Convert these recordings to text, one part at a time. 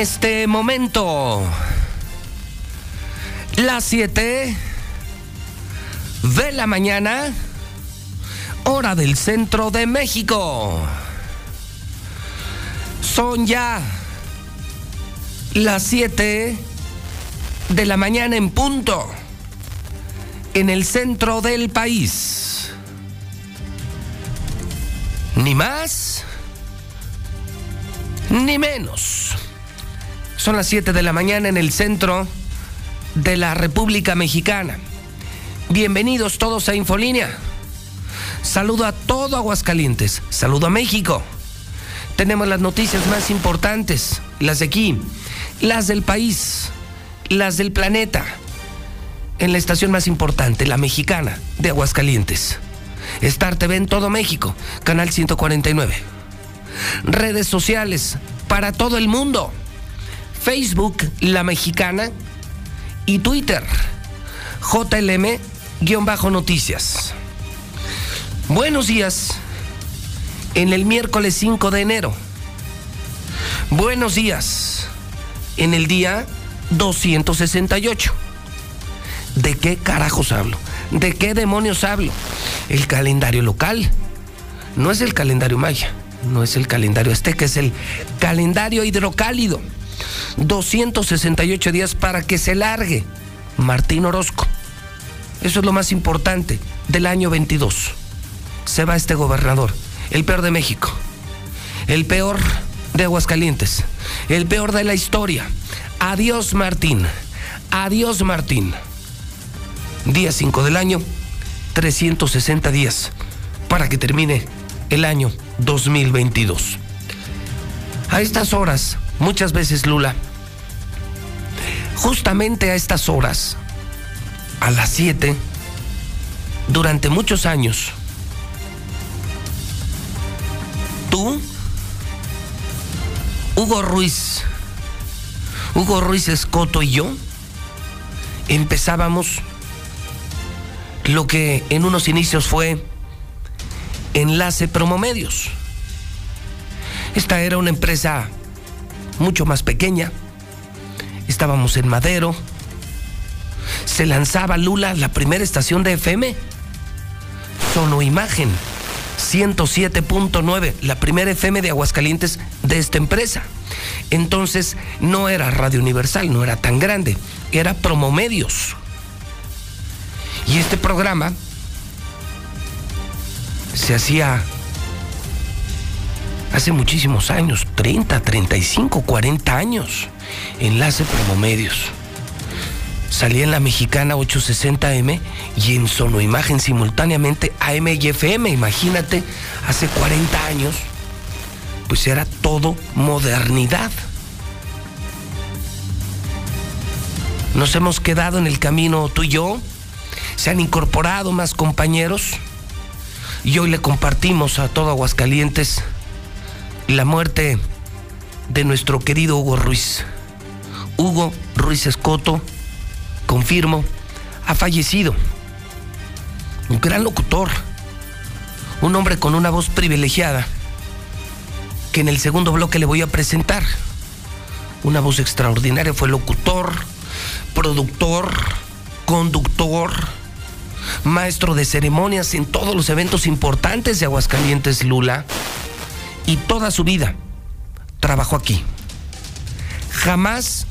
este momento. Las 7 de la mañana, hora del centro de México. Son ya las 7 de la mañana en punto, en el centro del país. Ni más, ni menos. Son las 7 de la mañana en el centro de la República Mexicana. Bienvenidos todos a Infolínea. Saludo a todo Aguascalientes. Saludo a México. Tenemos las noticias más importantes, las de aquí, las del país, las del planeta. En la estación más importante, la mexicana de Aguascalientes. Star TV en todo México, canal 149. Redes sociales para todo el mundo. Facebook, La Mexicana, y Twitter, JLM-noticias. Buenos días en el miércoles 5 de enero. Buenos días en el día 268. ¿De qué carajos hablo? ¿De qué demonios hablo? El calendario local. No es el calendario maya, no es el calendario azteca, es el calendario hidrocálido 268 días para que se largue Martín Orozco. Eso es lo más importante del año 22. Se va este gobernador, el peor de México, el peor de Aguascalientes, el peor de la historia. Adiós Martín, adiós Martín. Día 5 del año, 360 días para que termine el año 2022. A estas horas, muchas veces Lula, justamente a estas horas, a las 7, durante muchos años, tú, Hugo Ruiz, Hugo Ruiz Escoto y yo, empezábamos lo que en unos inicios fue Enlace Promomedios. Esta era una empresa mucho más pequeña. Estábamos en Madero. Se lanzaba Lula, la primera estación de FM. Sono Imagen 107.9, la primera FM de Aguascalientes de esta empresa. Entonces no era Radio Universal, no era tan grande, era Promomedios. Y este programa se hacía hace muchísimos años, 30, 35, 40 años. Enlace Promomedios. Salía en la mexicana 860M y en Sonoimagen simultáneamente AM y FM. Imagínate, hace 40 años, pues era todo modernidad. Nos hemos quedado en el camino tú y yo. Se han incorporado más compañeros. Y hoy le compartimos a todo Aguascalientes la muerte de nuestro querido Hugo Ruiz. Hugo Ruiz Escoto, confirmo, ha fallecido. Un gran locutor, un hombre con una voz privilegiada, que en el segundo bloque le voy a presentar. Una voz extraordinaria, fue locutor, productor, conductor, maestro de ceremonias en todos los eventos importantes de Aguascalientes Lula y toda su vida trabajó aquí. Jamás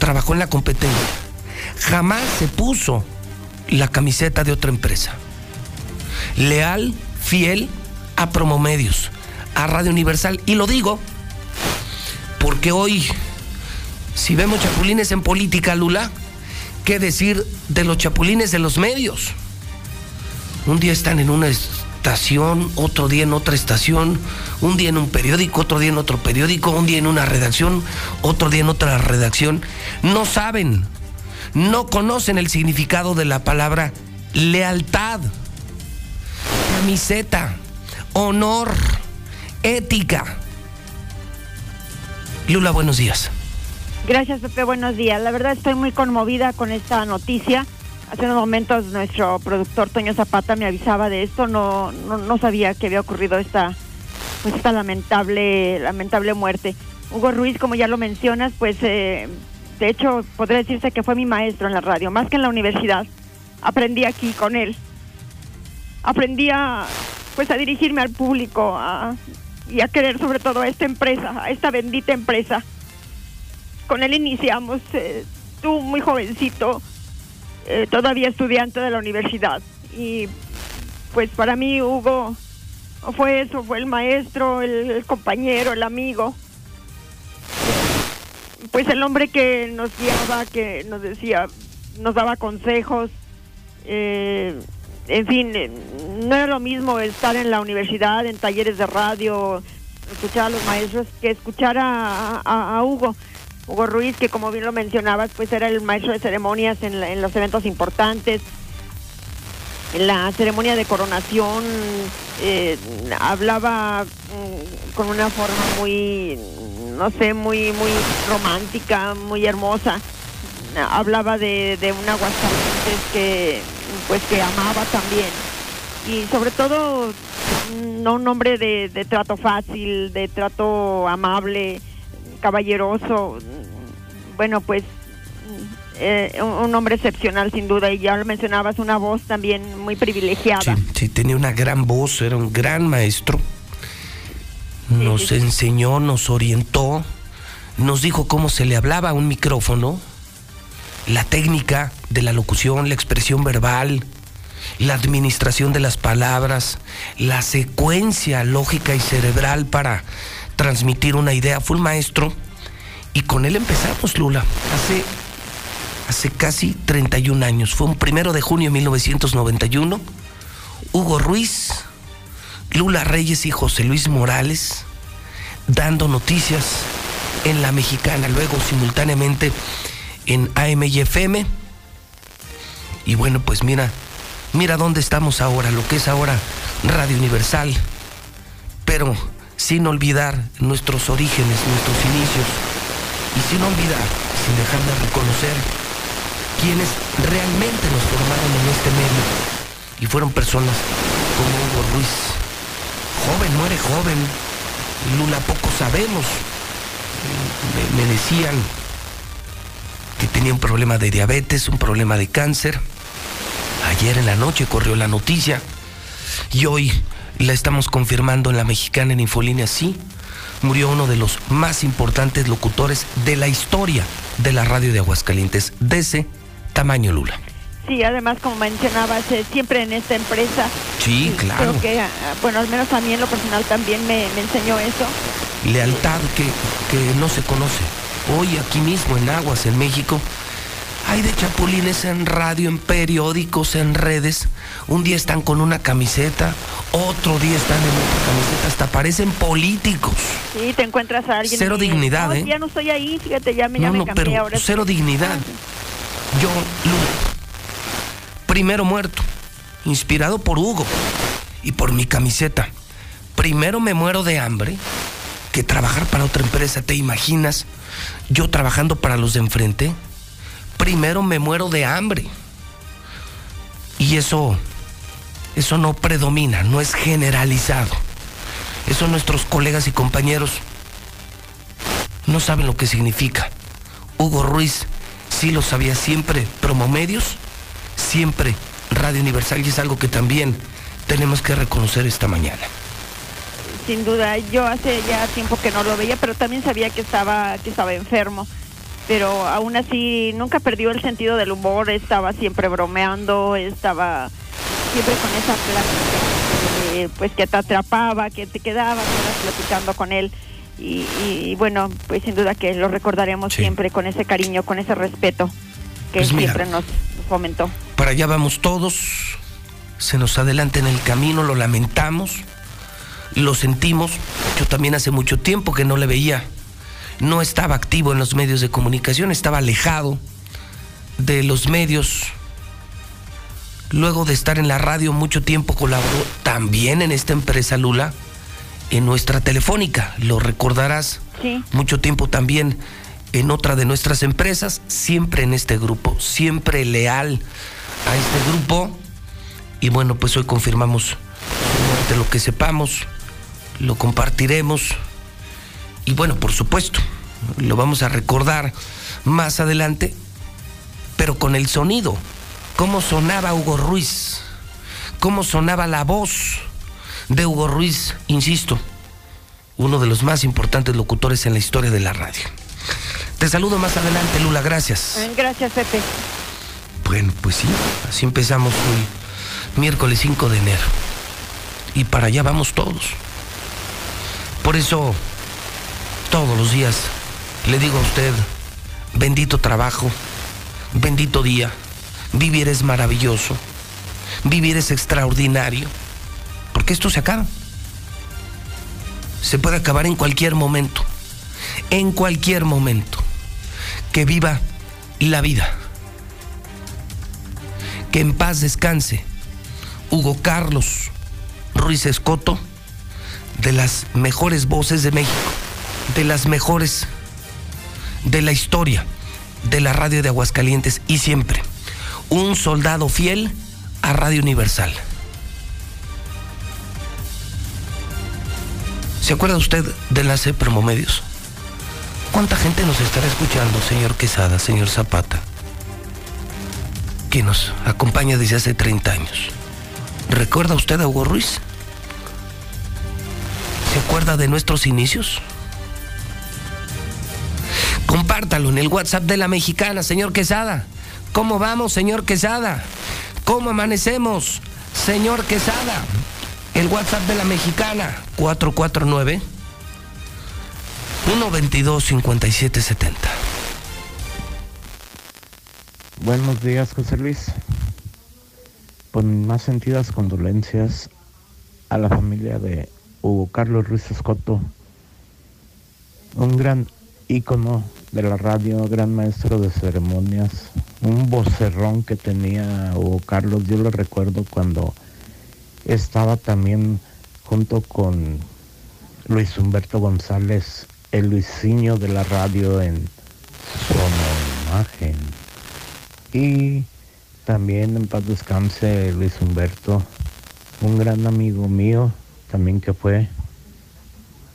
trabajó en la competencia. Jamás se puso la camiseta de otra empresa. Leal, fiel a Promomedios, a Radio Universal. Y lo digo porque hoy, si vemos chapulines en política, Lula, ¿qué decir de los chapulines de los medios? Un día están en una estación, otro día en otra estación, un día en un periódico, otro día en otro periódico, un día en una redacción, otro día en otra redacción. No saben, no conocen el significado de la palabra lealtad, camiseta, honor, ética. Lula, buenos días. Gracias, Pepe, buenos días. La verdad estoy muy conmovida con esta noticia. Hace unos momentos nuestro productor Toño Zapata me avisaba de esto, no, no, no sabía que había ocurrido esta, pues esta lamentable, lamentable muerte. Hugo Ruiz, como ya lo mencionas, pues eh, de hecho podría decirse que fue mi maestro en la radio, más que en la universidad. Aprendí aquí con él. Aprendí a, pues a dirigirme al público y a querer sobre todo a esta empresa, a esta bendita empresa. Con él iniciamos, eh, tú muy jovencito, eh, todavía estudiante de la universidad. Y pues para mí Hugo fue eso, fue el maestro, el compañero, el amigo pues el hombre que nos guiaba, que nos decía, nos daba consejos, eh, en fin, eh, no era lo mismo estar en la universidad, en talleres de radio, escuchar a los maestros, que escuchar a, Hugo. Hugo Ruiz, que como bien lo mencionabas, pues era el maestro de ceremonias en, en los eventos importantes, en la ceremonia de coronación, eh, hablaba mm, con una forma muy no sé, muy, muy romántica, muy hermosa. Hablaba de, de una Aguascalientes que, pues, que amaba también. Y sobre todo, no un hombre de trato fácil, de trato amable, caballeroso. Bueno, pues eh, un, hombre excepcional sin duda y ya lo mencionabas, una voz también muy privilegiada. Sí, sí, tenía una gran voz, era un gran maestro nos enseñó, nos orientó, nos dijo cómo se le hablaba a un micrófono, la técnica de la locución, la expresión verbal, la administración de las palabras, la secuencia lógica y cerebral para transmitir una idea. Fue un maestro y con él empezamos, Lula, hace, hace casi 31 años. Fue un primero de junio de 1991. Hugo Ruiz Lula Reyes y José Luis Morales dando noticias en la mexicana, luego simultáneamente en AM y FM. Y bueno, pues mira, mira dónde estamos ahora, lo que es ahora Radio Universal, pero sin olvidar nuestros orígenes, nuestros inicios, y sin olvidar, sin dejar de reconocer quienes realmente nos formaron en este medio, y fueron personas como Hugo Ruiz, joven, muere joven. Lula, poco sabemos. Me, decían que tenía un problema de diabetes, un problema de cáncer. Ayer en la noche corrió la noticia y hoy la estamos confirmando en la mexicana en Infolínea. Sí, murió uno de los más importantes locutores de la historia de la radio de Aguascalientes, de ese tamaño Lula. Sí, además, como mencionabas, eh, siempre en esta empresa. Sí, claro. Creo que, ah, bueno, al menos a mí en lo personal también me, enseñó eso. Lealtad que, que no se conoce. Hoy aquí mismo en Aguas, en México, hay de chapulines en radio, en periódicos, en redes. Un día están con una camiseta, otro día están en otra camiseta, hasta parecen políticos. Sí, te encuentras a alguien. Cero dignidad, ¿eh? Ya no estoy ahí, fíjate, ya me, ya no, pero ahora. Cero dignidad. Yo, primero muerto, inspirado por Hugo y por mi camiseta. Primero me muero de hambre que trabajar para otra empresa, ¿te imaginas? Yo trabajando para los de enfrente. Primero me muero de hambre. Y eso, eso no predomina, no es generalizado. Eso nuestros colegas y compañeros no saben lo que significa. Hugo Ruiz sí lo sabía siempre, promomedios siempre Radio Universal y es algo que también tenemos que reconocer esta mañana. Sin duda, yo hace ya tiempo que no lo veía, pero también sabía que estaba, que estaba enfermo. Pero aún así nunca perdió el sentido del humor, estaba siempre bromeando, estaba siempre con esa plática pues que te atrapaba, que te quedabas platicando con él. Y, bueno, pues sin duda que lo recordaremos siempre con ese cariño, con ese respeto que pues siempre nos fomentó. Para allá vamos todos, se nos adelanta en el camino, lo lamentamos, lo sentimos. Yo también hace mucho tiempo que no le veía, no estaba activo en los medios de comunicación, estaba alejado de los medios. Luego de estar en la radio mucho tiempo colaboró también en esta empresa Lula, en nuestra telefónica, lo recordarás. Sí. Mucho tiempo también en otra de nuestras empresas, siempre en este grupo, siempre leal a este grupo. Y bueno, pues hoy confirmamos de lo que sepamos, lo compartiremos. Y bueno, por supuesto, lo vamos a recordar más adelante, pero con el sonido, cómo sonaba Hugo Ruiz, cómo sonaba la voz de Hugo Ruiz, insisto, uno de los más importantes locutores en la historia de la radio. Te saludo más adelante, Lula, gracias. Gracias, Pepe. Bueno, pues sí, así empezamos hoy, miércoles 5 de enero. Y para allá vamos todos. Por eso, todos los días le digo a usted, bendito trabajo, bendito día, vivir es maravilloso, vivir es extraordinario, porque esto se acaba. Se puede acabar en cualquier momento, en cualquier momento. Que viva la vida. Que en paz descanse Hugo Carlos Ruiz Escoto, de las mejores voces de México, de las mejores de la historia de la radio de Aguascalientes y siempre un soldado fiel a Radio Universal. ¿Se acuerda usted de la C Promomedios? ¿Cuánta gente nos estará escuchando, señor Quesada, señor Zapata? Que nos acompaña desde hace 30 años. ¿Recuerda usted a Hugo Ruiz? ¿Se acuerda de nuestros inicios? Compártalo en el WhatsApp de la mexicana, señor Quesada. ¿Cómo vamos, señor Quesada? ¿Cómo amanecemos, señor Quesada? El WhatsApp de la mexicana, 449 122 5770. Buenos días, José Luis. Con más sentidas condolencias a la familia de Hugo Carlos Ruiz Escoto, un gran ícono de la radio, gran maestro de ceremonias, un vocerrón que tenía Hugo Carlos. Yo lo recuerdo cuando estaba también junto con Luis Humberto González, el Luisinho de la radio en imagen Y también en paz descanse Luis Humberto, un gran amigo mío también que fue.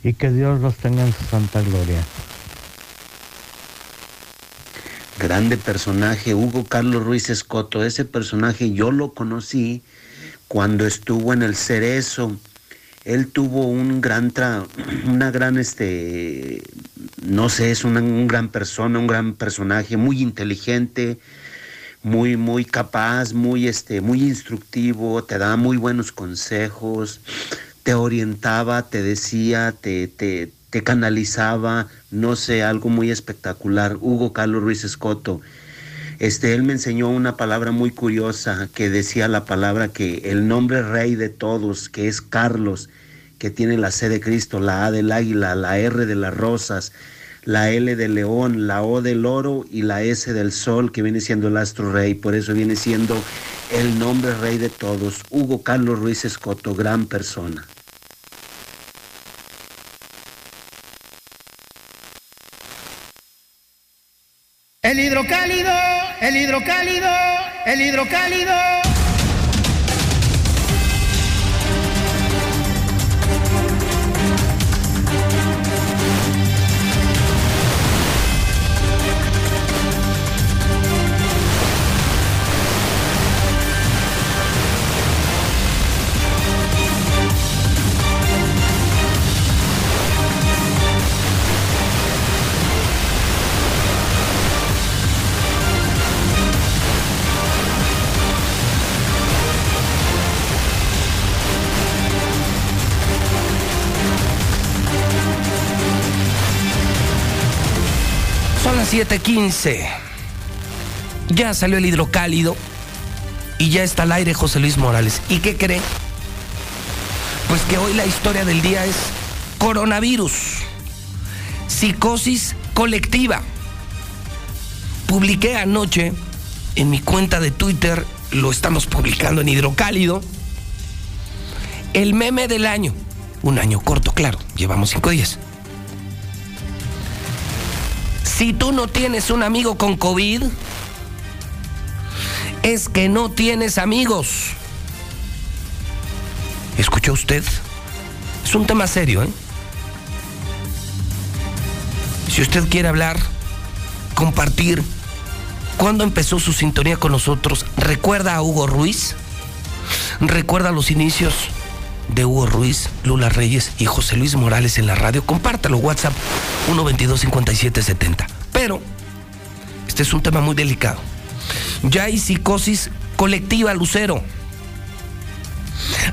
Y que Dios los tenga en su santa gloria. Grande personaje, Hugo Carlos Ruiz Escoto. Ese personaje yo lo conocí cuando estuvo en el Cerezo. Él tuvo un gran, tra una gran, este, no sé, es una un gran persona, un gran personaje, muy inteligente, muy, muy capaz, muy, este, muy instructivo, te daba muy buenos consejos, te orientaba, te decía, te, te, te canalizaba, no sé, algo muy espectacular. Hugo Carlos Ruiz Escoto este, él me enseñó una palabra muy curiosa que decía la palabra que el nombre rey de todos, que es Carlos, que tiene la C de Cristo, la A del águila, la R de las rosas, la L del león, la O del oro y la S del sol, que viene siendo el astro rey. Por eso viene siendo el nombre rey de todos. Hugo Carlos Ruiz Escoto, gran persona. El hidrocálido, el hidrocálido, el hidrocálido. 7:15. Ya salió el hidrocálido y ya está al aire José Luis Morales. ¿Y qué cree? Pues que hoy la historia del día es coronavirus, psicosis colectiva. Publiqué anoche en mi cuenta de Twitter, lo estamos publicando en Hidrocálido, el meme del año. Un año corto, claro, llevamos cinco días. Si tú no tienes un amigo con COVID, es que no tienes amigos. ¿Escuchó usted? Es un tema serio, ¿eh? usted quiere hablar, compartir, ¿cuándo empezó su sintonía con nosotros? ¿Recuerda a Hugo Ruiz? ¿Recuerda los inicios de Hugo Ruiz, Lula Reyes y José Luis Morales en la radio? Compártalo, WhatsApp 122-5770. Pero, este es un tema muy delicado. Ya hay psicosis colectiva, Lucero.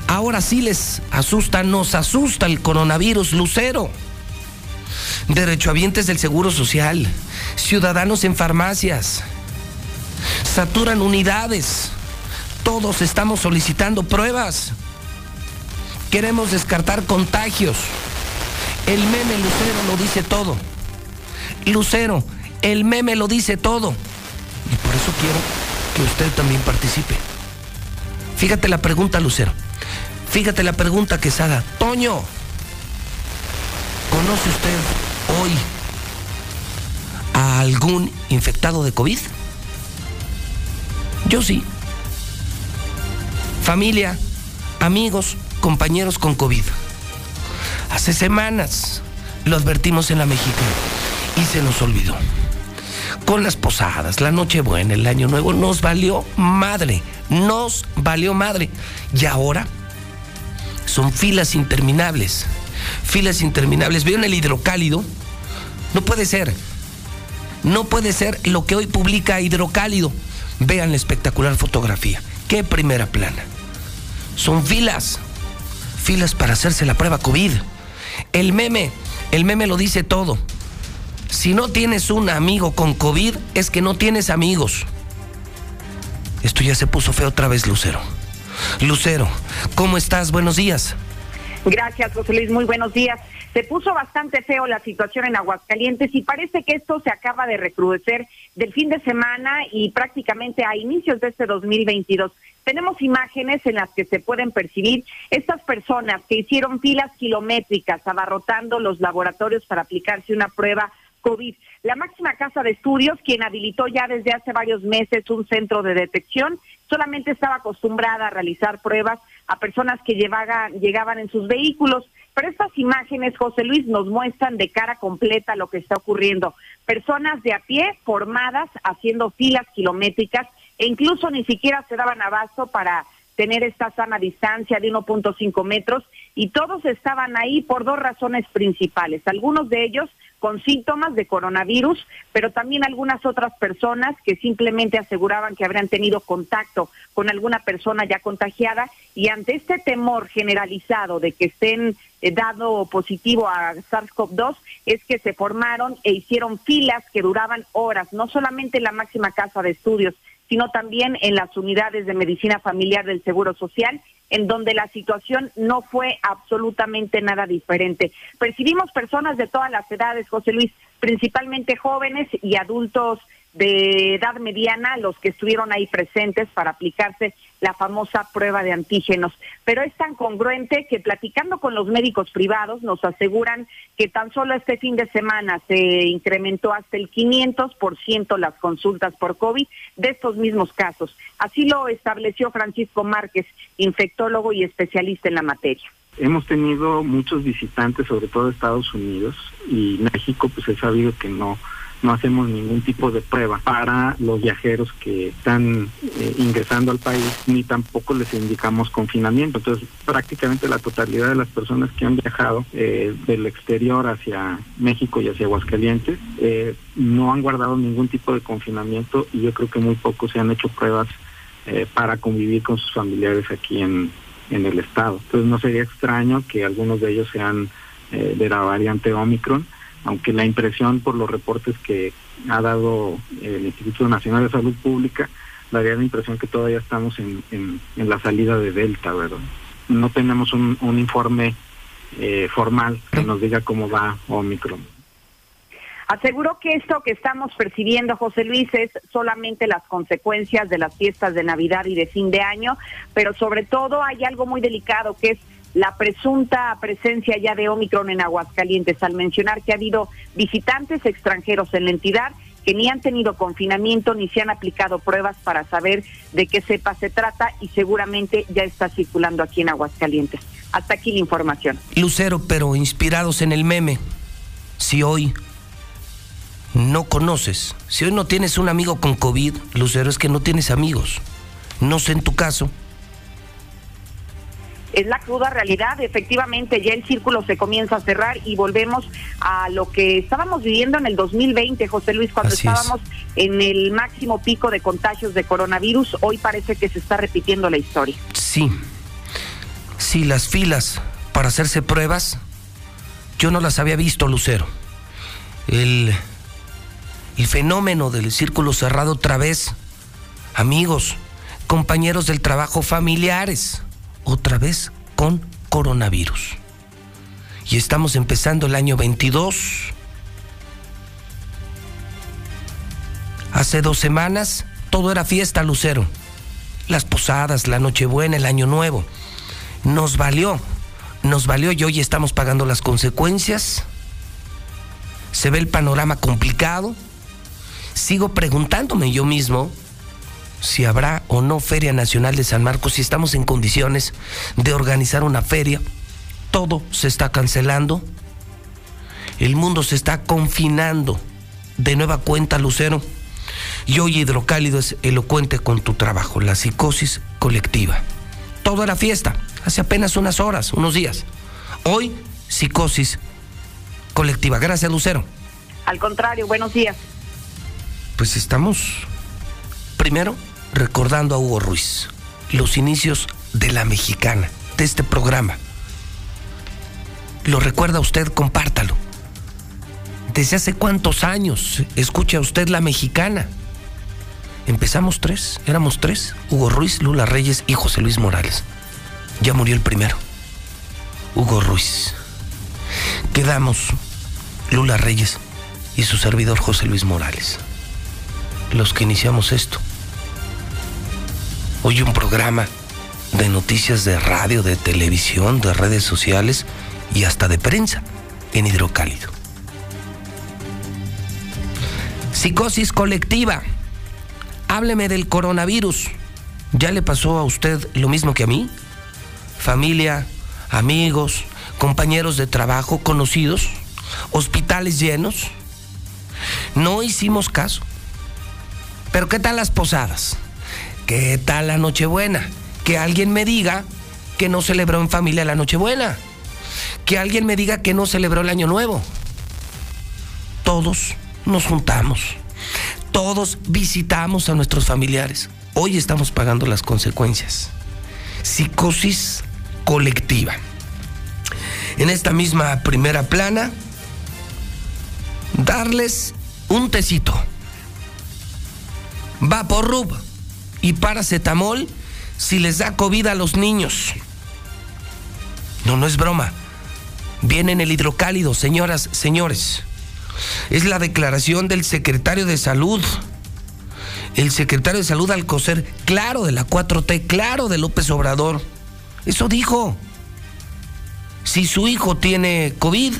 Ahora sí les asusta, nos asusta el coronavirus, Lucero. Derechohabientes del Seguro Social, ciudadanos en farmacias, saturan unidades. Todos estamos solicitando pruebas. Queremos descartar contagios. El meme Lucero lo dice todo. Lucero, el meme lo dice todo. Y por eso quiero que usted también participe. Fíjate la pregunta, Lucero. Fíjate la pregunta, Quesada. Toño, ¿conoce usted hoy a algún infectado de COVID? Yo sí. Familia, amigos, compañeros con COVID. Hace semanas lo advertimos en la mexicana y se nos olvidó. Con las posadas, la Nochebuena, el Año Nuevo, nos valió madre, nos valió madre. Y ahora son filas interminables, filas interminables. ¿Vieron el hidrocálido? No puede ser, no puede ser lo que hoy publica Hidrocálido. Vean la espectacular fotografía. Qué primera plana. Son filas, filas para hacerse la prueba COVID. El meme, el meme lo dice todo. Si no tienes un amigo con COVID, es que no tienes amigos. Esto ya se puso feo otra vez, Lucero. Lucero, ¿cómo estás? Buenos días. Gracias, José Luis. Muy buenos días. Se puso bastante feo la situación en Aguascalientes y parece que esto se acaba de recrudecer del fin de semana y prácticamente a inicios de este 2022. Tenemos imágenes en las que se pueden percibir estas personas que hicieron filas kilométricas abarrotando los laboratorios para aplicarse una prueba COVID. La máxima casa de estudios, quien habilitó ya desde hace varios meses un centro de detección, solamente estaba acostumbrada a realizar pruebas a personas que llevaban, llegaban en sus vehículos. Pero estas imágenes, José Luis, nos muestran de cara completa lo que está ocurriendo. Personas de a pie formadas haciendo filas kilométricas e incluso ni siquiera se daban abasto para tener esta sana distancia de 1.5 metros y todos estaban ahí por dos razones principales. Algunos de ellos con síntomas de coronavirus, pero también algunas otras personas que simplemente aseguraban que habrían tenido contacto con alguna persona ya contagiada. Y ante este temor generalizado de que estén eh, dado positivo a SARS-CoV-2 es que se formaron e hicieron filas que duraban horas, no solamente en la máxima casa de estudios, sino también en las unidades de medicina familiar del Seguro Social en donde la situación no fue absolutamente nada diferente. Percibimos personas de todas las edades, José Luis, principalmente jóvenes y adultos de edad mediana los que estuvieron ahí presentes para aplicarse la famosa prueba de antígenos. Pero es tan congruente que platicando con los médicos privados nos aseguran que tan solo este fin de semana se incrementó hasta el 500% las consultas por COVID de estos mismos casos. Así lo estableció Francisco Márquez, infectólogo y especialista en la materia. Hemos tenido muchos visitantes, sobre todo de Estados Unidos y México, pues he sabido que no no hacemos ningún tipo de prueba para los viajeros que están eh, ingresando al país, ni tampoco les indicamos confinamiento. Entonces, prácticamente la totalidad de las personas que han viajado eh, del exterior hacia México y hacia Aguascalientes eh, no han guardado ningún tipo de confinamiento y yo creo que muy pocos se han hecho pruebas para convivir con sus familiares aquí en, en el estado. Entonces, no sería extraño que algunos de ellos sean de la variante Omicron aunque la impresión por los reportes que ha dado el Instituto Nacional de Salud Pública daría la impresión que todavía estamos en, la salida de Delta, ¿verdad? No tenemos un, un informe eh, formal que nos diga cómo va Omicron. Aseguró que esto que estamos percibiendo, José Luis, es solamente las consecuencias de las fiestas de Navidad y de fin de año, pero sobre todo hay algo muy delicado que es la presunta presencia ya de Omicron en Aguascalientes, al mencionar que ha habido visitantes extranjeros en la entidad que ni han tenido confinamiento ni se han aplicado pruebas para saber de qué cepa se trata y seguramente ya está circulando aquí en Aguascalientes. Hasta aquí la información. Lucero, pero inspirados en el meme, si hoy no conoces. Si hoy no tienes un amigo con COVID, Lucero, es que no tienes amigos. No sé en tu caso. Es la cruda realidad, efectivamente ya el círculo se comienza a cerrar y volvemos a lo que estábamos viviendo en el 2020, José Luis, cuando estábamos en el máximo pico de contagios de coronavirus, hoy parece que se está repitiendo la historia. Sí, sí, las filas para hacerse pruebas, yo no las había visto, Lucero. El el fenómeno del círculo cerrado otra vez. Amigos, compañeros del trabajo, familiares, otra vez con coronavirus. Y estamos empezando el año 22. Hace dos semanas todo era fiesta, Lucero. Las posadas, la Nochebuena, el Año Nuevo. Nos valió, nos valió y hoy estamos pagando las consecuencias. Se ve el panorama complicado sigo preguntándome yo mismo si habrá o no Feria Nacional de San Marcos, si estamos en condiciones de organizar una feria. Todo se está cancelando. El mundo se está confinando. De nueva cuenta, Lucero. Y hoy Hidrocálido es elocuente con tu trabajo, la psicosis colectiva. Todo era fiesta, hace apenas unas horas, unos días. Hoy, psicosis colectiva. Gracias, Lucero. Al contrario, buenos días pues estamos primero recordando a Hugo Ruiz, los inicios de la mexicana, de este programa. ¿Lo recuerda usted? Compártalo. ¿Desde hace cuántos años escucha usted la mexicana? Empezamos tres, éramos tres, Hugo Ruiz, Lula Reyes y José Luis Morales. Ya murió el primero, Hugo Ruiz. Quedamos Lula Reyes y su servidor José Luis Morales los que iniciamos esto. Hoy un programa de noticias de radio, de televisión, de redes sociales y hasta de prensa en hidrocálido. Psicosis colectiva. Hábleme del coronavirus. ¿Ya le pasó a usted lo mismo que a mí? Familia, amigos, compañeros de trabajo, conocidos, hospitales llenos. No hicimos caso. Pero ¿qué tal las posadas? ¿Qué tal la Nochebuena? Que alguien me diga que no celebró en familia la Nochebuena. Que alguien me diga que no celebró el Año Nuevo. Todos nos juntamos. Todos visitamos a nuestros familiares. Hoy estamos pagando las consecuencias. Psicosis colectiva. En esta misma primera plana, darles un tecito Vaporrub y paracetamol si les da COVID a los niños. No, no es broma. Viene en el hidrocálido, señoras, señores. Es la declaración del secretario de Salud. El secretario de Salud Alcocer, claro de la 4T, claro de López Obrador. Eso dijo. Si su hijo tiene COVID,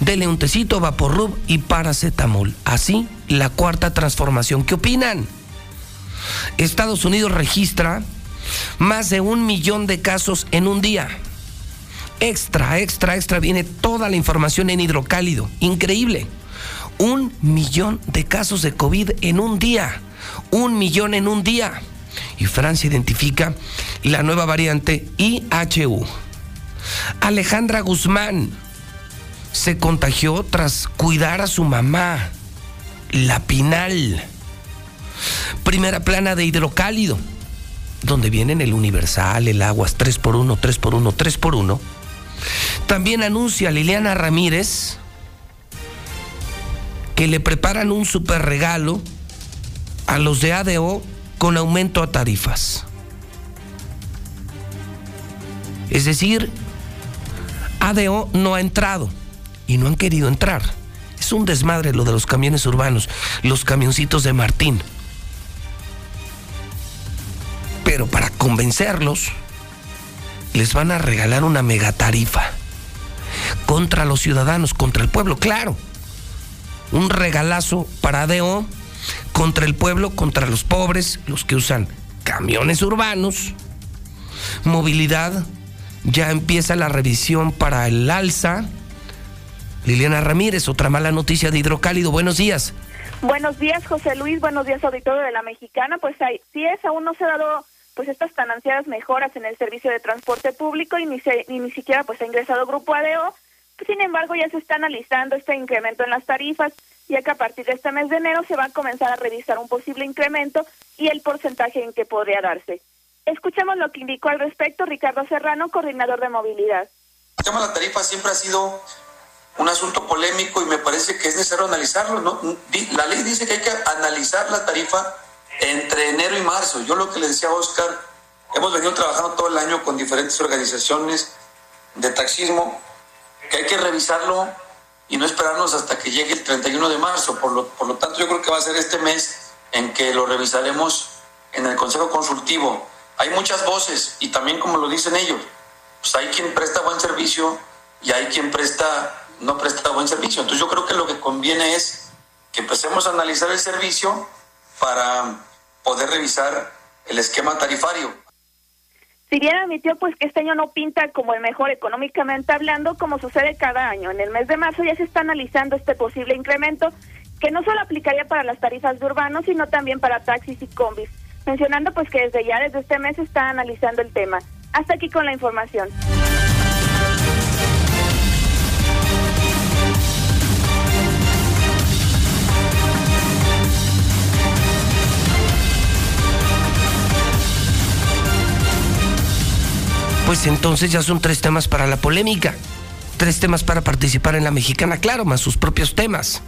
dele un tecito, vaporrub y paracetamol. Así la cuarta transformación. ¿Qué opinan? Estados Unidos registra más de un millón de casos en un día. Extra, extra, extra, viene toda la información en hidrocálido. Increíble. Un millón de casos de COVID en un día. Un millón en un día. Y Francia identifica la nueva variante IHU. Alejandra Guzmán se contagió tras cuidar a su mamá la Pinal. Primera plana de hidrocálido, donde vienen el Universal, el Aguas 3x1, 3x1, 3x1. También anuncia Liliana Ramírez que le preparan un super regalo a los de ADO con aumento a tarifas. Es decir, ADO no ha entrado y no han querido entrar. Es un desmadre lo de los camiones urbanos, los camioncitos de Martín. Pero para convencerlos, les van a regalar una megatarifa contra los ciudadanos, contra el pueblo, claro. Un regalazo para ADO contra el pueblo, contra los pobres, los que usan camiones urbanos. Movilidad, ya empieza la revisión para el alza Liliana Ramírez, otra mala noticia de hidrocálido. Buenos días. Buenos días, José Luis. Buenos días, auditorio de la Mexicana. Pues hay, sí es, aún no se ha dado pues estas tan ansiadas mejoras en el servicio de transporte público y ni, ni, siquiera pues ha ingresado Grupo ADO. Sin embargo, ya se está analizando este incremento en las tarifas, ya que a partir de este mes de enero se va a comenzar a revisar un posible incremento y el porcentaje en que podría darse. Escuchemos lo que indicó al respecto Ricardo Serrano, coordinador de movilidad. El tema de la tarifa siempre ha sido un asunto polémico y me parece que es necesario analizarlo. ¿no? La ley dice que hay que analizar la tarifa entre enero y marzo. Yo lo que le decía a Oscar, hemos venido trabajando todo el año con diferentes organizaciones de taxismo, que hay que revisarlo y no esperarnos hasta que llegue el 31 de marzo. Por lo, por lo tanto, yo creo que va a ser este mes en que lo revisaremos en el Consejo Consultivo. Hay muchas voces y también como lo dicen ellos, pues hay quien presta buen servicio y hay quien presta no presta buen servicio. Entonces yo creo que lo que conviene es que empecemos a analizar el servicio para poder revisar el esquema tarifario. Si bien admitió pues que este año no pinta como el mejor económicamente hablando, como sucede cada año. En el mes de marzo ya se está analizando este posible incremento que no solo aplicaría para las tarifas de urbanos, sino también para taxis y combis. Mencionando pues que desde ya, desde este mes, está analizando el tema. Hasta aquí con la información. Pues entonces ya son tres temas para la polémica, tres temas para participar en la mexicana, claro, más sus propios temas.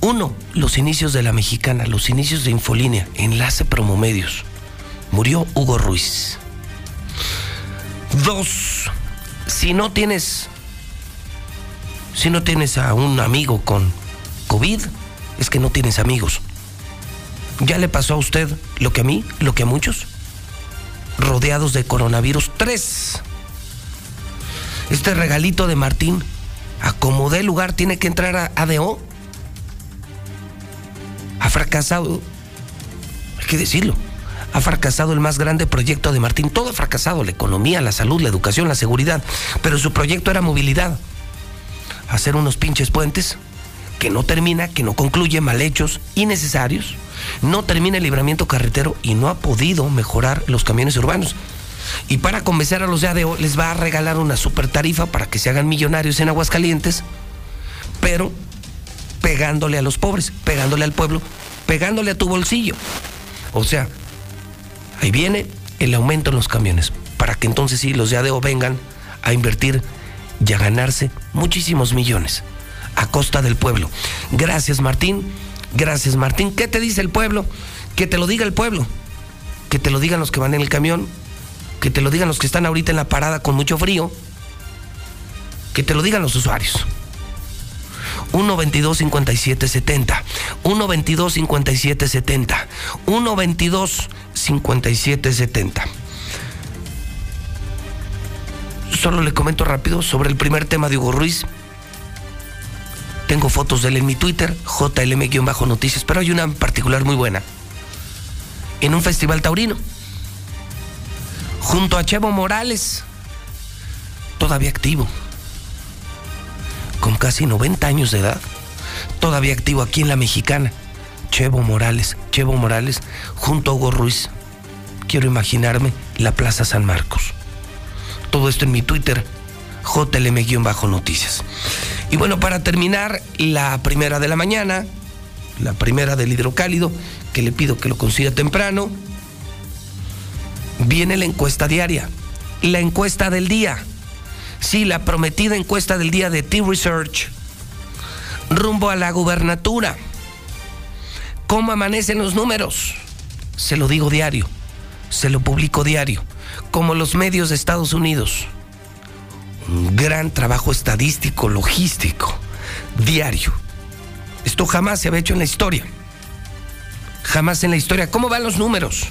Uno, los inicios de la mexicana, los inicios de Infolínea, enlace promomedios. Murió Hugo Ruiz. Dos, si no tienes, si no tienes a un amigo con COVID, es que no tienes amigos. ¿Ya le pasó a usted lo que a mí, lo que a muchos? Rodeados de coronavirus. Tres. Este regalito de Martín, acomodé el lugar, tiene que entrar a ADO. Ha fracasado, hay que decirlo, ha fracasado el más grande proyecto de Martín. Todo ha fracasado, la economía, la salud, la educación, la seguridad. Pero su proyecto era movilidad. Hacer unos pinches puentes que no termina, que no concluye, mal hechos, innecesarios no termina el libramiento carretero y no ha podido mejorar los camiones urbanos. Y para convencer a los de ADO les va a regalar una super tarifa para que se hagan millonarios en Aguascalientes, pero pegándole a los pobres, pegándole al pueblo, pegándole a tu bolsillo. O sea, ahí viene el aumento en los camiones, para que entonces sí los de ADO vengan a invertir y a ganarse muchísimos millones a costa del pueblo. Gracias Martín Gracias, Martín. ¿Qué te dice el pueblo? Que te lo diga el pueblo. Que te lo digan los que van en el camión. Que te lo digan los que están ahorita en la parada con mucho frío. Que te lo digan los usuarios. 122 5770 122 5770 122 5770 Solo le comento rápido sobre el primer tema de Hugo Ruiz tengo fotos de él en mi Twitter, JLM-noticias, pero hay una en particular muy buena. En un festival taurino, junto a Chevo Morales, todavía activo, con casi 90 años de edad, todavía activo aquí en la mexicana. Chevo Morales, Chevo Morales, junto a Hugo Ruiz. Quiero imaginarme la Plaza San Marcos. Todo esto en mi Twitter, JLM-noticias. Y bueno, para terminar, la primera de la mañana, la primera del hidrocálido, que le pido que lo consiga temprano, viene la encuesta diaria, la encuesta del día. Sí, la prometida encuesta del día de T-Research, rumbo a la gubernatura. ¿Cómo amanecen los números? Se lo digo diario, se lo publico diario, como los medios de Estados Unidos un gran trabajo estadístico, logístico, diario. Esto jamás se había hecho en la historia. Jamás en la historia. ¿Cómo van los números?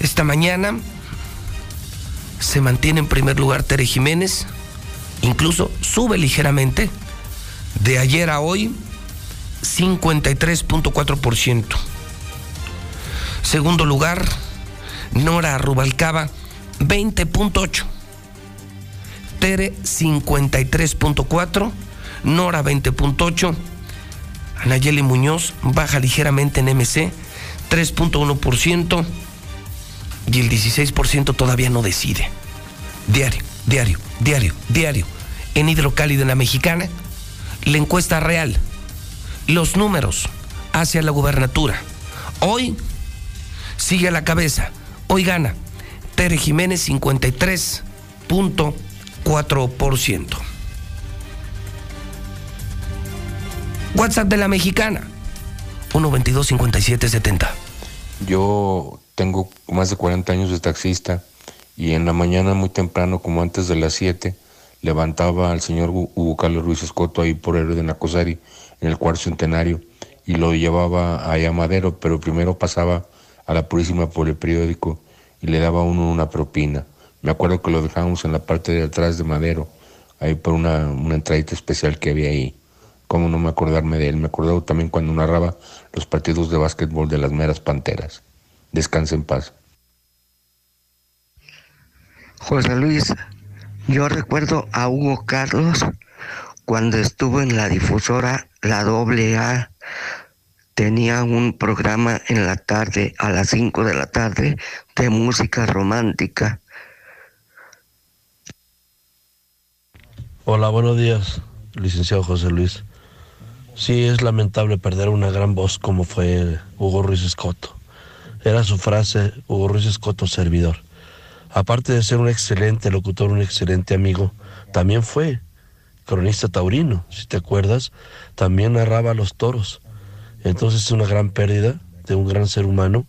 Esta mañana se mantiene en primer lugar Tere Jiménez, incluso sube ligeramente. De ayer a hoy, 53.4%. Segundo lugar, Nora Rubalcaba, 20.8%. 53.4 Nora 20.8, Anayeli Muñoz baja ligeramente en MC 3.1% y el 16% todavía no decide. Diario, diario, diario, diario. En Hidrocálida en la Mexicana, la encuesta real, los números hacia la gubernatura. Hoy sigue a la cabeza, hoy gana Tere Jiménez 53.4%. WhatsApp de la Mexicana 122 5770. Yo tengo más de 40 años de taxista y en la mañana muy temprano, como antes de las 7, levantaba al señor Hugo Carlos Ruiz Escoto ahí por el de Nacosari, en el cuarto centenario, y lo llevaba a Madero, pero primero pasaba a la Purísima por el periódico y le daba uno una propina. Me acuerdo que lo dejábamos en la parte de atrás de Madero, ahí por una, una entradita especial que había ahí. ¿Cómo no me acordarme de él? Me acordaba también cuando narraba los partidos de básquetbol de las meras panteras. Descanse en paz. José Luis, yo recuerdo a Hugo Carlos cuando estuvo en la difusora La Doble A. Tenía un programa en la tarde, a las 5 de la tarde, de música romántica. Hola, buenos días, licenciado José Luis. Sí, es lamentable perder una gran voz como fue Hugo Ruiz Escoto. Era su frase, Hugo Ruiz Escoto, servidor. Aparte de ser un excelente locutor, un excelente amigo, también fue cronista taurino, si te acuerdas, también narraba los toros. Entonces es una gran pérdida de un gran ser humano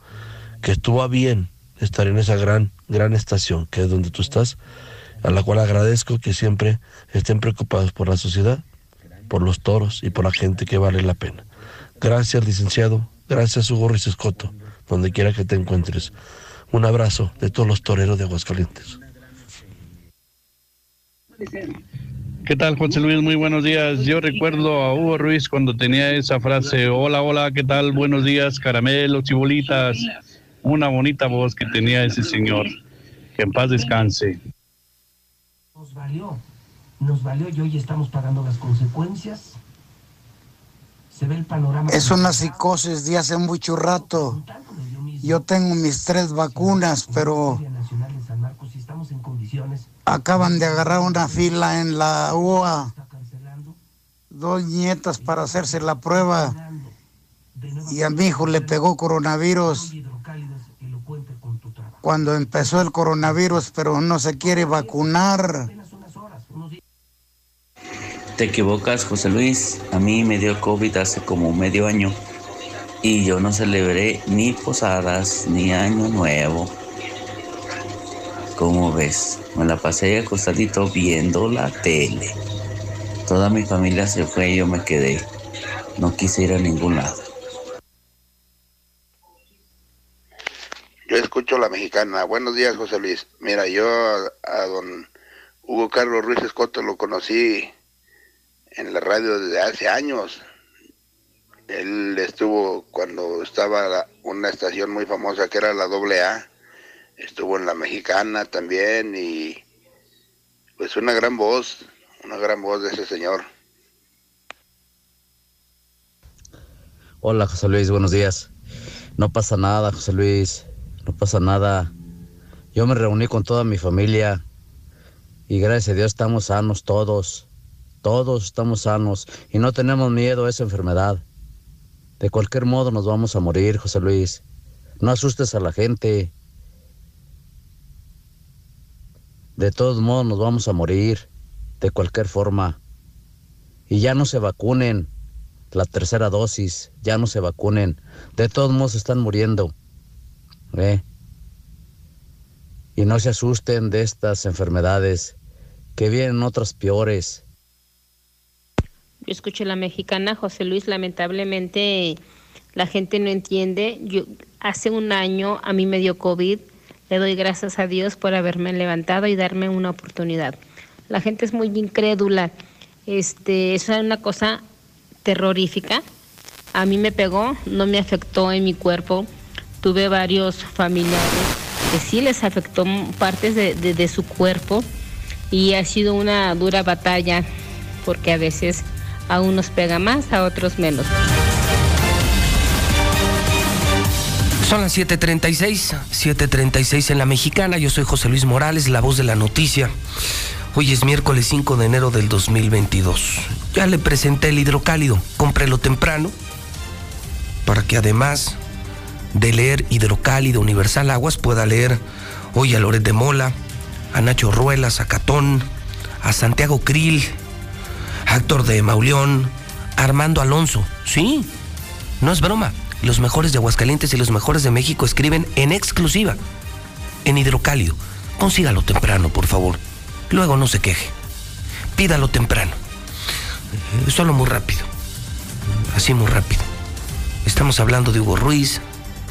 que estuvo bien estar en esa gran, gran estación que es donde tú estás, a la cual agradezco que siempre estén preocupados por la sociedad por los toros y por la gente que vale la pena. Gracias, licenciado. Gracias, Hugo Ruiz Escoto, donde quiera que te encuentres. Un abrazo de todos los toreros de Aguascalientes. ¿Qué tal, José Luis? Muy buenos días. Yo recuerdo a Hugo Ruiz cuando tenía esa frase, hola, hola, ¿qué tal? Buenos días, caramelos y. Una bonita voz que tenía ese señor. Que en paz descanse. Valió nos valió y hoy estamos pagando las consecuencias. Se ve el panorama. Es una psicosis de hace mucho rato. Yo tengo mis tres vacunas, pero acaban de agarrar una fila en la UA. Dos nietas para hacerse la prueba. Y a mi hijo le pegó coronavirus cuando empezó el coronavirus, pero no se quiere vacunar. Te equivocas, José Luis. A mí me dio COVID hace como medio año y yo no celebré ni posadas ni año nuevo. ¿Cómo ves? Me la pasé acostadito viendo la tele. Toda mi familia se fue y yo me quedé. No quise ir a ningún lado. Yo escucho la mexicana. Buenos días, José Luis. Mira, yo a, a don Hugo Carlos Ruiz Escoto lo conocí en la radio desde hace años. Él estuvo cuando estaba una estación muy famosa que era la AA, estuvo en la mexicana también y pues una gran voz, una gran voz de ese señor. Hola José Luis, buenos días. No pasa nada, José Luis, no pasa nada. Yo me reuní con toda mi familia y gracias a Dios estamos sanos todos. Todos estamos sanos y no tenemos miedo a esa enfermedad. De cualquier modo nos vamos a morir, José Luis. No asustes a la gente. De todos modos nos vamos a morir, de cualquier forma. Y ya no se vacunen. La tercera dosis, ya no se vacunen. De todos modos están muriendo. ¿eh? Y no se asusten de estas enfermedades, que vienen otras peores. Yo escucho la mexicana, José Luis, lamentablemente la gente no entiende. Yo hace un año a mí me dio COVID. Le doy gracias a Dios por haberme levantado y darme una oportunidad. La gente es muy incrédula. Este, es una cosa terrorífica. A mí me pegó, no me afectó en mi cuerpo. Tuve varios familiares que sí les afectó partes de, de su cuerpo y ha sido una dura batalla porque a veces A unos pega más, a otros menos. Son las 7:36, 7:36 en la mexicana. Yo soy José Luis Morales, la voz de la noticia. Hoy es miércoles 5 de enero del 2022. Ya le presenté el hidrocálido. Cómprelo temprano para que además de leer Hidrocálido Universal Aguas pueda leer hoy a Loret de Mola, a Nacho Ruelas, a Catón, a Santiago Krill, a Héctor de Mauleón, Armando Alonso. Sí, no es broma. Los mejores de Aguascalientes y los mejores de México escriben en exclusiva en Hidrocálido. Consígalo temprano, por favor. Luego no se queje. Pídalo temprano. Solo muy rápido. Así muy rápido. Estamos hablando de Hugo Ruiz,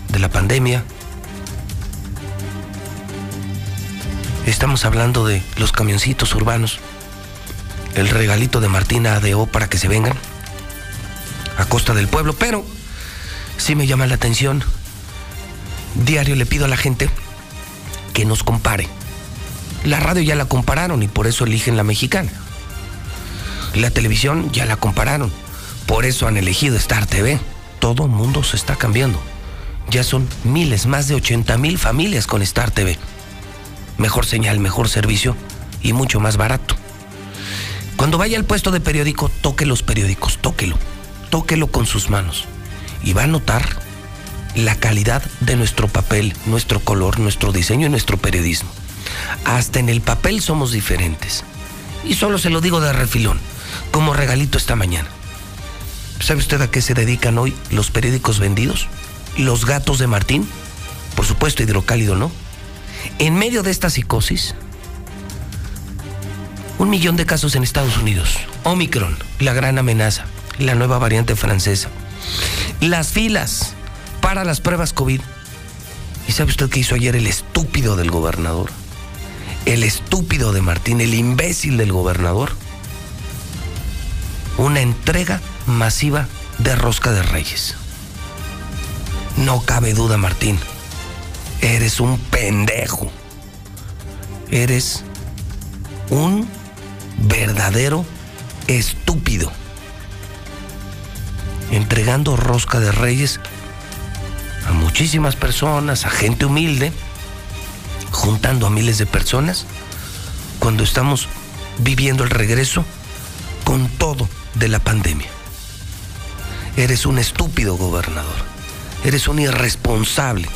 de la pandemia. Estamos hablando de los camioncitos urbanos. El regalito de Martina ADO para que se vengan a costa del pueblo, pero sí me llama la atención. Diario le pido a la gente que nos compare. La radio ya la compararon y por eso eligen la mexicana. La televisión ya la compararon, por eso han elegido Star TV. Todo mundo se está cambiando. Ya son miles, más de 80 mil familias con Star TV. Mejor señal, mejor servicio y mucho más barato. Cuando vaya al puesto de periódico, toque los periódicos, tóquelo, tóquelo con sus manos y va a notar la calidad de nuestro papel, nuestro color, nuestro diseño y nuestro periodismo. Hasta en el papel somos diferentes. Y solo se lo digo de refilón, como regalito esta mañana. ¿Sabe usted a qué se dedican hoy los periódicos vendidos? Los gatos de Martín. Por supuesto, hidrocálido, ¿no? En medio de esta psicosis, un millón de casos en Estados Unidos. Omicron, la gran amenaza, la nueva variante francesa. Las filas para las pruebas COVID. ¿Y sabe usted qué hizo ayer el estúpido del gobernador? El estúpido de Martín, el imbécil del gobernador. Una entrega masiva de rosca de reyes. No cabe duda, Martín. Eres un pendejo. Eres un verdadero estúpido. Entregando rosca de reyes a muchísimas personas, a gente humilde, juntando a miles de personas, cuando estamos viviendo el regreso con todo de la pandemia. Eres un estúpido gobernador. Eres un irresponsable.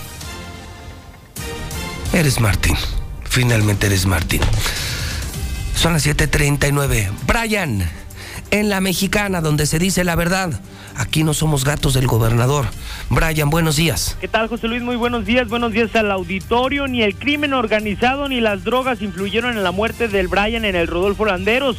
Eres Martín. Finalmente eres Martín. Son las 7:39. Brian, en la mexicana donde se dice la verdad. Aquí no somos gatos del gobernador. Brian, buenos días. ¿Qué tal, José Luis? Muy buenos días. Buenos días al auditorio. Ni el crimen organizado ni las drogas influyeron en la muerte del Brian en el Rodolfo Landeros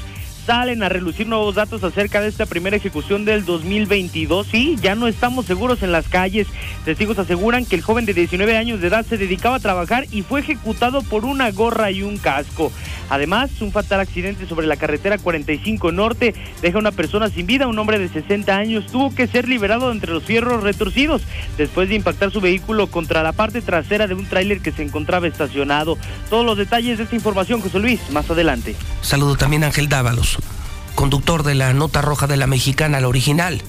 salen a relucir nuevos datos acerca de esta primera ejecución del 2022. Sí, ya no estamos seguros en las calles. Testigos aseguran que el joven de 19 años de edad se dedicaba a trabajar y fue ejecutado por una gorra y un casco. Además, un fatal accidente sobre la carretera 45 Norte deja a una persona sin vida. Un hombre de 60 años tuvo que ser liberado entre los fierros retorcidos después de impactar su vehículo contra la parte trasera de un tráiler que se encontraba estacionado. Todos los detalles de esta información, José Luis, más adelante. Saludo también a Ángel Dávalos conductor de la Nota Roja de la Mexicana, la original.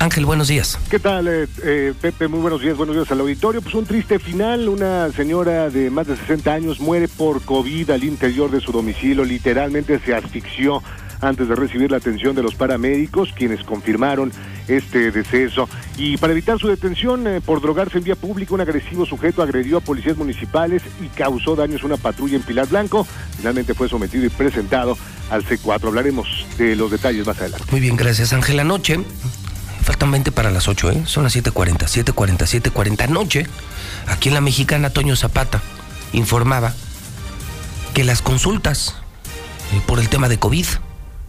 Ángel, buenos días. ¿Qué tal, eh, eh, Pepe? Muy buenos días, buenos días al auditorio. Pues un triste final, una señora de más de 60 años muere por COVID al interior de su domicilio, literalmente se asfixió antes de recibir la atención de los paramédicos, quienes confirmaron este deceso. Y para evitar su detención eh, por drogarse en vía pública, un agresivo sujeto agredió a policías municipales y causó daños a una patrulla en Pilar Blanco. Finalmente fue sometido y presentado al C4. Hablaremos de los detalles más adelante. Muy bien, gracias Ángel. Anoche, faltan 20 para las 8, ¿eh? son las 7.40, 7.40, 7.40. Anoche, aquí en la mexicana, Toño Zapata informaba que las consultas eh, por el tema de COVID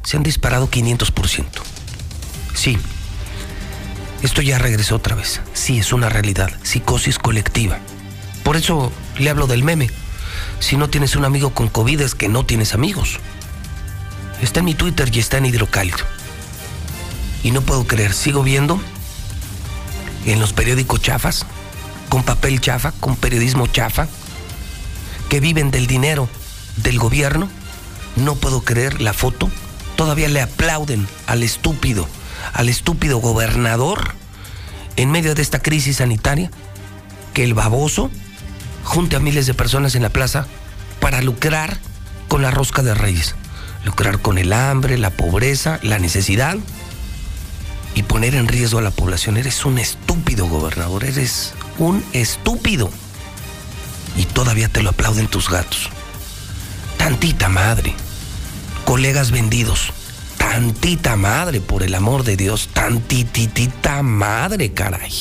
se han disparado 500%. Sí, esto ya regresó otra vez. Sí, es una realidad. Psicosis colectiva. Por eso le hablo del meme. Si no tienes un amigo con COVID es que no tienes amigos. Está en mi Twitter y está en Hidrocálido. Y no puedo creer, sigo viendo en los periódicos chafas, con papel chafa, con periodismo chafa, que viven del dinero del gobierno. No puedo creer la foto todavía le aplauden al estúpido, al estúpido gobernador en medio de esta crisis sanitaria, que el baboso junte a miles de personas en la plaza para lucrar con la rosca de reyes, lucrar con el hambre, la pobreza, la necesidad y poner en riesgo a la población. Eres un estúpido gobernador, eres un estúpido. Y todavía te lo aplauden tus gatos. Tantita madre. Colegas vendidos. Tantita madre, por el amor de Dios. Tantititita madre, caray.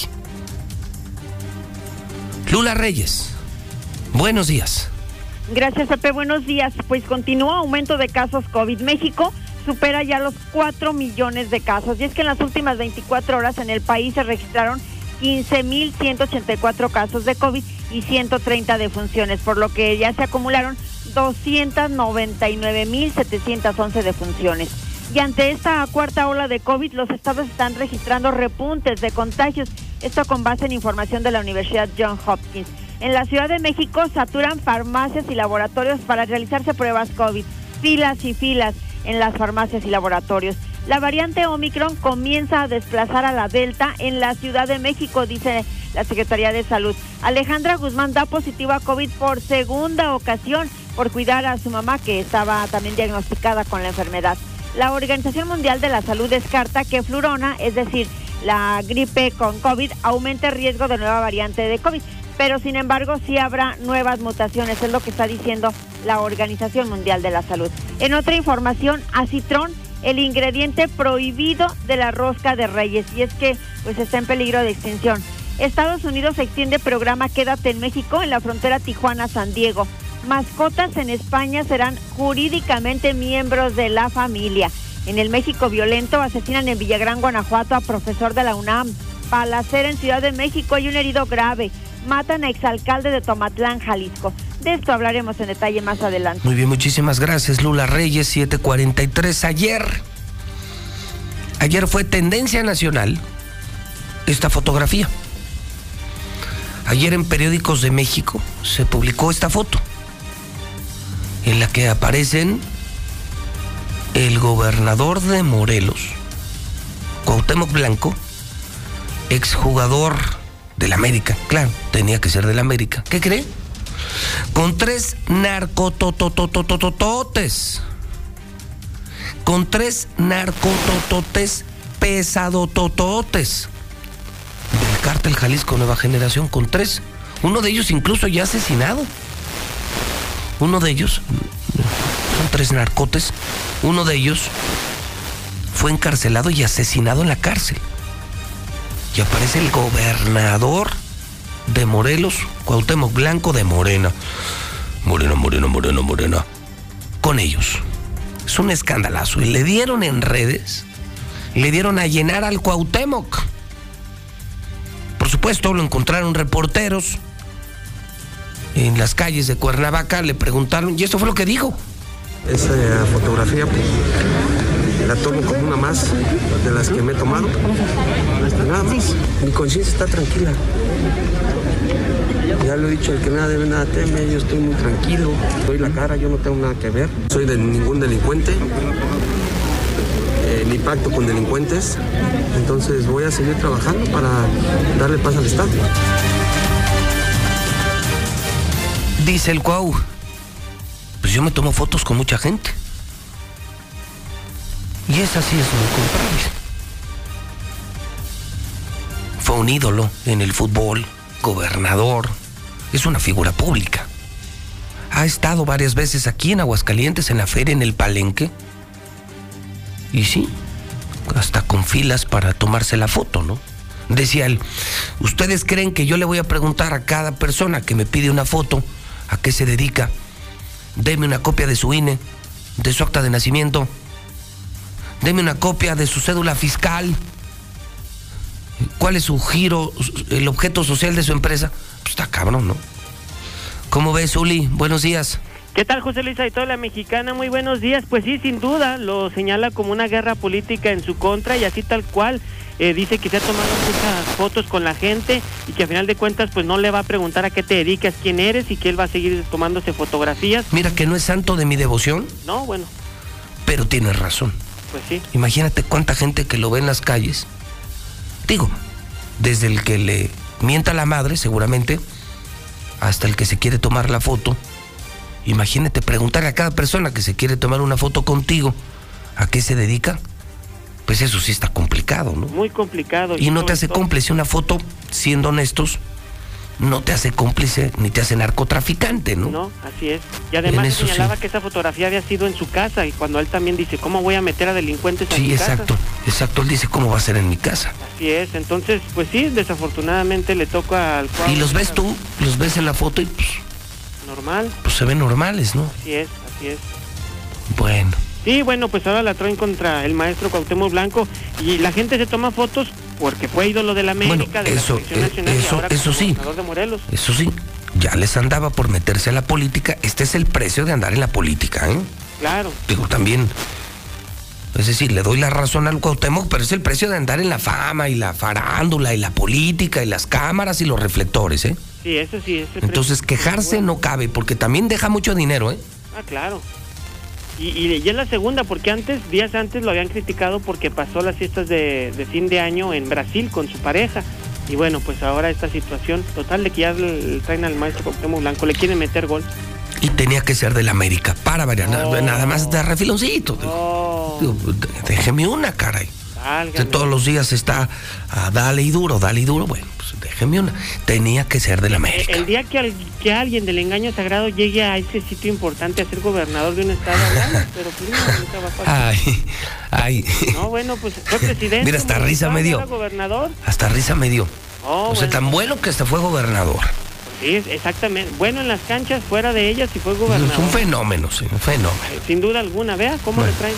Lula Reyes. Buenos días. Gracias, Pepe. Buenos días. Pues continúa aumento de casos COVID. México supera ya los 4 millones de casos. Y es que en las últimas 24 horas en el país se registraron 15.184 casos de COVID y 130 defunciones, por lo que ya se acumularon 299.711 defunciones. Y ante esta cuarta ola de COVID, los estados están registrando repuntes de contagios, esto con base en información de la Universidad John Hopkins. En la Ciudad de México saturan farmacias y laboratorios para realizarse pruebas COVID, filas y filas en las farmacias y laboratorios. La variante Omicron comienza a desplazar a la Delta en la Ciudad de México, dice la Secretaría de Salud. Alejandra Guzmán da positivo a COVID por segunda ocasión por cuidar a su mamá que estaba también diagnosticada con la enfermedad. La Organización Mundial de la Salud descarta que flurona, es decir, la gripe con COVID, aumente el riesgo de nueva variante de COVID. Pero sin embargo, sí habrá nuevas mutaciones, es lo que está diciendo la Organización Mundial de la Salud. En otra información, acitrón, el ingrediente prohibido de la rosca de reyes, y es que pues está en peligro de extinción. Estados Unidos extiende programa Quédate en México en la frontera Tijuana-San Diego. Mascotas en España serán jurídicamente miembros de la familia. En el México violento asesinan en Villagrán, Guanajuato a profesor de la UNAM. Palacera en Ciudad de México hay un herido grave. Matan a exalcalde de Tomatlán, Jalisco. De esto hablaremos en detalle más adelante. Muy bien, muchísimas gracias, Lula Reyes, 743. Ayer, ayer fue tendencia nacional esta fotografía. Ayer en periódicos de México se publicó esta foto en la que aparecen el gobernador de Morelos, Cuauhtémoc Blanco, exjugador del América, claro, tenía que ser del América. ¿Qué cree? Con tres narcototototototes. Con tres narcotototes pesadotototes. Del cártel Jalisco Nueva Generación, con tres. Uno de ellos incluso ya asesinado. Uno de ellos, son tres narcotes, uno de ellos fue encarcelado y asesinado en la cárcel. Y aparece el gobernador de Morelos, Cuauhtémoc Blanco de Morena. Morena, Morena, Morena, Morena. Con ellos. Es un escandalazo. Y le dieron en redes, le dieron a llenar al Cuauhtémoc. Por supuesto, lo encontraron reporteros en las calles de Cuernavaca, le preguntaron, y esto fue lo que dijo. Esa fotografía pues, la tomo como una más de las que me he tomado. Nada más. Mi conciencia está tranquila. Ya lo he dicho, el que nada debe, nada teme, yo estoy muy tranquilo. Doy la cara, yo no tengo nada que ver. Soy de ningún delincuente, eh, ni pacto con delincuentes. Entonces voy a seguir trabajando para darle paz al Estado. Dice el Cuau, pues yo me tomo fotos con mucha gente. Y esa sí es muy comparable. Fue un ídolo en el fútbol, gobernador, es una figura pública. Ha estado varias veces aquí en Aguascalientes, en la feria, en el palenque. Y sí, hasta con filas para tomarse la foto, ¿no? Decía él, ¿ustedes creen que yo le voy a preguntar a cada persona que me pide una foto a qué se dedica? Deme una copia de su INE, de su acta de nacimiento. Deme una copia de su cédula fiscal. ¿Cuál es su giro, el objeto social de su empresa? Pues está cabrón, ¿no? ¿Cómo ves, Uli? Buenos días. ¿Qué tal, José Luis toda la mexicana? Muy buenos días. Pues sí, sin duda, lo señala como una guerra política en su contra y así tal cual. Eh, dice que se ha tomado muchas fotos con la gente y que a final de cuentas pues no le va a preguntar a qué te dedicas, quién eres y que él va a seguir tomándose fotografías. Mira que no es santo de mi devoción. No, bueno. Pero tienes razón. Pues sí. Imagínate cuánta gente que lo ve en las calles. Digo, desde el que le mienta a la madre, seguramente, hasta el que se quiere tomar la foto. Imagínate preguntarle a cada persona que se quiere tomar una foto contigo a qué se dedica. Pues eso sí está complicado, ¿no? Muy complicado. Y no te hace todo- cómplice una foto, siendo honestos, no te hace cómplice ni te hace narcotraficante, ¿no? No, así es. Y además sí. señalaba que esa fotografía había sido en su casa y cuando él también dice, ¿cómo voy a meter a delincuentes a Sí, mi casa? exacto, exacto. Él dice, ¿cómo va a ser en mi casa? Así es. Entonces, pues sí, desafortunadamente le toca al Y los ves tú, los ves en la foto y pues, normal. pues se ven normales, ¿no? Así es, así es. Bueno, Sí, bueno, pues ahora la traen contra el maestro Cuauhtémoc Blanco y la gente se toma fotos porque fue ídolo de la América, de eso, la selección eh, nacional y eso- ahora eso como sí. de Morelos. eso sí, ya les andaba por meterse a la política. Este es el precio de andar en la política, ¿eh? Claro. Digo, también. Es decir, le doy la razón al Cuauhtémoc, pero es el precio de andar en la fama y la farándula y la política y las cámaras y los reflectores, ¿eh? Sí, eso sí. ese Entonces, quejarse no cabe, porque también deja mucho dinero, ¿eh? Ah, claro. Y, y, y es la segunda, porque antes, días antes lo habían criticado porque pasó las fiestas de, de fin de año en Brasil con su pareja. Y bueno, pues ahora esta situación total de que ya le, traen al maestro Cuauhtémoc Blanco, le quieren meter gol. Y tenía que ser del América, para variar, Oh. nada más de refiloncito. Digo, déjeme una, caray. Válgame. todos los días está a dale y duro, dale y duro. Bueno, pues déjeme una. Tenía que ser del América. El día que, al- que alguien del engaño sagrado llegue a ese sitio importante a ser gobernador de un estado, pero pues nunca va a pasar. Ay, ay. No, bueno, pues fue presidente. Mira, hasta risa me dio. Gobernador. Hasta risa me dio. Oh, o sea, bueno. tan bueno que hasta fue gobernador. Sí, exactamente. Bueno en las canchas, fuera de ellas y fue Es gobernador. un fenómeno, sí, un fenómeno. Sin duda alguna, vea cómo le traen.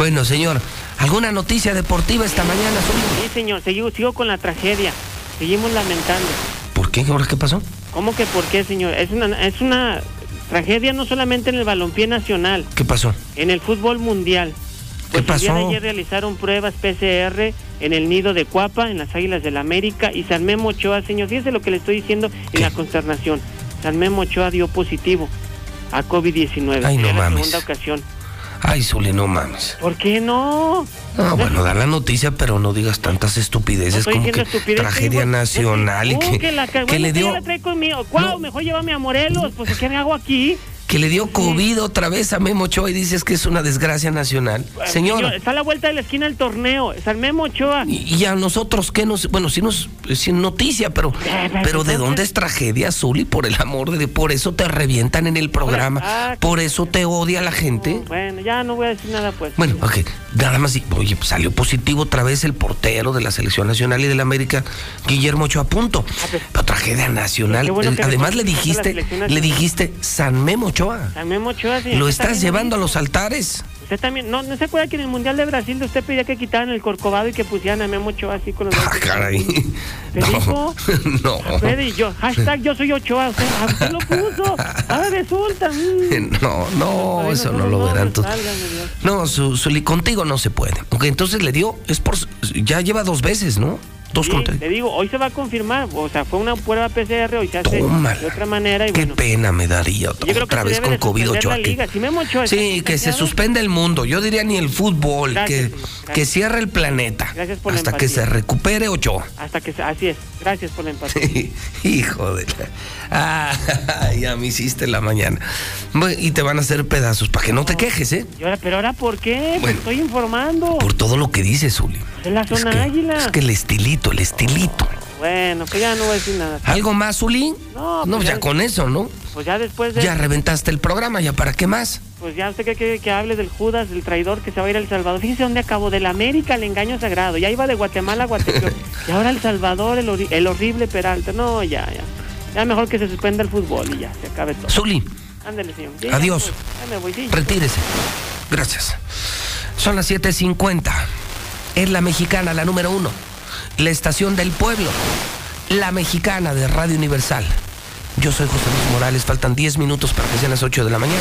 Bueno, señor, ¿alguna noticia deportiva esta mañana? Sí, señor, sigo, sigo con la tragedia. Seguimos lamentando. ¿Por qué? ¿Ahora qué pasó? ¿Cómo que por qué, señor? Es una, es una tragedia no solamente en el balompié nacional, ¿Qué pasó? en el fútbol mundial. ¿Qué Pues el día de pasó? ayer realizaron pruebas PCR en el nido de Cuapa, en las Águilas del América, y San Memo Ochoa, señor, fíjese lo que le estoy diciendo en la consternación. San Memo Ochoa dio positivo a COVID-19. Ay, no la mames. segunda ocasión. Ay, Zuli, no mames. ¿Por qué no? Ah, bueno, da la noticia, pero no digas tantas estupideces estoy como que estupidez, tragedia digo, nacional y que, que, la, que bueno, le que dio la trae conmigo. ¿Cuál? Mejor llévame a Morelos. Pues, ¿qué me hago aquí? Que le dio COVID otra vez a Memo Ochoa y dices que es una desgracia nacional. Señor, está a la vuelta de la esquina el torneo. San Memo Ochoa. y a nosotros qué nos, bueno, sí nos sin noticia, pero pero de dónde es tragedia, Zuli, por el amor de por eso te revientan en el programa, Ah, por eso te odia la gente. Bueno, ya no voy a decir nada, pues. Bueno, ok, nada más, y- oye, pues salió positivo otra vez el portero de la Selección Nacional y de la América, Guillermo Ochoa, punto. Pero tragedia nacional. Bueno Eh, Además le dijiste, le dijiste San Memo Ochoa. San Memo Ochoa, señor. Lo Usted estás llevando a lo los altares. Usted también, no, no se acuerda que en el Mundial de Brasil usted pedía que quitaran el corcovado y que pusieran a Memo Ochoa así con los Ah, caray. ¿Te dijo? No. Y yo, hashtag yo soy Ochoa, usted, ah, usted lo puso. Ahora resulta. mm. No, no, eso no lo verán todos. No, su, su- contigo no se puede. Ok, entonces le dio, es por, ya lleva dos veces, ¿no? Dos contra. le digo, hoy se va a confirmar, o sea, fue una prueba PCR, hoy se hace Tómala. de otra manera y Qué bueno. pena me daría Yo otra vez con COVID. Si Ochoa está Sí, que se suspenda el mundo. Yo diría ni el fútbol, Gracias, que, que cierre el planeta. Gracias por la Hasta que se recupere Ochoa. Hasta que se- así es. Gracias por la empatía. Hijo de la... Ah, ya me hiciste la mañana. Bueno, Y te van a hacer pedazos para que no te quejes, ¿eh? Y ahora, pero ahora, ¿por qué? Pues Bueno. estoy informando. Por todo lo que dices, Zuli. Es la zona águila. Es que el estilito, el estilito. Bueno, que ya no voy a decir nada. ¿Algo más, Zuli? No, No, pues ya ya- con eso, ¿no? Pues ya después de. Ya reventaste el programa, ¿ya para qué más? Pues ya usted quiere que, que hable del Judas, del traidor que se va a ir a El Salvador. Fíjese dónde acabó, del América al engaño sagrado. Ya iba de Guatemala a Guatemala. y ahora El Salvador, el, el horrible Peralta. No, ya, ya. Ya mejor que se suspenda el fútbol y ya, se acabe todo. Zuli, Ándale, señor. Ya, Adiós. Ya, pues, ya me voy, sí. retírese. Gracias. Son las 7.50. Es la mexicana, la número uno. La estación del pueblo. La mexicana de Radio Universal. Yo soy José Luis Morales. Faltan 10 minutos para que sean las 8 de la mañana.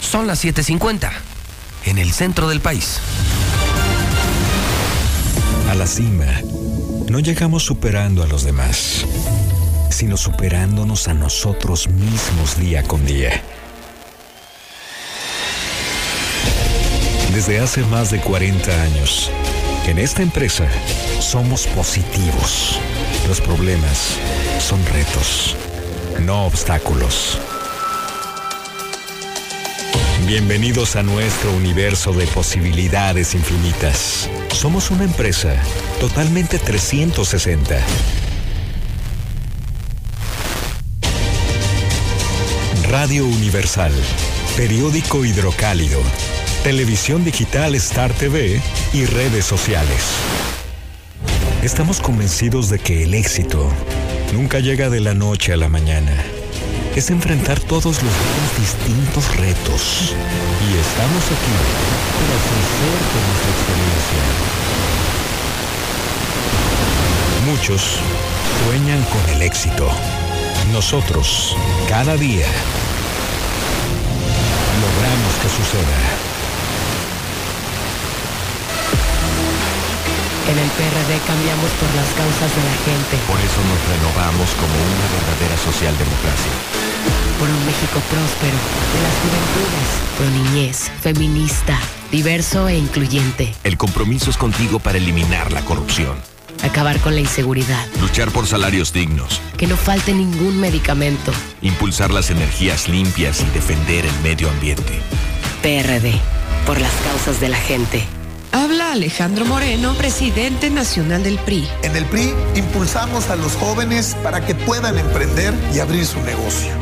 Son las 7.50. En el centro del país. A la cima, no llegamos superando a los demás, sino superándonos a nosotros mismos día con día. desde hace más de 40 años. En esta empresa somos positivos. Los problemas son retos, no obstáculos. Bienvenidos a nuestro universo de posibilidades infinitas. Somos una empresa totalmente 360. Radio Universal, periódico hidrocálido, televisión digital Star TV y redes sociales. Estamos convencidos de que el éxito nunca llega de la noche a la mañana. Es enfrentar todos los distintos retos. Y estamos aquí para ofrecer con nuestra experiencia. Muchos sueñan con el éxito. Nosotros, cada día, logramos que suceda. En el PRD cambiamos por las causas de la gente. Por eso nos renovamos como una verdadera socialdemocracia. Por un México próspero, de las juventudes, pro niñez, feminista, diverso e incluyente. El compromiso es contigo para eliminar la corrupción. Acabar con la inseguridad. Luchar por salarios dignos. Que no falte ningún medicamento. Impulsar las energías limpias y defender el medio ambiente. PRD, por las causas de la gente. Habla Alejandro Moreno, presidente nacional del PRI. En el PRI impulsamos a los jóvenes para que puedan emprender y abrir su negocio.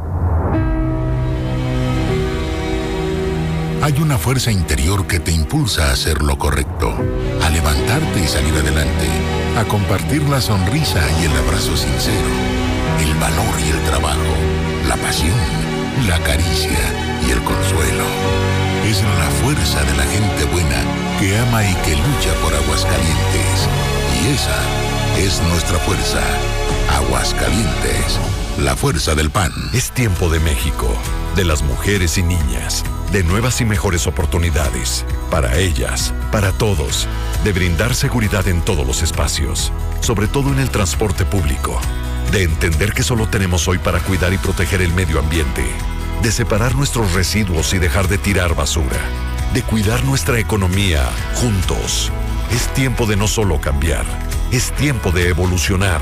Hay una fuerza interior que te impulsa a hacer lo correcto, a levantarte y salir adelante, a compartir la sonrisa y el abrazo sincero, el valor y el trabajo, la pasión, la caricia y el consuelo. Es la fuerza de la gente buena que ama y que lucha por Aguascalientes. Y esa es nuestra fuerza. Aguascalientes, la fuerza del pan. Es tiempo de México, de las mujeres y niñas, de nuevas y mejores oportunidades, para ellas, para todos, de brindar seguridad en todos los espacios, sobre todo en el transporte público, de entender que solo tenemos hoy para cuidar y proteger el medio ambiente, de separar nuestros residuos y dejar de tirar basura, de cuidar nuestra economía juntos. Es tiempo de no solo cambiar, es tiempo de evolucionar.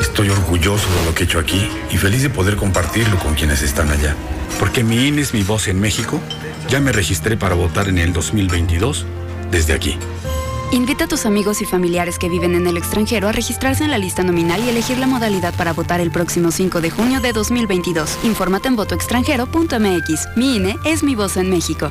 Estoy orgulloso de lo que he hecho aquí y feliz de poder compartirlo con quienes están allá. Porque mi INE es mi voz en México, ya me registré para votar en el 2022 desde aquí. Invita a tus amigos y familiares que viven en el extranjero a registrarse en la lista nominal y elegir la modalidad para votar el próximo 5 de junio de 2022. Infórmate en votoextranjero.mx. Mi INE es mi voz en México.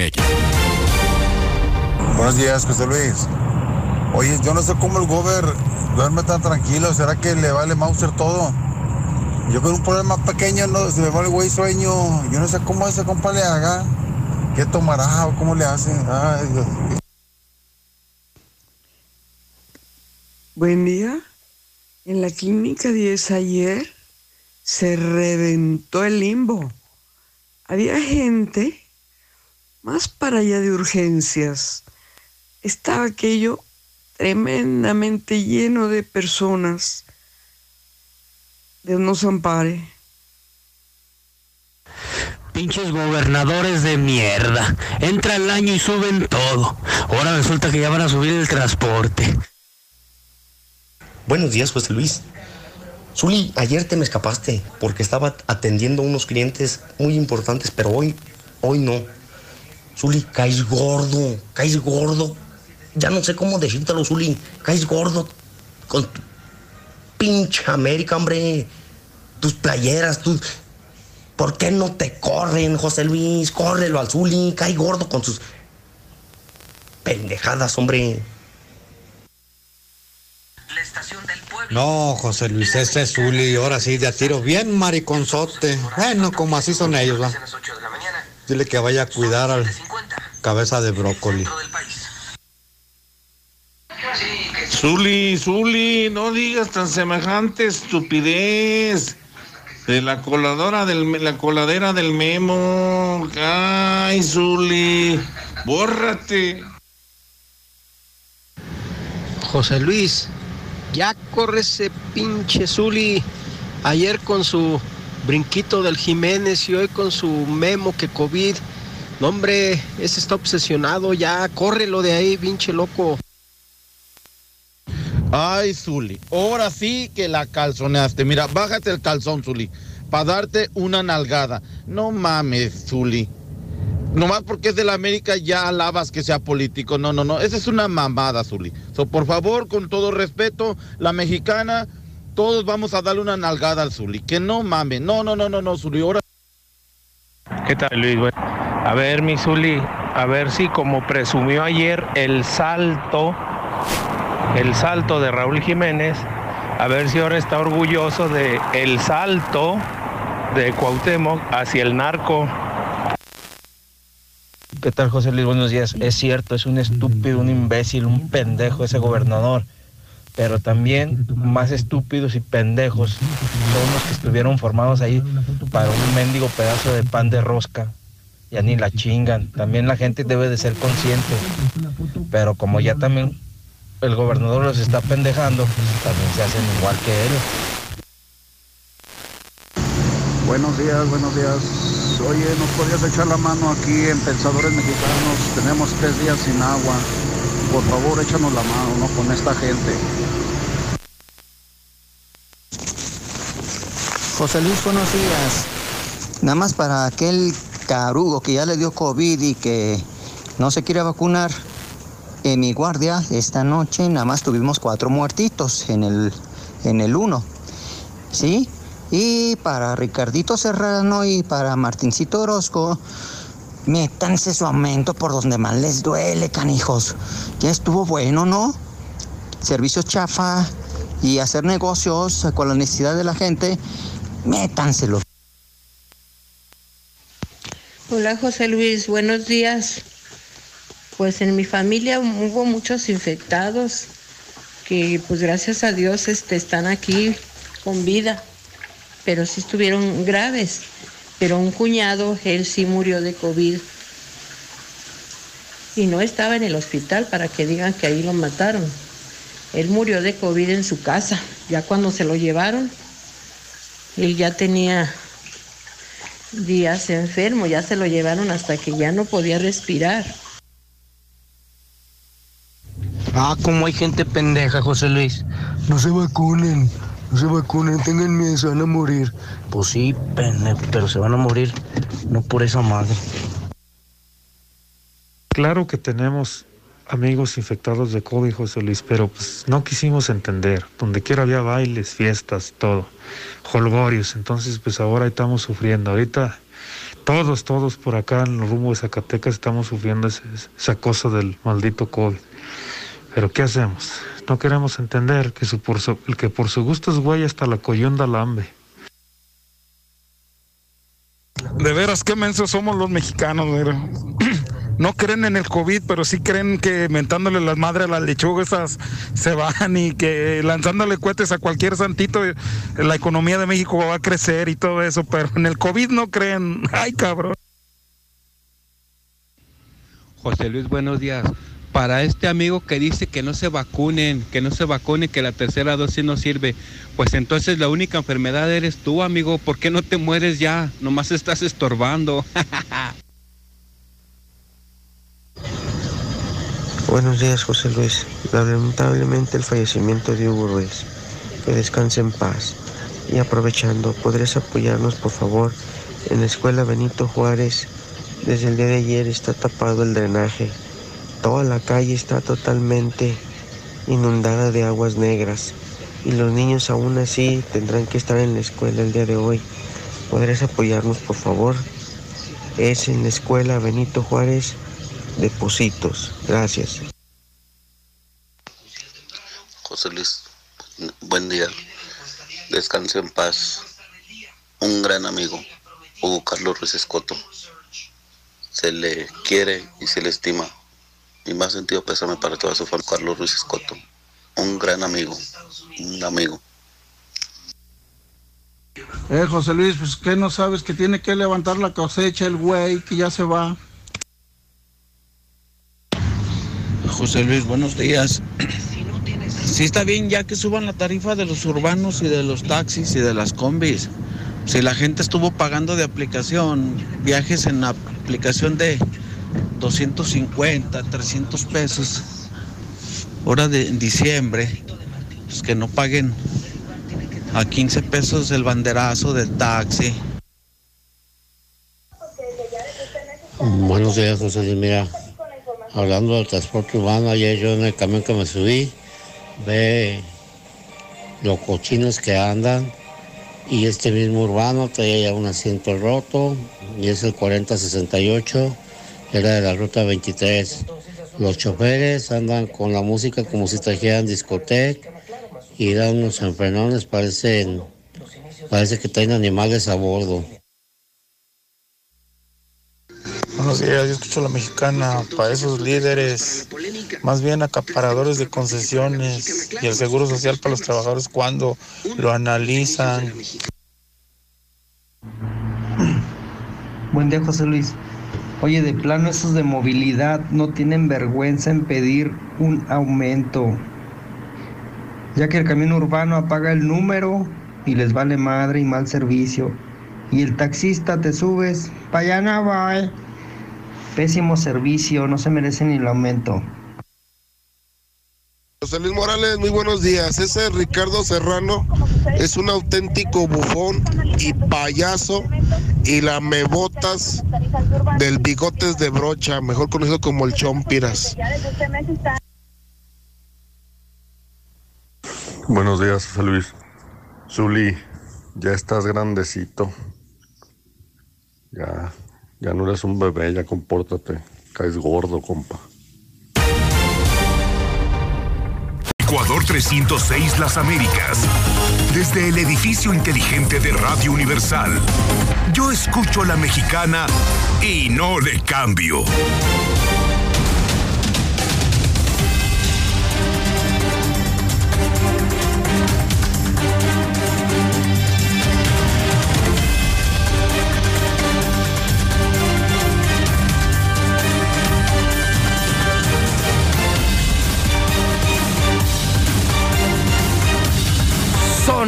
Buenos días, José Luis. Oye, yo no sé cómo el gober duerme tan tranquilo. ¿Será que le vale Mauser todo? Yo con un problema pequeño, no, se me va el güey sueño. Yo no sé cómo ese compa le haga. ¿Qué tomará o cómo le hace? Ay, Dios. Buen día. En la clínica 10 ayer se reventó el limbo. Había gente más para allá de urgencias, estaba aquello tremendamente lleno de personas. Dios nos ampare. Pinches gobernadores de mierda. Entra el año y suben todo. Ahora resulta que ya van a subir el transporte. Buenos días, José Luis. Zuli, ayer te me escapaste porque estaba atendiendo a unos clientes muy importantes, pero hoy, hoy no. Zuli, caes gordo, caes gordo. Ya no sé cómo decírtelo, Zuli. Caes gordo con tu pinche América, hombre. Tus playeras, tus... ¿Por qué no te corren, José Luis? Córrelo al Zuli, cae gordo con sus pendejadas, hombre. No, José Luis, ese es Zuli, ahora sí, de a tiro bien mariconzote. Bueno, como así son ellos, va. Dile que vaya a cuidar al cabeza de brócoli. Zuli, Zuli, no digas tan semejante estupidez. De la coladora del la coladera del memo. Ay, Zuli, bórrate. José Luis, ya corre ese pinche Zuli. Ayer con su brinquito del Jiménez y hoy con su memo que COVID. No, hombre, ese está obsesionado ya. Córrelo de ahí, pinche loco. Ay, Zuli, ahora sí que la calzoneaste. Mira, bájate el calzón, Zuli, para darte una nalgada. No mames, Zuli. Nomás porque es de la América ya alabas que sea político. No, no, no. Esa es una mamada, Zuli. So, por favor, con todo respeto, la mexicana, todos vamos a darle una nalgada al Zuli. Que no mames. No, no, no, no, no, Zuli. Ahora. ¿Qué tal, Luis? Bueno, a ver, mi Zuli, a ver si como presumió ayer el salto, el salto de Raúl Jiménez, a ver si ahora está orgulloso de el salto de Cuauhtémoc hacia el narco. ¿Qué tal, José Luis? Buenos días. Es cierto, es un estúpido, un imbécil, un pendejo ese gobernador. Pero también más estúpidos y pendejos son los que estuvieron formados ahí para un mendigo pedazo de pan de rosca. Ya ni la chingan. También la gente debe de ser consciente. Pero como ya también el gobernador los está pendejando, también se hacen igual que él. Buenos días, buenos días. Oye, ¿nos podrías echar la mano aquí en Pensadores Mexicanos? Tenemos tres días sin agua. Por favor, échanos la mano, ¿no? Con esta gente. José Luis, buenos días. Nada más para aquel carugo que ya le dio COVID y que no se quiere vacunar. En mi guardia, esta noche nada más tuvimos cuatro muertitos en el, en el uno. ¿Sí? Y para Ricardito Serrano y para Martincito Orozco, métanse su aumento por donde más les duele, canijos. Ya estuvo bueno, ¿no? Servicios chafa y hacer negocios con la necesidad de la gente, métanselo. Hola José Luis, buenos días. Pues en mi familia hubo muchos infectados que pues gracias a Dios este, están aquí con vida pero sí estuvieron graves. Pero un cuñado, él sí murió de COVID. Y no estaba en el hospital para que digan que ahí lo mataron. Él murió de COVID en su casa. Ya cuando se lo llevaron, él ya tenía días enfermo, ya se lo llevaron hasta que ya no podía respirar. Ah, como hay gente pendeja, José Luis. No se vacunen. No se vacunen, tengan miedo, se van a morir. Pues sí, pero se van a morir, no por esa madre. Claro que tenemos amigos infectados de COVID, José Luis, pero pues no quisimos entender. Donde quiera había bailes, fiestas, todo. Holgorios, entonces pues ahora estamos sufriendo. Ahorita todos, todos por acá en el rumbo de Zacatecas estamos sufriendo esa cosa del maldito COVID. Pero ¿qué hacemos? No queremos entender que, su, por su, el que por su gusto es güey hasta la coyunda lambe. De veras, qué mensos somos los mexicanos, No creen en el COVID, pero sí creen que mentándole las madres a las lechugas se van y que lanzándole cohetes a cualquier santito la economía de México va a crecer y todo eso, pero en el COVID no creen. Ay, cabrón. José Luis, buenos días. Para este amigo que dice que no se vacunen, que no se vacunen, que la tercera dosis no sirve, pues entonces la única enfermedad eres tú, amigo. ¿Por qué no te mueres ya? Nomás estás estorbando. Buenos días, José Luis. Lamentablemente el fallecimiento de Hugo Ruiz. Que descanse en paz. Y aprovechando, ¿podrías apoyarnos, por favor? En la escuela Benito Juárez, desde el día de ayer está tapado el drenaje. Toda la calle está totalmente inundada de aguas negras. Y los niños aún así tendrán que estar en la escuela el día de hoy. ¿Podrías apoyarnos, por favor? Es en la escuela Benito Juárez, Depositos. Gracias. José Luis, buen día. Descanse en paz. Un gran amigo, Hugo Carlos Ruiz Escoto. Se le quiere y se le estima. Y más sentido pésame para toda su familia, Carlos Ruiz Escoto. Un gran amigo, un amigo. Eh, José Luis, pues que no sabes que tiene que levantar la cosecha el güey que ya se va. José Luis, buenos días. Sí está bien ya que suban la tarifa de los urbanos y de los taxis y de las combis. Si la gente estuvo pagando de aplicación viajes en aplicación de 250, 300 pesos, hora de diciembre, pues que no paguen a 15 pesos el banderazo del taxi. Buenos días, José. Mira, hablando del transporte urbano, ayer yo en el camión que me subí, ve los cochinos que andan y este mismo urbano traía ya un asiento roto y es el 4068, era de la ruta 23. Los choferes andan con la música como si trajeran discoteca y dan unos enfrenones, parecen, parece que traen animales a bordo. Buenos días, yo escucho a la mexicana para esos líderes, más bien acaparadores de concesiones y el seguro social para los trabajadores cuando lo analizan. Buen día, José Luis. Oye, de plano esos de movilidad no tienen vergüenza en pedir un aumento, ya que el camión urbano apaga el número y les vale madre y mal servicio. Y el taxista te subes, para allá no voy. Pésimo servicio, no se merece ni el aumento. José Luis Morales, muy buenos días. Ese Ricardo Serrano es un auténtico bufón y payaso y lamebotas del bigotes de brocha, mejor conocido como el Chompiras. Buenos días, José Luis. Zuli, ya estás grandecito. Ya, ya no eres un bebé, ya compórtate. Caes gordo, compa. Ecuador 306 Las Américas. Desde el edificio inteligente de Radio Universal. Yo escucho a la mexicana y no le cambio.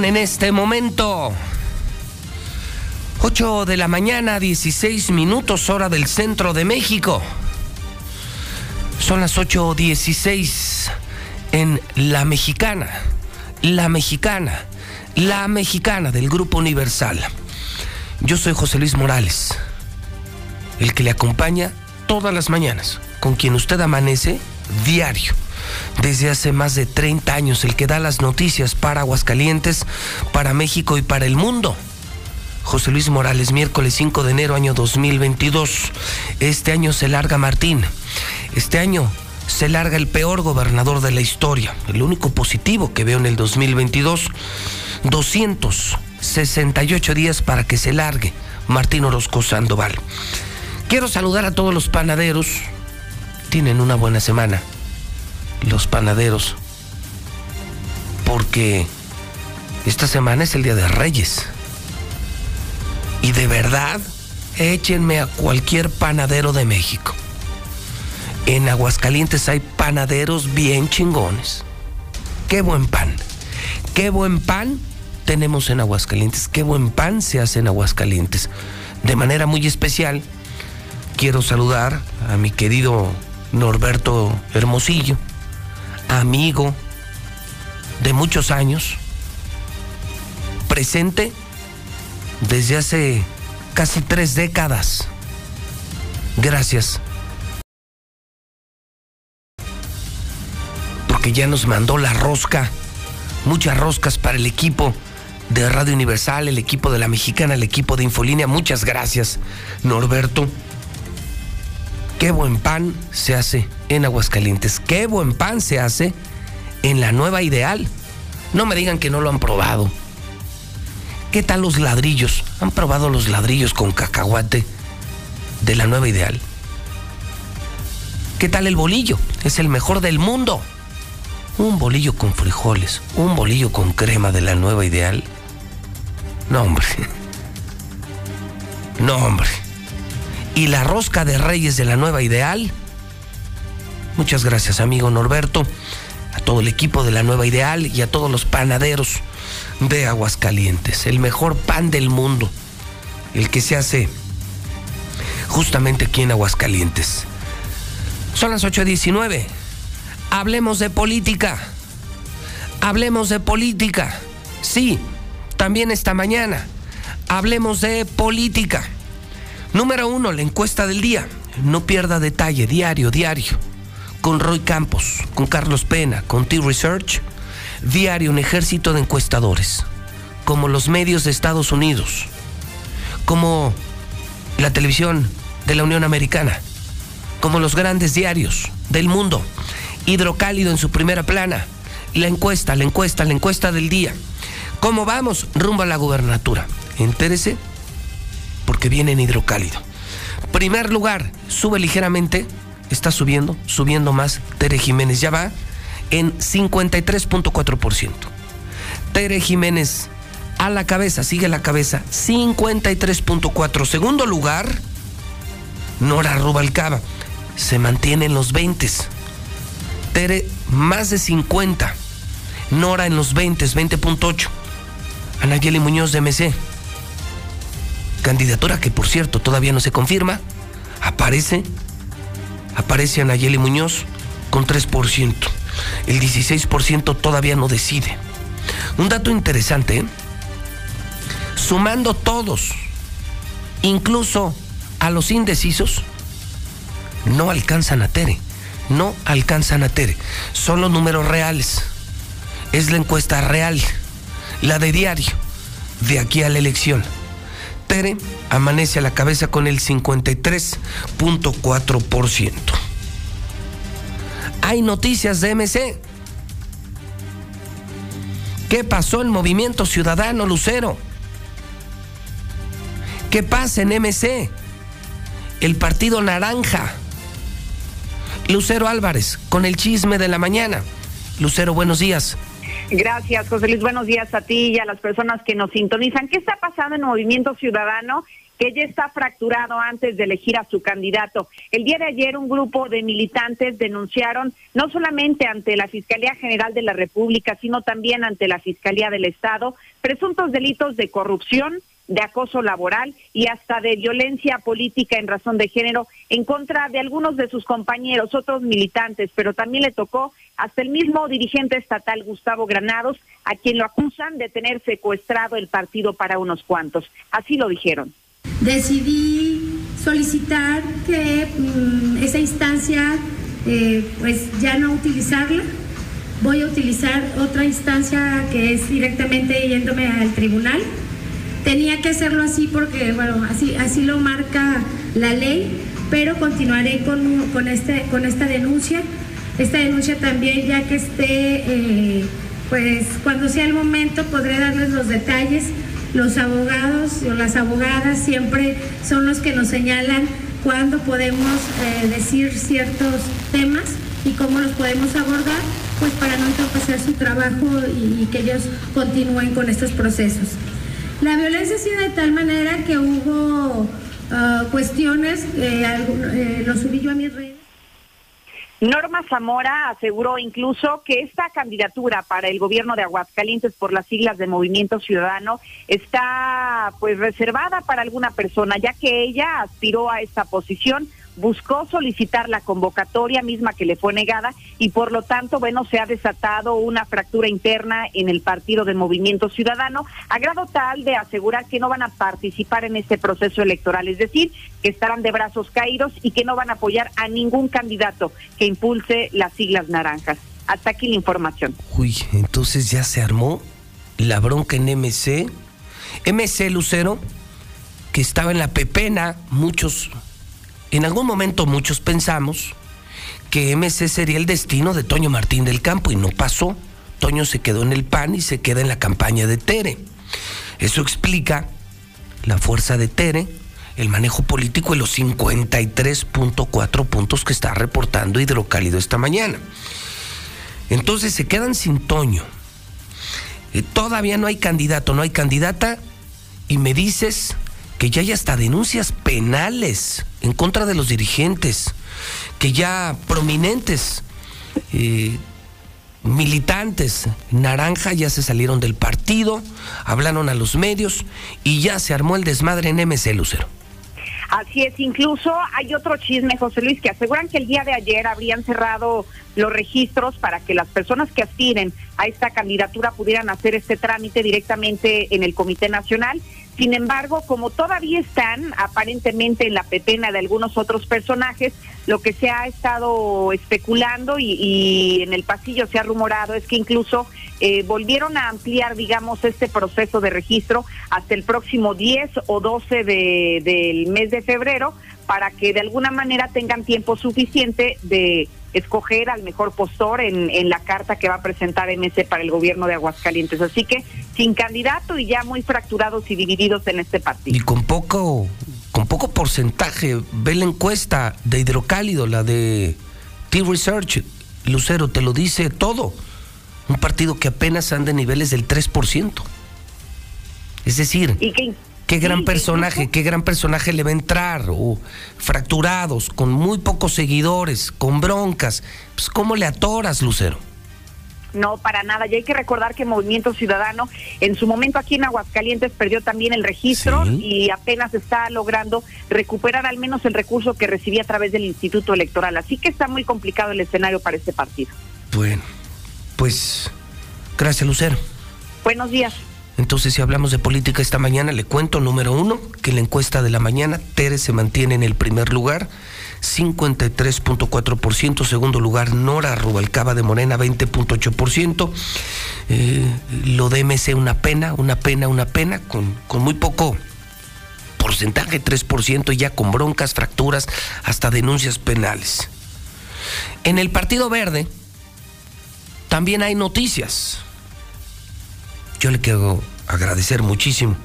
En este momento 8 de la mañana, 16 minutos hora del centro de México. Son las 8.16 en La Mexicana, La Mexicana, La Mexicana del Grupo Universal. Yo soy José Luis Morales, el que le acompaña todas las mañanas, con quien usted amanece diario desde hace más de 30 años, el que da las noticias para Aguascalientes, para México y para el mundo. José Luis Morales, miércoles 5 de enero año 2022. Este año se larga Martín. Este año se larga el peor gobernador de la historia. El único positivo que veo en el 2022. 268 días para que se largue Martín Orozco Sandoval. Quiero saludar a todos los panaderos. Tienen una buena semana los panaderos, porque esta semana es el Día de Reyes. Y de verdad, échenme a cualquier panadero de México. En Aguascalientes hay panaderos bien chingones. Qué buen pan. Qué buen pan tenemos en Aguascalientes. Qué buen pan se hace en Aguascalientes. De manera muy especial, quiero saludar a mi querido Norberto Hermosillo, amigo de muchos años, presente desde hace casi tres décadas. Gracias. Porque ya nos mandó la rosca, muchas roscas para el equipo de Radio Universal, el equipo de la Mexicana, el equipo de Infolínea. Muchas gracias, Norberto. Qué buen pan se hace en Aguascalientes. Qué buen pan se hace en la nueva ideal. No me digan que no lo han probado. ¿Qué tal los ladrillos? ¿Han probado los ladrillos con cacahuate de la nueva ideal? ¿Qué tal el bolillo? Es el mejor del mundo. Un bolillo con frijoles, un bolillo con crema de la nueva ideal. No, hombre. No, hombre. Y la rosca de reyes de la nueva ideal. Muchas gracias, amigo Norberto, a todo el equipo de la nueva ideal y a todos los panaderos de Aguascalientes. El mejor pan del mundo. El que se hace justamente aquí en Aguascalientes. Son las 8.19. Hablemos de política. Hablemos de política. Sí, también esta mañana. Hablemos de política. Número uno, la encuesta del día. No pierda detalle, diario, diario. Con Roy Campos, con Carlos Pena, con T-Research. Diario, un ejército de encuestadores. Como los medios de Estados Unidos. Como la televisión de la Unión Americana. Como los grandes diarios del mundo. Hidrocálido en su primera plana. La encuesta, la encuesta, la encuesta del día. ¿Cómo vamos? Rumbo a la gubernatura. Entérese porque viene en hidrocálido. Primer lugar, sube ligeramente, está subiendo, subiendo más. Tere Jiménez ya va en 53.4%. Tere Jiménez a la cabeza, sigue la cabeza, 53.4. Segundo lugar, Nora Rubalcaba, se mantiene en los 20. Tere más de 50. Nora en los 20, 20.8. Anayeli Muñoz de MC. Candidatura que por cierto todavía no se confirma. Aparece. Aparece Anayeli Muñoz con 3%. El 16% todavía no decide. Un dato interesante, ¿eh? sumando todos, incluso a los indecisos, no alcanzan a Tere. No alcanzan a Tere. Son los números reales. Es la encuesta real la de diario, de aquí a la elección. Tere amanece a la cabeza con el 53.4%. Hay noticias de MC. ¿Qué pasó en Movimiento Ciudadano Lucero? ¿Qué pasa en MC? El Partido Naranja. Lucero Álvarez, con el chisme de la mañana. Lucero, buenos días. Gracias, José Luis. Buenos días a ti y a las personas que nos sintonizan. ¿Qué está pasando en Movimiento Ciudadano? que ya está fracturado antes de elegir a su candidato. El día de ayer un grupo de militantes denunciaron no solamente ante la Fiscalía General de la República, sino también ante la Fiscalía del Estado, presuntos delitos de corrupción, de acoso laboral y hasta de violencia política en razón de género en contra de algunos de sus compañeros, otros militantes, pero también le tocó hasta el mismo dirigente estatal Gustavo Granados, a quien lo acusan de tener secuestrado el partido para unos cuantos. Así lo dijeron. Decidí solicitar que mm, esa instancia eh, pues ya no utilizarla. Voy a utilizar otra instancia que es directamente yéndome al tribunal Tenía que hacerlo así porque, bueno, así, así lo marca la ley, pero continuaré con, con, este, con esta denuncia. Esta denuncia también, ya que esté, eh, pues cuando sea el momento, podré darles los detalles. Los abogados o las abogadas siempre son los que nos señalan cuándo podemos eh, decir ciertos temas y cómo los podemos abordar, pues para no entorpecer su trabajo y que ellos continúen con estos procesos. La violencia ha sido de tal manera que hubo ah, cuestiones, eh, eh, lo subí yo a mis redes. Norma Zamora aseguró incluso que esta candidatura para el gobierno de Aguascalientes por las siglas de Movimiento Ciudadano está pues reservada para alguna persona, ya que ella aspiró a esta posición buscó solicitar la convocatoria misma que le fue negada y por lo tanto, bueno, se ha desatado una fractura interna en el partido de Movimiento Ciudadano a grado tal de asegurar que no van a participar en este proceso electoral, es decir, que estarán de brazos caídos y que no van a apoyar a ningún candidato que impulse las siglas naranjas. Hasta aquí la información. Uy, entonces ya se armó la bronca en MC. MC Lucero, que estaba en la pepena, muchos en algún momento muchos pensamos que MC sería el destino de Toño Martín del Campo y no pasó. Toño se quedó en el PAN y se queda en la campaña de Tere. Eso explica la fuerza de Tere, el manejo político y los 53.4 puntos que está reportando Hidrocálido esta mañana. Entonces se quedan sin Toño. Eh, todavía no hay candidato, no hay candidata y me dices que ya hay hasta denuncias penales en contra de los dirigentes, que ya prominentes eh, militantes naranja ya se salieron del partido, hablaron a los medios y ya se armó el desmadre en MC Lucero. Así es, incluso hay otro chisme, José Luis, que aseguran que el día de ayer habrían cerrado los registros para que las personas que aspiren a esta candidatura pudieran hacer este trámite directamente en el Comité Nacional. Sin embargo, como todavía están aparentemente en la pepena de algunos otros personajes, lo que se ha estado especulando y, en el pasillo se ha rumorado es que incluso eh, volvieron a ampliar, digamos, este proceso de registro hasta el próximo 10 o 12 de, del mes de febrero para que de alguna manera tengan tiempo suficiente de escoger al mejor postor en, en la carta que va a presentar MC para el gobierno de Aguascalientes. Así que sin candidato y ya muy fracturados y divididos en este partido. Y con poco, con poco porcentaje, ve la encuesta de hidrocálido, la de T-Research, Lucero, te lo dice todo. Un partido que apenas anda en niveles del 3%. Es decir, ¿Y qué gran personaje, qué gran personaje le va a entrar, o fracturados, con muy pocos seguidores, con broncas. Pues, ¿cómo le atoras, Lucero? No, para nada. Y hay que recordar que Movimiento Ciudadano en su momento aquí en Aguascalientes perdió también el registro y apenas está logrando recuperar al menos el recurso que recibía a través del Instituto Electoral. Así que está muy complicado el escenario para este partido. Bueno, pues gracias Lucero. Buenos días. Entonces, si hablamos de política esta mañana, le cuento, número uno, que la encuesta de la mañana, Tere se mantiene en el primer lugar, 53.4%, segundo lugar, Nora Rubalcaba de Morena, 20.8%, eh, lo de MC una pena, una pena, una pena, con, con muy poco porcentaje, 3%, ya con broncas, fracturas, hasta denuncias penales. En el Partido Verde también hay noticias yo le quiero agradecer muchísimo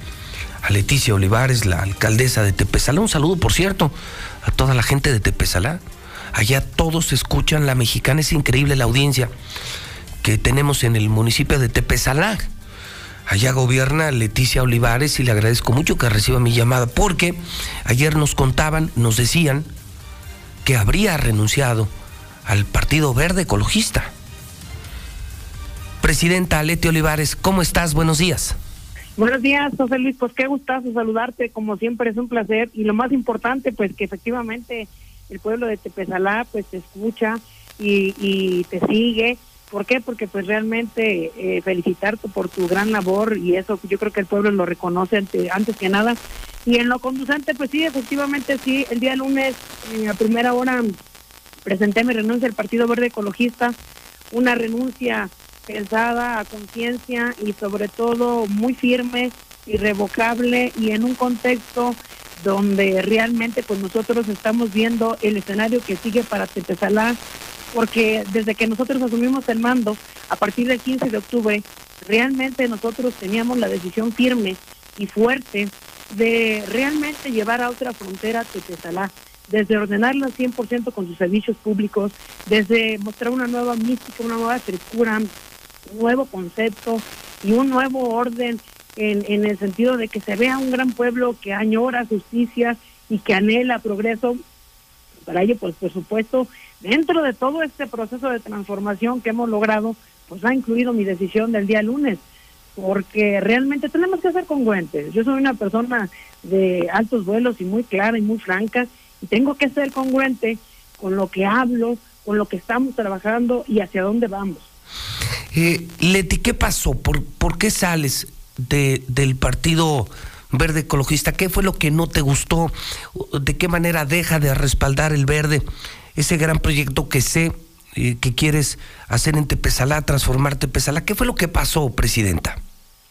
a Leticia Olivares, la alcaldesa de Tepesalá. Un saludo, por cierto, a toda la gente de Tepesalá. Allá todos escuchan la mexicana, es increíble la audiencia que tenemos en el municipio de Tepesalá. Allá gobierna Leticia Olivares y le agradezco mucho que reciba mi llamada porque ayer nos contaban, nos decían que habría renunciado al Partido Verde Ecologista. Presidenta Leti Olivares, ¿cómo estás? Buenos días. Buenos días, José Luis. Pues qué gustazo saludarte, como siempre es un placer. Y lo más importante, pues que efectivamente el pueblo de Tepezalá pues te escucha y, te sigue. ¿Por qué? Porque pues realmente eh, felicitarte por tu gran labor y eso yo creo que el pueblo lo reconoce antes que nada. Y en lo conducente, pues sí, efectivamente sí, el día lunes a primera hora presenté mi renuncia al Partido Verde Ecologista, una renuncia pensada a conciencia y sobre todo muy firme, irrevocable y en un contexto donde realmente pues nosotros estamos viendo el escenario que sigue para Tepesalá, porque desde que nosotros asumimos el mando, a partir del 15 de octubre, realmente nosotros teníamos la decisión firme y fuerte de realmente llevar a otra frontera Tepesalá, desde ordenarla 100% con sus servicios públicos, desde mostrar una nueva mística, una nueva frescura, nuevo concepto y un nuevo orden en, en el sentido de que se vea un gran pueblo que añora justicia y que anhela progreso. Para ello, pues por supuesto, dentro de todo este proceso de transformación que hemos logrado, pues ha incluido mi decisión del día lunes, porque realmente tenemos que ser congruentes. Yo soy una persona de altos vuelos y muy clara y muy franca, y tengo que ser congruente con lo que hablo, con lo que estamos trabajando y hacia dónde vamos. Eh, Leti, ¿qué pasó? ¿Por, qué sales de, del Partido Verde Ecologista? ¿Qué fue lo que no te gustó? ¿De qué manera deja de respaldar el verde? Ese gran proyecto que sé eh, que quieres hacer en Tepezalá, transformar Tepezalá. ¿Qué fue lo que pasó, Presidenta?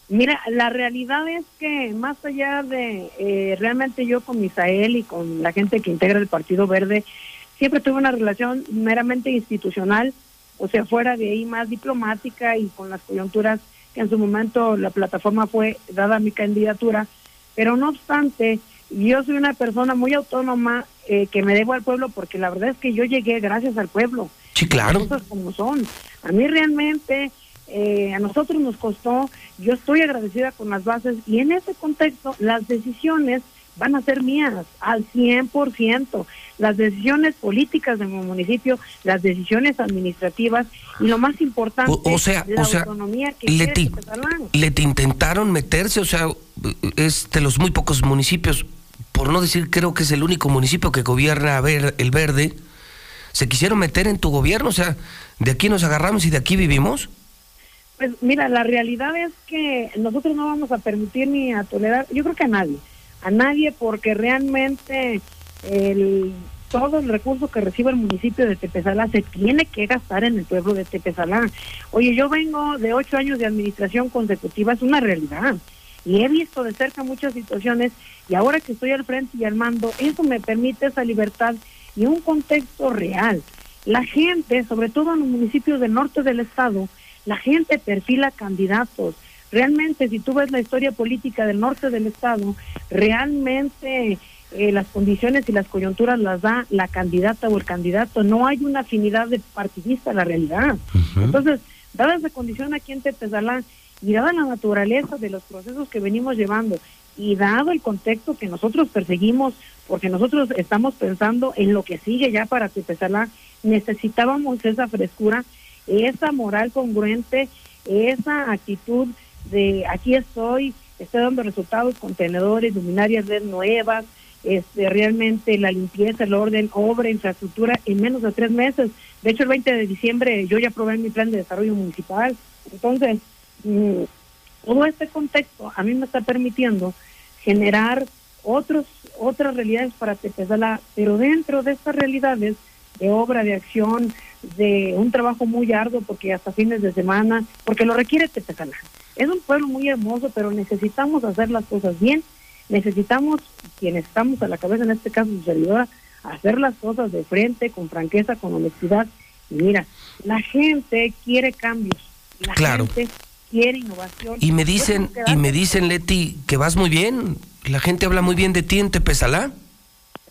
Mira, la realidad es que más allá de eh, realmente yo con Misael y con la gente que integra el Partido Verde, siempre tuve una relación meramente institucional, o sea, fuera de ahí más diplomática y con las coyunturas que en su momento la plataforma fue dada a mi candidatura, pero no obstante, yo soy una persona muy autónoma eh, que me debo al pueblo porque la verdad es que yo llegué gracias al pueblo. Sí, claro. Cosas como son. A mí realmente eh, a nosotros nos costó, yo estoy agradecida con las bases y en ese contexto las decisiones van a ser mías al 100%. Las decisiones políticas de mi municipio, las decisiones administrativas y lo más importante, o, sea, la o sea, autonomía que Leti, quiere Leti, intentaron meterse, o sea, es de los muy pocos municipios, por no decir creo que es el único municipio que gobierna ver, el verde, se quisieron meter en tu gobierno, o sea, de aquí nos agarramos y de aquí vivimos. Pues mira, la realidad es que nosotros no vamos a permitir ni a tolerar, yo creo que a nadie, a nadie porque realmente el, todo el recurso que recibe el municipio de Tepezalá se tiene que gastar en el pueblo de Tepezalá. Oye, yo vengo de ocho años de administración consecutiva, es una realidad. Y he visto de cerca muchas situaciones y ahora que estoy al frente y al mando, eso me permite esa libertad y un contexto real. La gente, sobre todo en los municipios del norte del estado, la gente perfila candidatos. Realmente, si tú ves la historia política del norte del estado, realmente eh, las condiciones y las coyunturas las da la candidata o el candidato. No hay una afinidad de partidista en la realidad. Entonces, dada esa condición aquí en Tepezalá y dada la naturaleza de los procesos que venimos llevando y dado el contexto que nosotros perseguimos, porque nosotros estamos pensando en lo que sigue ya para Tepezalá, necesitábamos esa frescura esa moral congruente, esa actitud de aquí estoy, estoy dando resultados, contenedores, luminarias red nuevas, este, realmente la limpieza, el orden, obra, infraestructura en menos de tres meses. De hecho, el 20 de diciembre yo ya aprobé mi plan de desarrollo municipal. Entonces, mm, todo este contexto a mí me está permitiendo generar otros otras realidades para Tepezalá, pero dentro de estas realidades de obra, de acción, de un trabajo muy arduo porque hasta fines de semana, porque lo requiere Tepezalá. Es un pueblo muy hermoso, pero necesitamos hacer las cosas bien. Necesitamos, quienes estamos a la cabeza, en este caso su servidora, hacer las cosas de frente, con franqueza, con honestidad. Y mira, la gente quiere cambios. La gente quiere innovación. Y me dicen, y me dicen, Leti, que vas muy bien. La gente habla muy bien de ti en Tepezalá.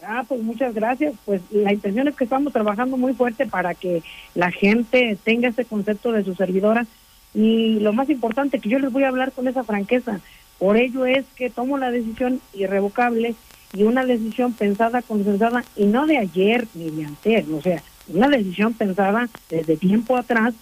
Ah, pues muchas gracias. Pues la intención es que estamos trabajando muy fuerte para que la gente tenga ese concepto de su servidora. Y lo más importante, que yo les voy a hablar con esa franqueza. Por ello es que tomo la decisión irrevocable y una decisión pensada, consensada, y no de ayer ni de antes, o sea, una decisión pensada desde tiempo atrás,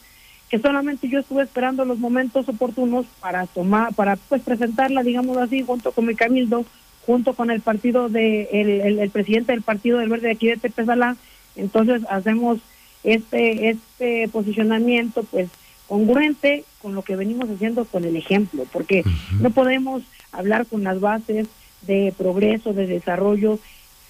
que solamente yo estuve esperando los momentos oportunos para tomar, para pues presentarla, digamos así, junto con mi cabildo, junto con el partido de el, el, presidente del partido del verde de aquí de Tepezalá entonces hacemos este este posicionamiento pues congruente con lo que venimos haciendo con el ejemplo porque no podemos hablar con las bases de progreso de desarrollo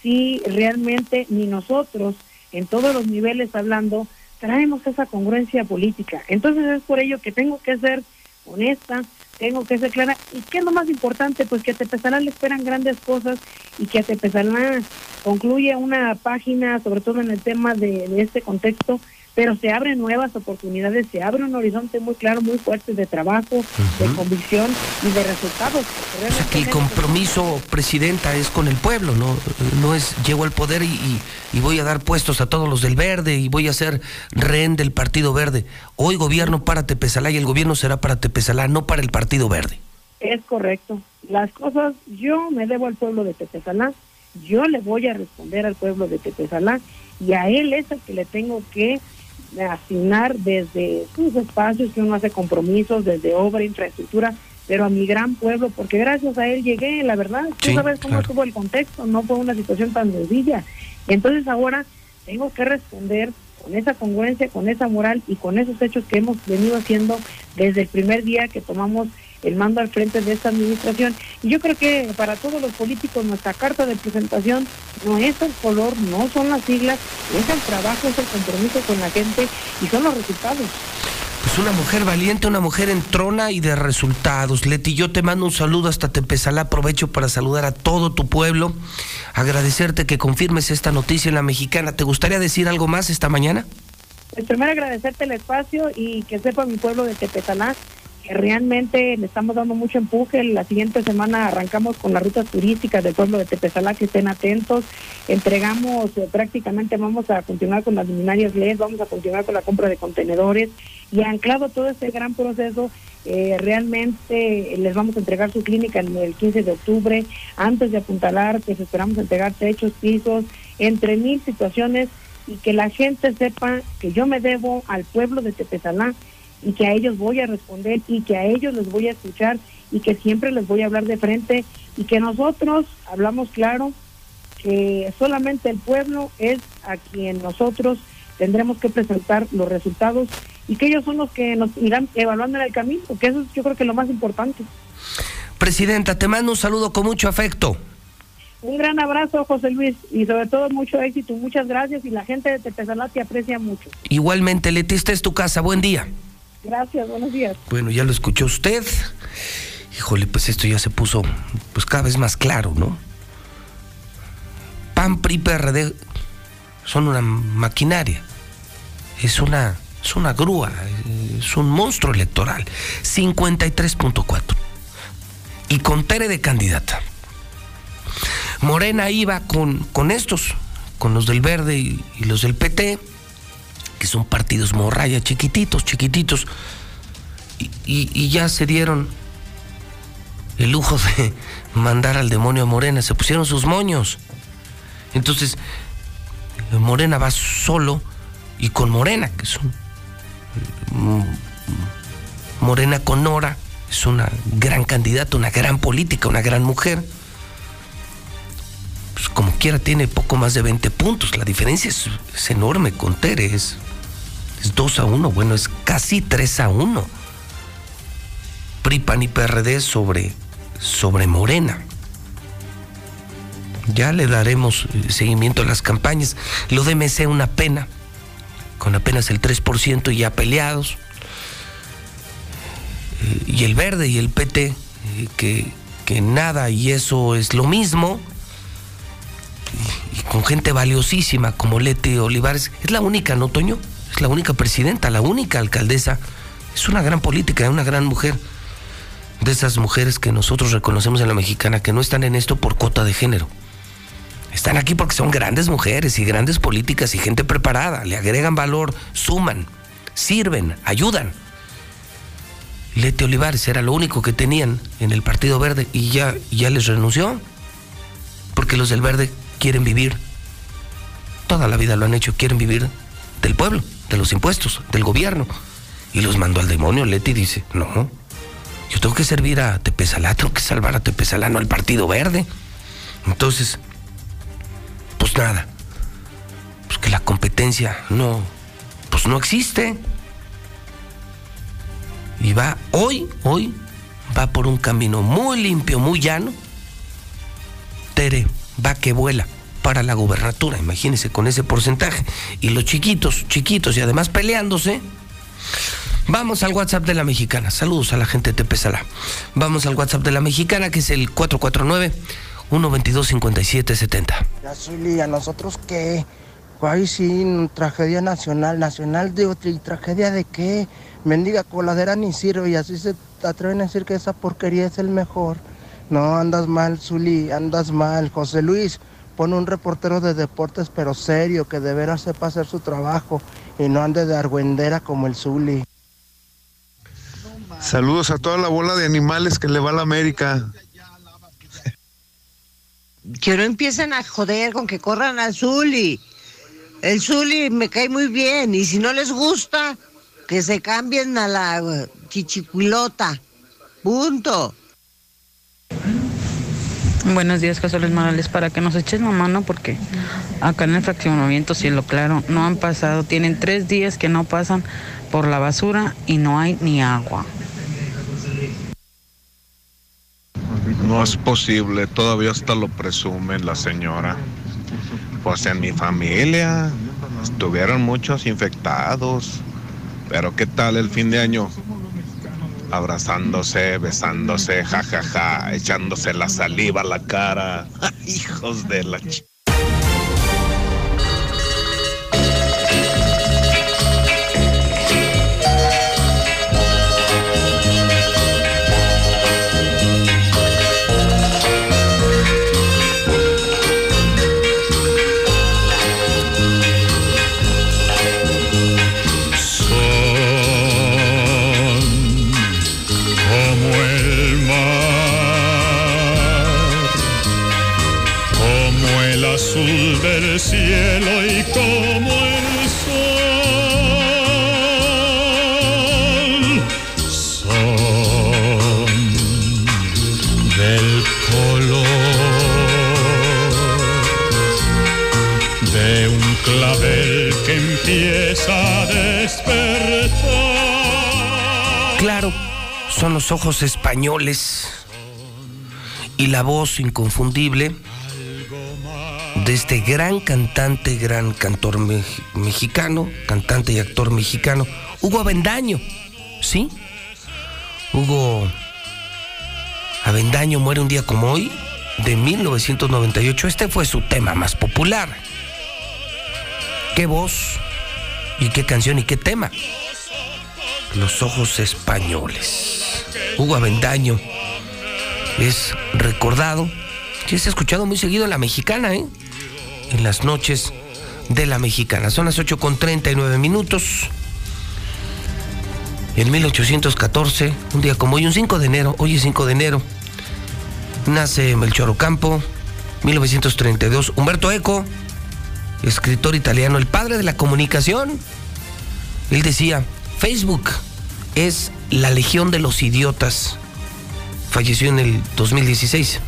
si realmente ni nosotros en todos los niveles hablando traemos esa congruencia política entonces es por ello que tengo que ser honesta tengo que ser clara. ¿Y qué es lo más importante? Pues que a Tepezalá le esperan grandes cosas y que a Tepezalá concluye una página, sobre todo en el tema de, de este contexto, pero se abren nuevas oportunidades, se abre un horizonte muy claro, muy fuerte de trabajo, de convicción y de resultados. O sea que el compromiso, presidenta, es con el pueblo, no, no es llego al poder y, y, voy a dar puestos a todos los del verde y voy a ser rehén del Partido Verde. Hoy gobierno para Tepezalá y el gobierno será para Tepezalá, no para el Partido Verde. Es correcto. Las cosas, yo me debo al pueblo de Tepezalá, yo le voy a responder al pueblo de Tepezalá y a él es el que le tengo que asignar desde sus espacios que uno hace compromisos, desde obra, infraestructura, pero a mi gran pueblo, porque gracias a él llegué, la verdad, tú sabes cómo estuvo el contexto, no fue una situación tan sencilla. Entonces ahora tengo que responder con esa congruencia, con esa moral y con esos hechos que hemos venido haciendo desde el primer día que tomamos el mando al frente de esta administración. Y yo creo que para todos los políticos nuestra carta de presentación no es el color, no son las siglas, es el trabajo, es el compromiso con la gente y son los resultados. Es una mujer valiente, una mujer en trona y de resultados. Leti, yo te mando un saludo hasta Tepezalá. Aprovecho para saludar a todo tu pueblo. Agradecerte que confirmes esta noticia en la mexicana. ¿Te gustaría decir algo más esta mañana? Pues primero agradecerte el espacio y que sepa mi pueblo de Tepezalá que realmente le estamos dando mucho empuje. La siguiente semana arrancamos con las rutas turísticas del pueblo de Tepezalá, que estén atentos. Entregamos eh, prácticamente, vamos a continuar con las luminarias LED, vamos a continuar con la compra de contenedores y anclado todo este gran proceso, eh, realmente les vamos a entregar su clínica en el 15 de octubre, antes de apuntalar, pues esperamos entregar techos, pisos, entre mil situaciones y que la gente sepa que yo me debo al pueblo de Tepezalá y que a ellos voy a responder y que a ellos les voy a escuchar y que siempre les voy a hablar de frente y que nosotros hablamos claro que solamente el pueblo es a quien nosotros tendremos que presentar los resultados y que ellos son los que nos irán evaluando en el camino, que eso es yo creo que es lo más importante. Presidenta, te mando un saludo con mucho afecto. Un gran abrazo, José Luis, y sobre todo mucho éxito. Muchas gracias y la gente de Tepezalá te aprecia mucho. Igualmente, Leti, esta es tu casa. Buen día. Gracias, buenos días. Bueno, ya lo escuchó usted. Híjole, pues esto ya se puso pues cada vez más claro, ¿no? PAN, PRI, PRD son una maquinaria. Es una, es una grúa, es un monstruo electoral. 53.4. Y con Tere de candidata. Morena iba con, con estos, con los del Verde y, y los del PT son partidos morraya, chiquititos, chiquititos, y, ya se dieron el lujo de mandar al demonio a Morena, se pusieron sus moños. Entonces, Morena va solo y con Morena, que es un. Morena con Nora, es una gran candidata, una gran política, una gran mujer. Pues como quiera tiene poco más de 20 puntos. La diferencia es, enorme con Tere, es 2 a 1, bueno, es casi 3 a 1. PRIPAN y PRD sobre, sobre Morena. Ya le daremos eh, seguimiento a las campañas. Lo de MC una pena, con apenas el 3% ya peleados. Eh, y el verde y el PT, eh, que, que nada y eso es lo mismo. Y, con gente valiosísima como Leti Olivares. Es la única, ¿no, Toño? Es la única presidenta, la única alcaldesa. Es una gran política, una gran mujer. De esas mujeres que nosotros reconocemos en la mexicana, que no están en esto por cuota de género. Están aquí porque son grandes mujeres y grandes políticas y gente preparada. Le agregan valor, suman, sirven, ayudan. Leti Olivares era lo único que tenían en el Partido Verde y ya, ya les renunció. Porque los del Verde quieren vivir. Toda la vida lo han hecho, quieren vivir del pueblo de los impuestos, del gobierno. Y los mandó al demonio. Leti dice, no, yo tengo que servir a Tepezalá, tengo que salvar a Tepezalá, no al Partido Verde. Entonces, pues nada, pues que la competencia no, pues no existe. Y va, hoy, hoy, va por un camino muy limpio, muy llano. Tere va que vuela para la gubernatura, imagínense con ese porcentaje. Y los chiquitos, chiquitos y además peleándose. Vamos al WhatsApp de la mexicana. Saludos a la gente de Tepesala. Vamos al WhatsApp de la mexicana que es el 449 122 5770. Ya soy ¿a nosotros qué? Ay, sí, tragedia nacional, nacional de otra, ¿y tragedia de qué? Mendiga coladera ni sirve y así se atreven a decir que esa porquería es el mejor. No, andas mal, Zuli, andas mal. José Luis, pone un reportero de deportes, pero serio, que de veras sepa hacer su trabajo y no ande de argüendera como el Zuli. Saludos a toda la bola de animales que le va a la América. Que no empiecen a joder con que corran al Zuli. El Zuli me cae muy bien y si no les gusta, que se cambien a la chichiculota. Punto. Buenos días, José Morales. Para que nos eches la mano, porque acá en el fraccionamiento Cielo Claro no han pasado, tienen tres días que no pasan por la basura y no hay ni agua. No es posible, todavía hasta lo presume la señora. Pues en mi familia estuvieron muchos infectados. Pero ¿qué tal el fin de año? Abrazándose, besándose, jajaja, echándose la saliva a la cara. Hijos de la ch... los ojos españoles y la voz inconfundible de este gran cantante, gran cantor mexicano, cantante y actor mexicano, Hugo Avendaño, ¿sí? Hugo Avendaño muere un día como hoy, de 1998. Este fue su tema más popular. Qué voz, y qué canción, y qué tema. Los ojos españoles. Hugo Avendaño es recordado, que es escuchado muy seguido en la mexicana, ¿eh? en las noches de la mexicana. Son las 8 con 39 minutos. En 1814, un día como hoy, un 5 de enero, hoy es 5 de enero, nace Melchor Ocampo, 1932, Humberto Eco, escritor italiano, el padre de la comunicación. Él decía, Facebook es la legión de los idiotas. Falleció en el 2016.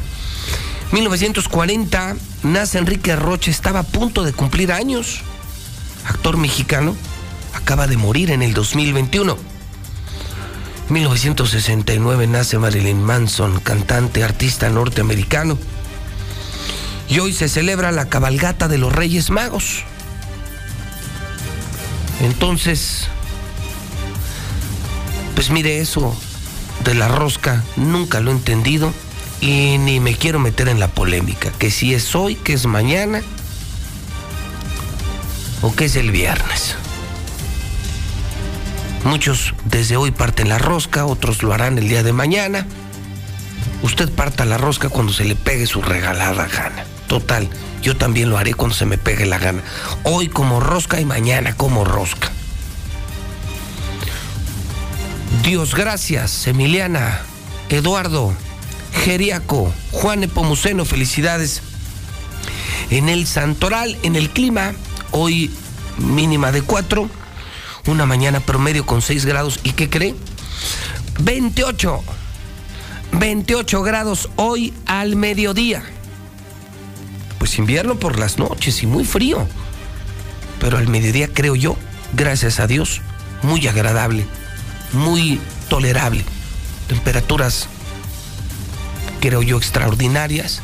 1940 nace Enrique Roche, estaba a punto de cumplir años. Actor mexicano, acaba de morir en el 2021. 1969 nace Marilyn Manson, cantante, artista norteamericano. Y hoy se celebra la cabalgata de los Reyes Magos. Entonces, pues mire eso de la rosca, nunca lo he entendido y ni me quiero meter en la polémica, que si es hoy, que es mañana o que es el viernes. Muchos desde hoy parten la rosca, otros lo harán el día de mañana. Usted parta la rosca cuando se le pegue su regalada gana. Total, yo también lo haré cuando se me pegue la gana. Hoy como rosca y mañana como rosca. Dios gracias, Emiliana, Eduardo, Geriaco, Juan Epomuceno, felicidades. En el Santoral, en el clima, hoy mínima de 4, una mañana promedio con 6 grados. ¿Y qué cree? 28. 28 grados hoy al mediodía. Pues invierno por las noches y muy frío. Pero al mediodía creo yo, gracias a Dios, muy agradable, muy tolerable. Temperaturas creo yo, extraordinarias,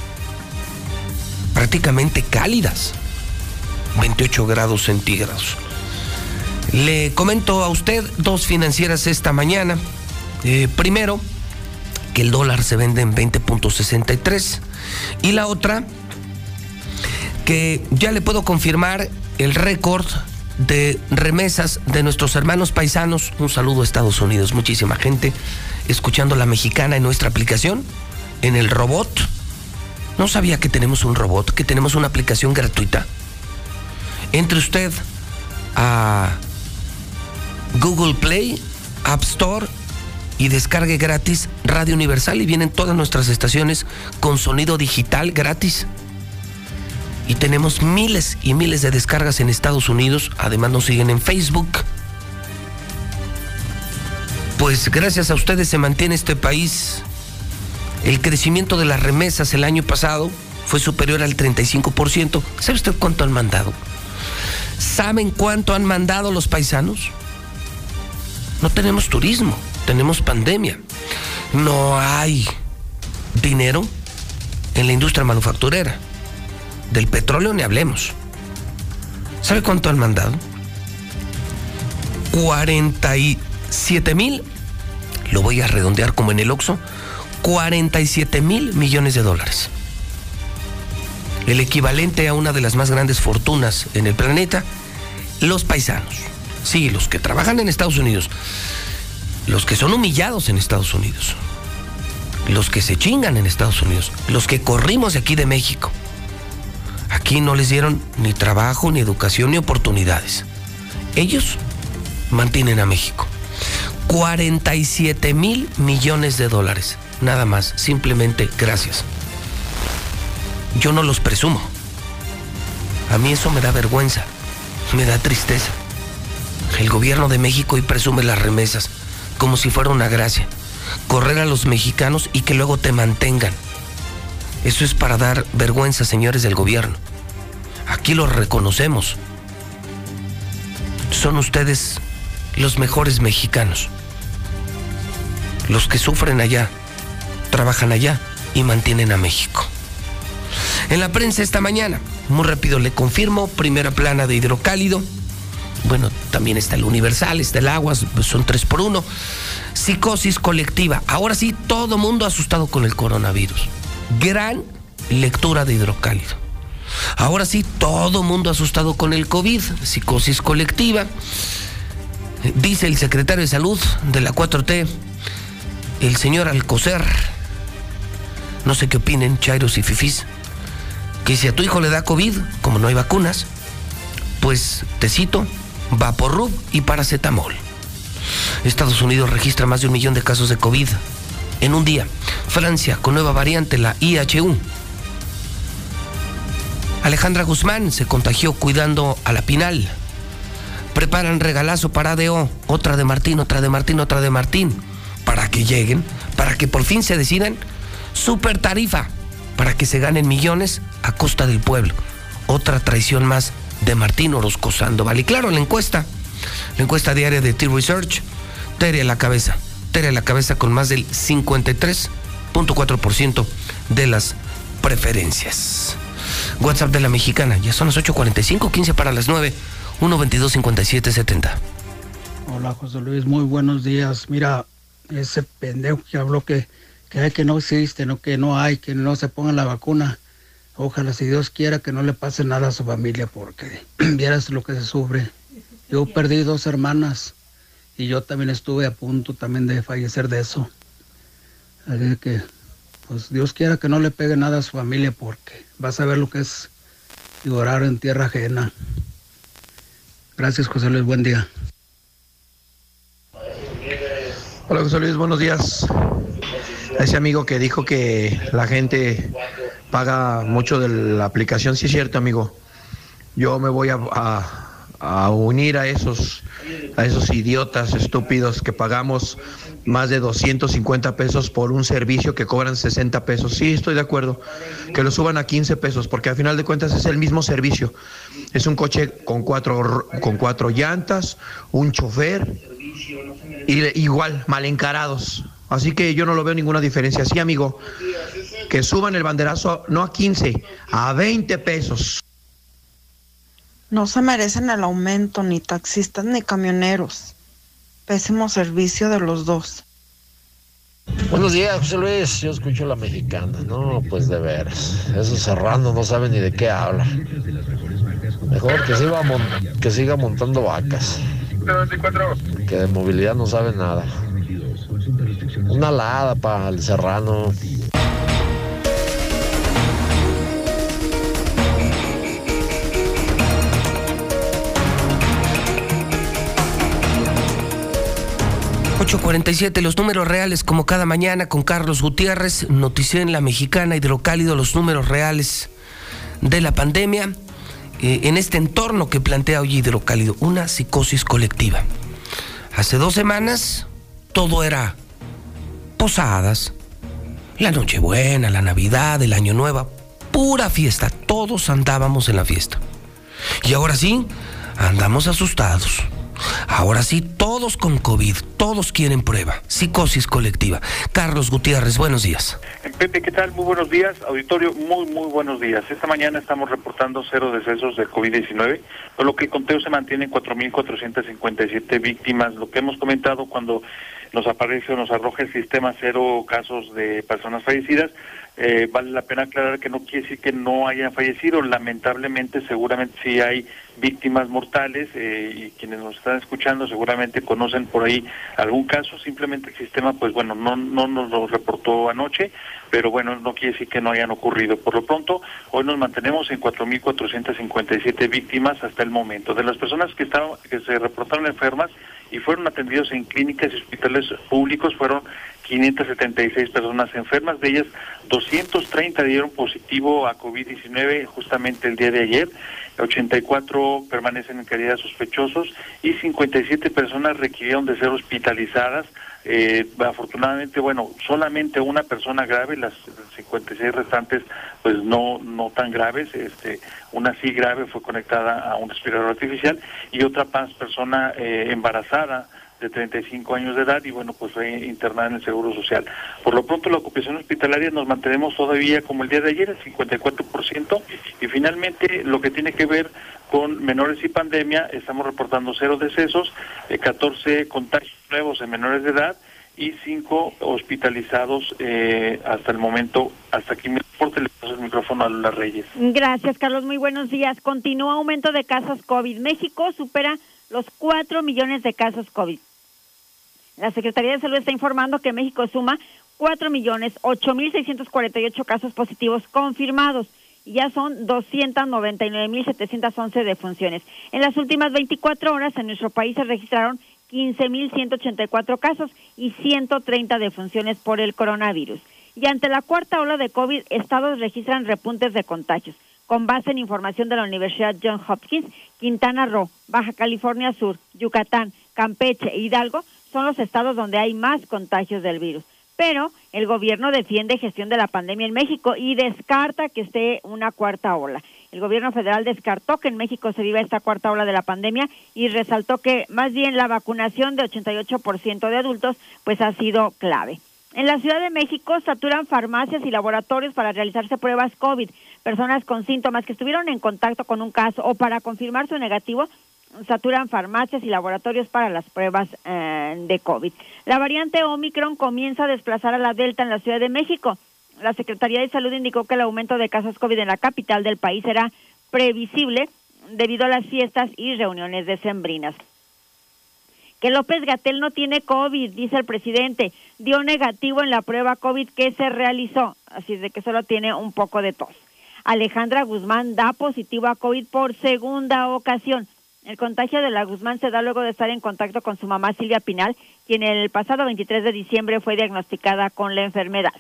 prácticamente cálidas, 28 grados centígrados. Le comento a usted dos financieras esta mañana. Eh, primero, que el dólar se vende en 20.63 y la otra, que ya le puedo confirmar el récord de remesas de nuestros hermanos paisanos. Un saludo a Estados Unidos, muchísima gente escuchando la mexicana en nuestra aplicación en el robot. No sabía que tenemos un robot, que tenemos una aplicación gratuita. Entre usted a Google Play, App Store y descargue gratis Radio Universal y vienen todas nuestras estaciones con sonido digital gratis. Y tenemos miles y miles de descargas en Estados Unidos. Además nos siguen en Facebook. Pues gracias a ustedes se mantiene este país. El crecimiento de las remesas el año pasado fue superior al 35%. ¿Sabe usted cuánto han mandado? ¿Saben cuánto han mandado los paisanos? No tenemos turismo, tenemos pandemia. No hay dinero en la industria manufacturera. Del petróleo ni hablemos. ¿Sabe cuánto han mandado? 47 mil, lo voy a redondear como en el Oxxo, 47 mil millones de dólares. El equivalente a una de las más grandes fortunas en el planeta, los paisanos. Sí, los que trabajan en Estados Unidos, los que son humillados en Estados Unidos, los que se chingan en Estados Unidos, los que corrimos aquí de México. Aquí no les dieron ni trabajo, ni educación, ni oportunidades. Ellos mantienen a México. 47 mil millones de dólares. Nada más, simplemente gracias. Yo no los presumo. A mí eso me da vergüenza, me da tristeza. El gobierno de México hoy presume las remesas como si fuera una gracia. Correr a los mexicanos y que luego te mantengan. Eso es para dar vergüenza, señores del gobierno. Aquí lo reconocemos. Son ustedes los mejores mexicanos. Los que sufren allá, trabajan allá y mantienen a México. En la prensa esta mañana, muy rápido le confirmo, primera plana de hidrocálido. Bueno, también está el Universal, está el agua, son tres por uno. Psicosis colectiva. Ahora sí, todo mundo asustado con el coronavirus. Gran lectura de hidrocálido. Ahora sí, todo mundo asustado con el COVID, psicosis colectiva. Dice el secretario de Salud de la 4T, el señor Alcocer, no sé qué opinen, Chairos y Fifis, que si a tu hijo le da COVID, como no hay vacunas, pues te cito, Vaporrub y paracetamol. Estados Unidos registra más de un millón de casos de COVID en un día. Francia con nueva variante, la IHU. Alejandra Guzmán se contagió cuidando a la Pinal. Preparan regalazo para ADO, otra de Martín, otra de Martín, otra de Martín, para que lleguen, para que por fin se decidan. Super tarifa, para que se ganen millones a costa del pueblo. Otra traición más de Martín Orozco Sandoval. Y claro, la encuesta, la encuesta diaria de T-Research, Tere la cabeza, Tere a la cabeza con más del 53.4% de las preferencias. WhatsApp de la mexicana, ya son las 8.45, 15 para las 9, 122 57 70. Hola José Luis, muy buenos días. Mira, ese pendejo que habló que, que hay que no existe, no que no hay, que no se ponga la vacuna. Ojalá si Dios quiera que no le pase nada a su familia porque vieras lo que se sufre. Yo perdí dos hermanas y yo también estuve a punto también de fallecer de eso. Así que pues Dios quiera que no le pegue nada a su familia porque vas a ver lo que es llorar en tierra ajena. Gracias José Luis, buen día. Hola José Luis, buenos días. A ese amigo que dijo que la gente paga mucho de la aplicación, sí es cierto amigo. Yo me voy a, a- a unir a esos, a esos idiotas estúpidos que pagamos más de 250 pesos por un servicio que cobran 60 pesos. Sí, estoy de acuerdo. Que lo suban a 15 pesos, porque al final de cuentas es el mismo servicio. Es un coche con cuatro, con cuatro llantas, un chofer, y igual, mal encarados. Así que yo no lo veo ninguna diferencia. Sí, amigo, que suban el banderazo no a 15, a 20 pesos. No se merecen el aumento, ni taxistas ni camioneros. Pésimo servicio de los dos. Buenos días, José Luis. Yo escucho la mexicana. No, pues de veras. Esos serranos no saben ni de qué habla. Mejor que siga, que siga montando vacas. Que de movilidad no sabe nada. Una alada para el serrano. 847, los números reales como cada mañana con Carlos Gutiérrez, Noticia en la Mexicana, Hidrocálido, los números reales de la pandemia eh, en este entorno que plantea hoy Hidrocálido, una psicosis colectiva. Hace dos semanas todo era posadas, la Nochebuena, la Navidad, el Año Nuevo, pura fiesta, todos andábamos en la fiesta. Y ahora sí, andamos asustados. Ahora sí, todos con COVID, todos quieren prueba. Psicosis colectiva. Carlos Gutiérrez, buenos días. Pepe, ¿qué tal? Muy buenos días. Auditorio, muy, muy buenos días. Esta mañana estamos reportando cero decesos de COVID-19, por lo que el conteo se mantiene en 4.457 víctimas. Lo que hemos comentado cuando nos aparece o nos arroja el sistema cero casos de personas fallecidas, eh, vale la pena aclarar que no quiere decir que no hayan fallecido. Lamentablemente, seguramente sí hay víctimas mortales eh, y quienes nos están escuchando seguramente conocen por ahí algún caso. Simplemente el sistema, pues bueno, no, no nos lo reportó anoche, pero bueno, no quiere decir que no hayan ocurrido. Por lo pronto, hoy nos mantenemos en 4.457 víctimas hasta el momento. De las personas que, estaban, que se reportaron enfermas y fueron atendidos en clínicas y hospitales públicos, fueron 576 personas enfermas, de ellas 230 dieron positivo a COVID-19 justamente el día de ayer, 84 permanecen en calidad sospechosos y 57 personas requirieron de ser hospitalizadas. Eh, afortunadamente, bueno, solamente una persona grave, las 56 restantes pues no no tan graves, este una sí grave fue conectada a un respirador artificial y otra persona eh, embarazada de 35 años de edad y bueno, pues fue internada en el Seguro Social. Por lo pronto la ocupación hospitalaria nos mantenemos todavía como el día de ayer, el 54%, y finalmente lo que tiene que ver con menores y pandemia, estamos reportando cero decesos, 14 eh, contagios nuevos en menores de edad y 5 hospitalizados eh, hasta el momento. Hasta aquí le paso el micrófono a Lula Reyes. Gracias, Carlos. Muy buenos días. Continúa aumento de casos COVID. México supera los 4 millones de casos COVID. La Secretaría de Salud está informando que México suma cuatro millones ocho mil seiscientos cuarenta y ocho casos positivos confirmados y ya son 299 mil setecientos once defunciones. En las últimas 24 horas en nuestro país se registraron 15 mil ciento ochenta y cuatro casos y 130 defunciones por el coronavirus. Y ante la cuarta ola de COVID, estados registran repuntes de contagios. Con base en información de la Universidad John Hopkins, Quintana Roo, Baja California Sur, Yucatán, Campeche e Hidalgo son los estados donde hay más contagios del virus. Pero el gobierno defiende gestión de la pandemia en México y descarta que esté una cuarta ola. El gobierno federal descartó que en México se viva esta cuarta ola de la pandemia y resaltó que más bien la vacunación de 88% de adultos pues ha sido clave. En la Ciudad de México saturan farmacias y laboratorios para realizarse pruebas COVID. Personas con síntomas que estuvieron en contacto con un caso o para confirmar su negativo saturan farmacias y laboratorios para las pruebas eh, de COVID. La variante Omicron comienza a desplazar a la Delta en la Ciudad de México. La Secretaría de Salud indicó que el aumento de casos COVID en la capital del país era previsible debido a las fiestas y reuniones decembrinas. Que López Gatel no tiene COVID, dice el presidente. Dio negativo en la prueba COVID que se realizó, así de que solo tiene un poco de tos. Alejandra Guzmán da positivo a COVID por segunda ocasión. El contagio de la Guzmán se da luego de estar en contacto con su mamá Silvia Pinal, quien el pasado 23 de diciembre fue diagnosticada con la enfermedad.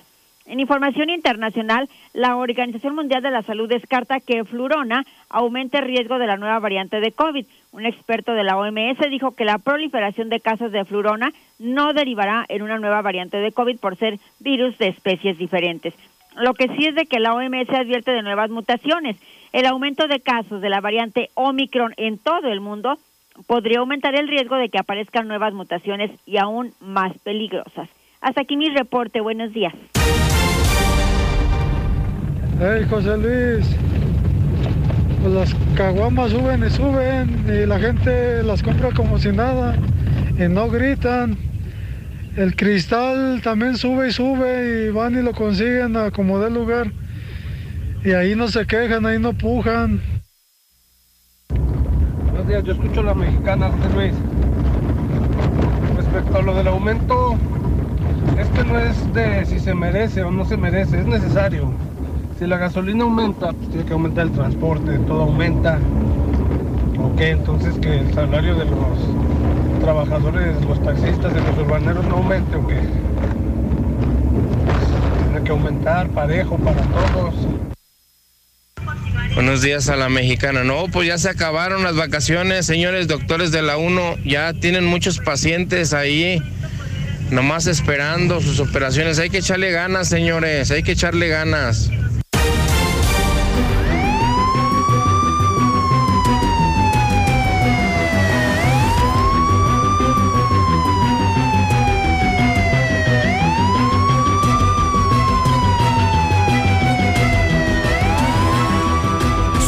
En información internacional, la Organización Mundial de la Salud descarta que flurona aumente el riesgo de la nueva variante de COVID. Un experto de la OMS dijo que la proliferación de casos de flurona no derivará en una nueva variante de COVID por ser virus de especies diferentes. Lo que sí es de que la OMS advierte de nuevas mutaciones. El aumento de casos de la variante Omicron en todo el mundo podría aumentar el riesgo de que aparezcan nuevas mutaciones y aún más peligrosas. Hasta aquí mi reporte. Buenos días. Hey, José Luis. Pues las caguamas suben y suben y la gente las compra como si nada y no gritan. El cristal también sube y sube y van y lo consiguen a como dé lugar. Y ahí no se quejan, ahí no pujan. Buenos días, yo escucho a la mexicana, Luis. Respecto a lo del aumento, este no es de si se merece o no se merece, es necesario. Si la gasolina aumenta, pues tiene que aumentar el transporte, todo aumenta. Ok, entonces que el salario de los trabajadores, los taxistas, de los urbaneros no aumente o qué. Tiene que aumentar parejo para todos. Buenos días a la mexicana. No, pues ya se acabaron las vacaciones, señores doctores de la 1. Ya tienen muchos pacientes ahí, nomás esperando sus operaciones. Hay que echarle ganas, señores, hay que echarle ganas.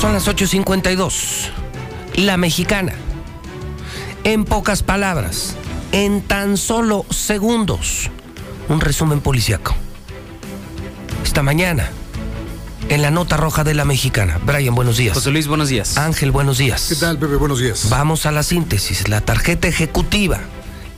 Son las 8.52. La mexicana. En pocas palabras, en tan solo segundos, un resumen policiaco. Esta mañana, en la nota roja de la mexicana. Brian, buenos días. José Luis, buenos días. Ángel, buenos días. ¿Qué tal, Pepe? Buenos días. Vamos a la síntesis, la tarjeta ejecutiva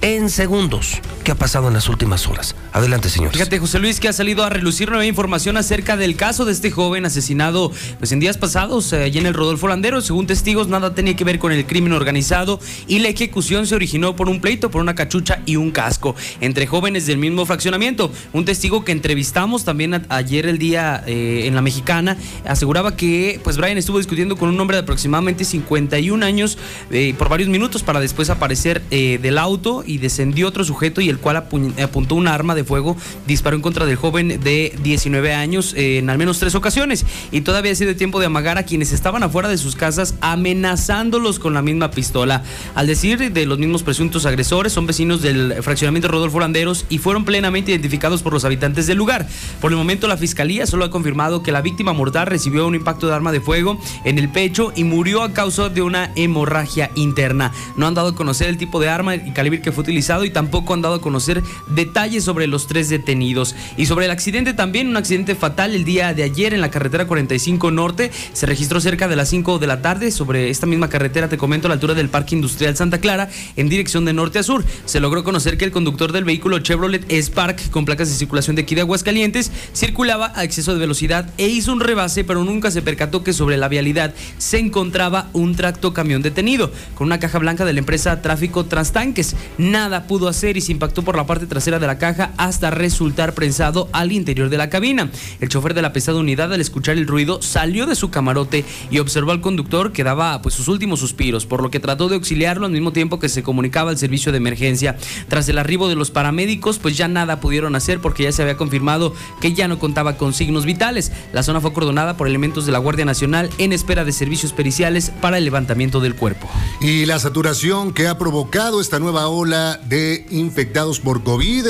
en segundos. ¿Qué ha pasado en las últimas horas? Adelante, señores. Fíjate, José Luis, que ha salido a relucir nueva información acerca del caso de este joven asesinado pues en días pasados eh, allí en el Rodolfo Landero. Según testigos, nada tenía que ver con el crimen organizado y la ejecución se originó por un pleito, por una cachucha y un casco entre jóvenes del mismo fraccionamiento. Un testigo que entrevistamos también ayer el día eh, en la mexicana aseguraba que pues Brian estuvo discutiendo con un hombre de aproximadamente 51 años eh, por varios minutos para después aparecer eh, del auto y descendió otro sujeto y el cual apu- apuntó un arma de fuego, disparó en contra del joven de 19 años eh, en al menos tres ocasiones y todavía ha sido tiempo de amagar a quienes estaban afuera de sus casas amenazándolos con la misma pistola. Al decir de los mismos presuntos agresores, son vecinos del fraccionamiento Rodolfo Landeros y fueron plenamente identificados por los habitantes del lugar. Por el momento la fiscalía solo ha confirmado que la víctima mortal recibió un impacto de arma de fuego en el pecho y murió a causa de una hemorragia interna. No han dado a conocer el tipo de arma y calibre que fue utilizado y tampoco han dado a conocer detalles sobre los tres detenidos. Y sobre el accidente también, un accidente fatal el día de ayer en la carretera 45 Norte. Se registró cerca de las 5 de la tarde sobre esta misma carretera, te comento, a la altura del Parque Industrial Santa Clara, en dirección de norte a sur. Se logró conocer que el conductor del vehículo Chevrolet Spark, con placas de circulación de aquí de Aguascalientes, circulaba a exceso de velocidad e hizo un rebase, pero nunca se percató que sobre la vialidad se encontraba un tracto camión detenido, con una caja blanca de la empresa Tráfico Transtanques. Nada pudo hacer y se impactó por la parte trasera de la caja hasta resultar prensado al interior de la cabina. El chofer de la pesada unidad, al escuchar el ruido, salió de su camarote y observó al conductor que daba pues sus últimos suspiros, por lo que trató de auxiliarlo al mismo tiempo que se comunicaba al servicio de emergencia. Tras el arribo de los paramédicos, pues ya nada pudieron hacer porque ya se había confirmado que ya no contaba con signos vitales. La zona fue acordonada por elementos de la Guardia Nacional en espera de servicios periciales para el levantamiento del cuerpo. Y la saturación que ha provocado esta nueva ola de infectados por COVID,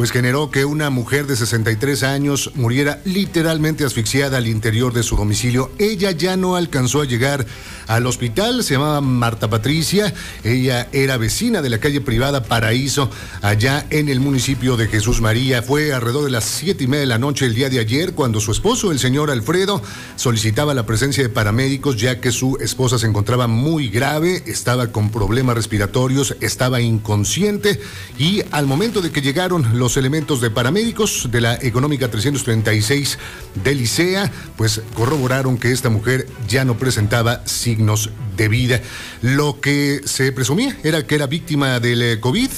pues generó que una mujer de 63 años muriera literalmente asfixiada al interior de su domicilio. Ella ya no alcanzó a llegar al hospital, se llamaba Marta Patricia, ella era vecina de la calle privada Paraíso, allá en el municipio de Jesús María. Fue alrededor de las siete y media de la noche el día de ayer cuando su esposo, el señor Alfredo, solicitaba la presencia de paramédicos ya que su esposa se encontraba muy grave, estaba con problemas respiratorios, estaba inconsciente y al momento de que llegaron los elementos de paramédicos de la Económica 336 de Licea, pues corroboraron que esta mujer ya no presentaba signos de vida. Lo que se presumía era que era víctima del eh, COVID.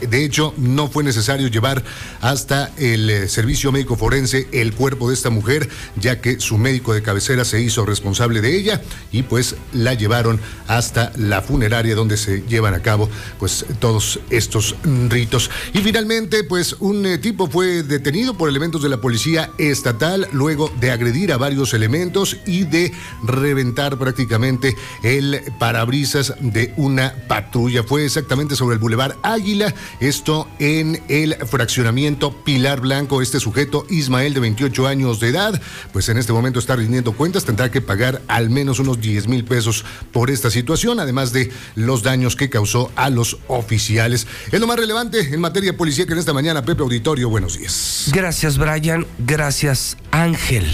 De hecho, no fue necesario llevar hasta el eh, servicio médico forense el cuerpo de esta mujer, ya que su médico de cabecera se hizo responsable de ella y pues la llevaron hasta la funeraria donde se llevan a cabo pues todos estos ritos. Y finalmente, pues un eh, tipo fue detenido por elementos de la policía estatal luego de agredir a varios elementos y de reventar prácticamente el parabrisas de una patrulla. Fue exactamente sobre el Boulevard Águila esto en el fraccionamiento Pilar Blanco. Este sujeto, Ismael, de 28 años de edad, pues en este momento está rindiendo cuentas. Tendrá que pagar al menos unos 10 mil pesos por esta situación, además de los daños que causó a los oficiales. Es lo más relevante en materia policía que en esta mañana. Pepe Auditorio, buenos días. Gracias, Brian. Gracias, Ángel.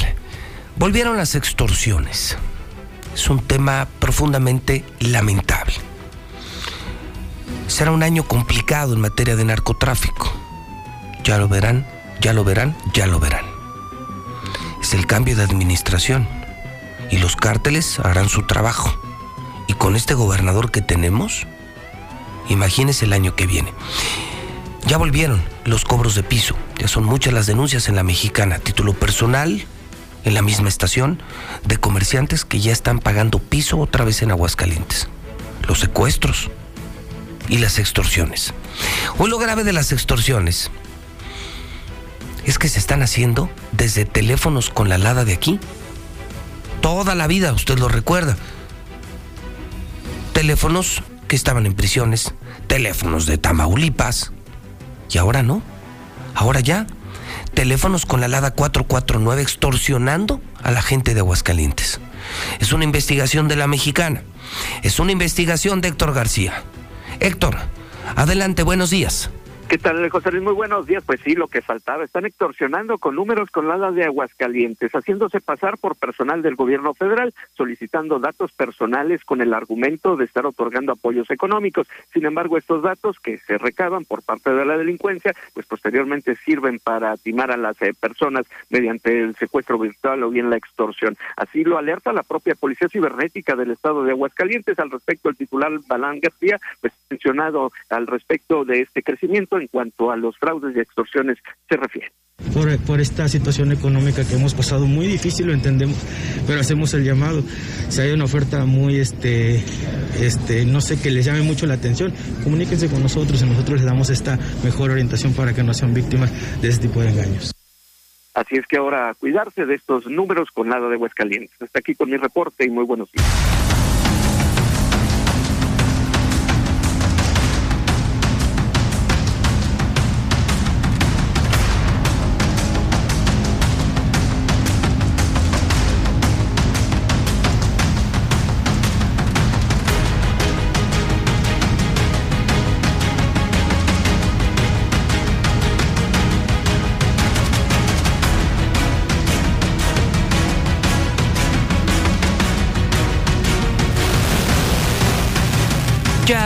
Volvieron las extorsiones. Es un tema profundamente lamentable. Será un año complicado en materia de narcotráfico. Ya lo verán, ya lo verán, ya lo verán. Es el cambio de administración y los cárteles harán su trabajo. Y con este gobernador que tenemos, imagínese el año que viene. Ya volvieron los cobros de piso. Ya son muchas las denuncias en la mexicana. Título personal, en la misma estación de comerciantes que ya están pagando piso otra vez en Aguascalientes. Los secuestros y las extorsiones. Hoy lo grave de las extorsiones es que se están haciendo desde teléfonos con la lada de aquí. Toda la vida, usted lo recuerda. Teléfonos que estaban en prisiones, teléfonos de Tamaulipas. Y ahora no. Ahora ya. Teléfonos con la LADA 449 extorsionando a la gente de Aguascalientes. Es una investigación de la mexicana. Es una investigación de Héctor García. Héctor, adelante, buenos días. ¿Qué tal, José Luis? Muy buenos días. Pues sí, lo que faltaba. Están extorsionando con números con la de Aguascalientes, haciéndose pasar por personal del gobierno federal, solicitando datos personales con el argumento de estar otorgando apoyos económicos. Sin embargo, estos datos que se recaban por parte de la delincuencia, pues posteriormente sirven para timar a las eh, personas mediante el secuestro virtual o bien la extorsión. Así lo alerta la propia Policía Cibernética del Estado de Aguascalientes. Al respecto, el titular Balán García, pues mencionado al respecto de este crecimiento en cuanto a los fraudes y extorsiones se refiere. Por, por, esta situación económica que hemos pasado muy difícil, lo entendemos, pero hacemos el llamado. Si hay una oferta muy, este, este, no sé, que les llame mucho la atención, comuníquense con nosotros y nosotros les damos esta mejor orientación para que no sean víctimas de este tipo de engaños. Así es que ahora cuidarse de estos números con nada de Huescalientes. Hasta aquí con mi reporte y muy buenos días.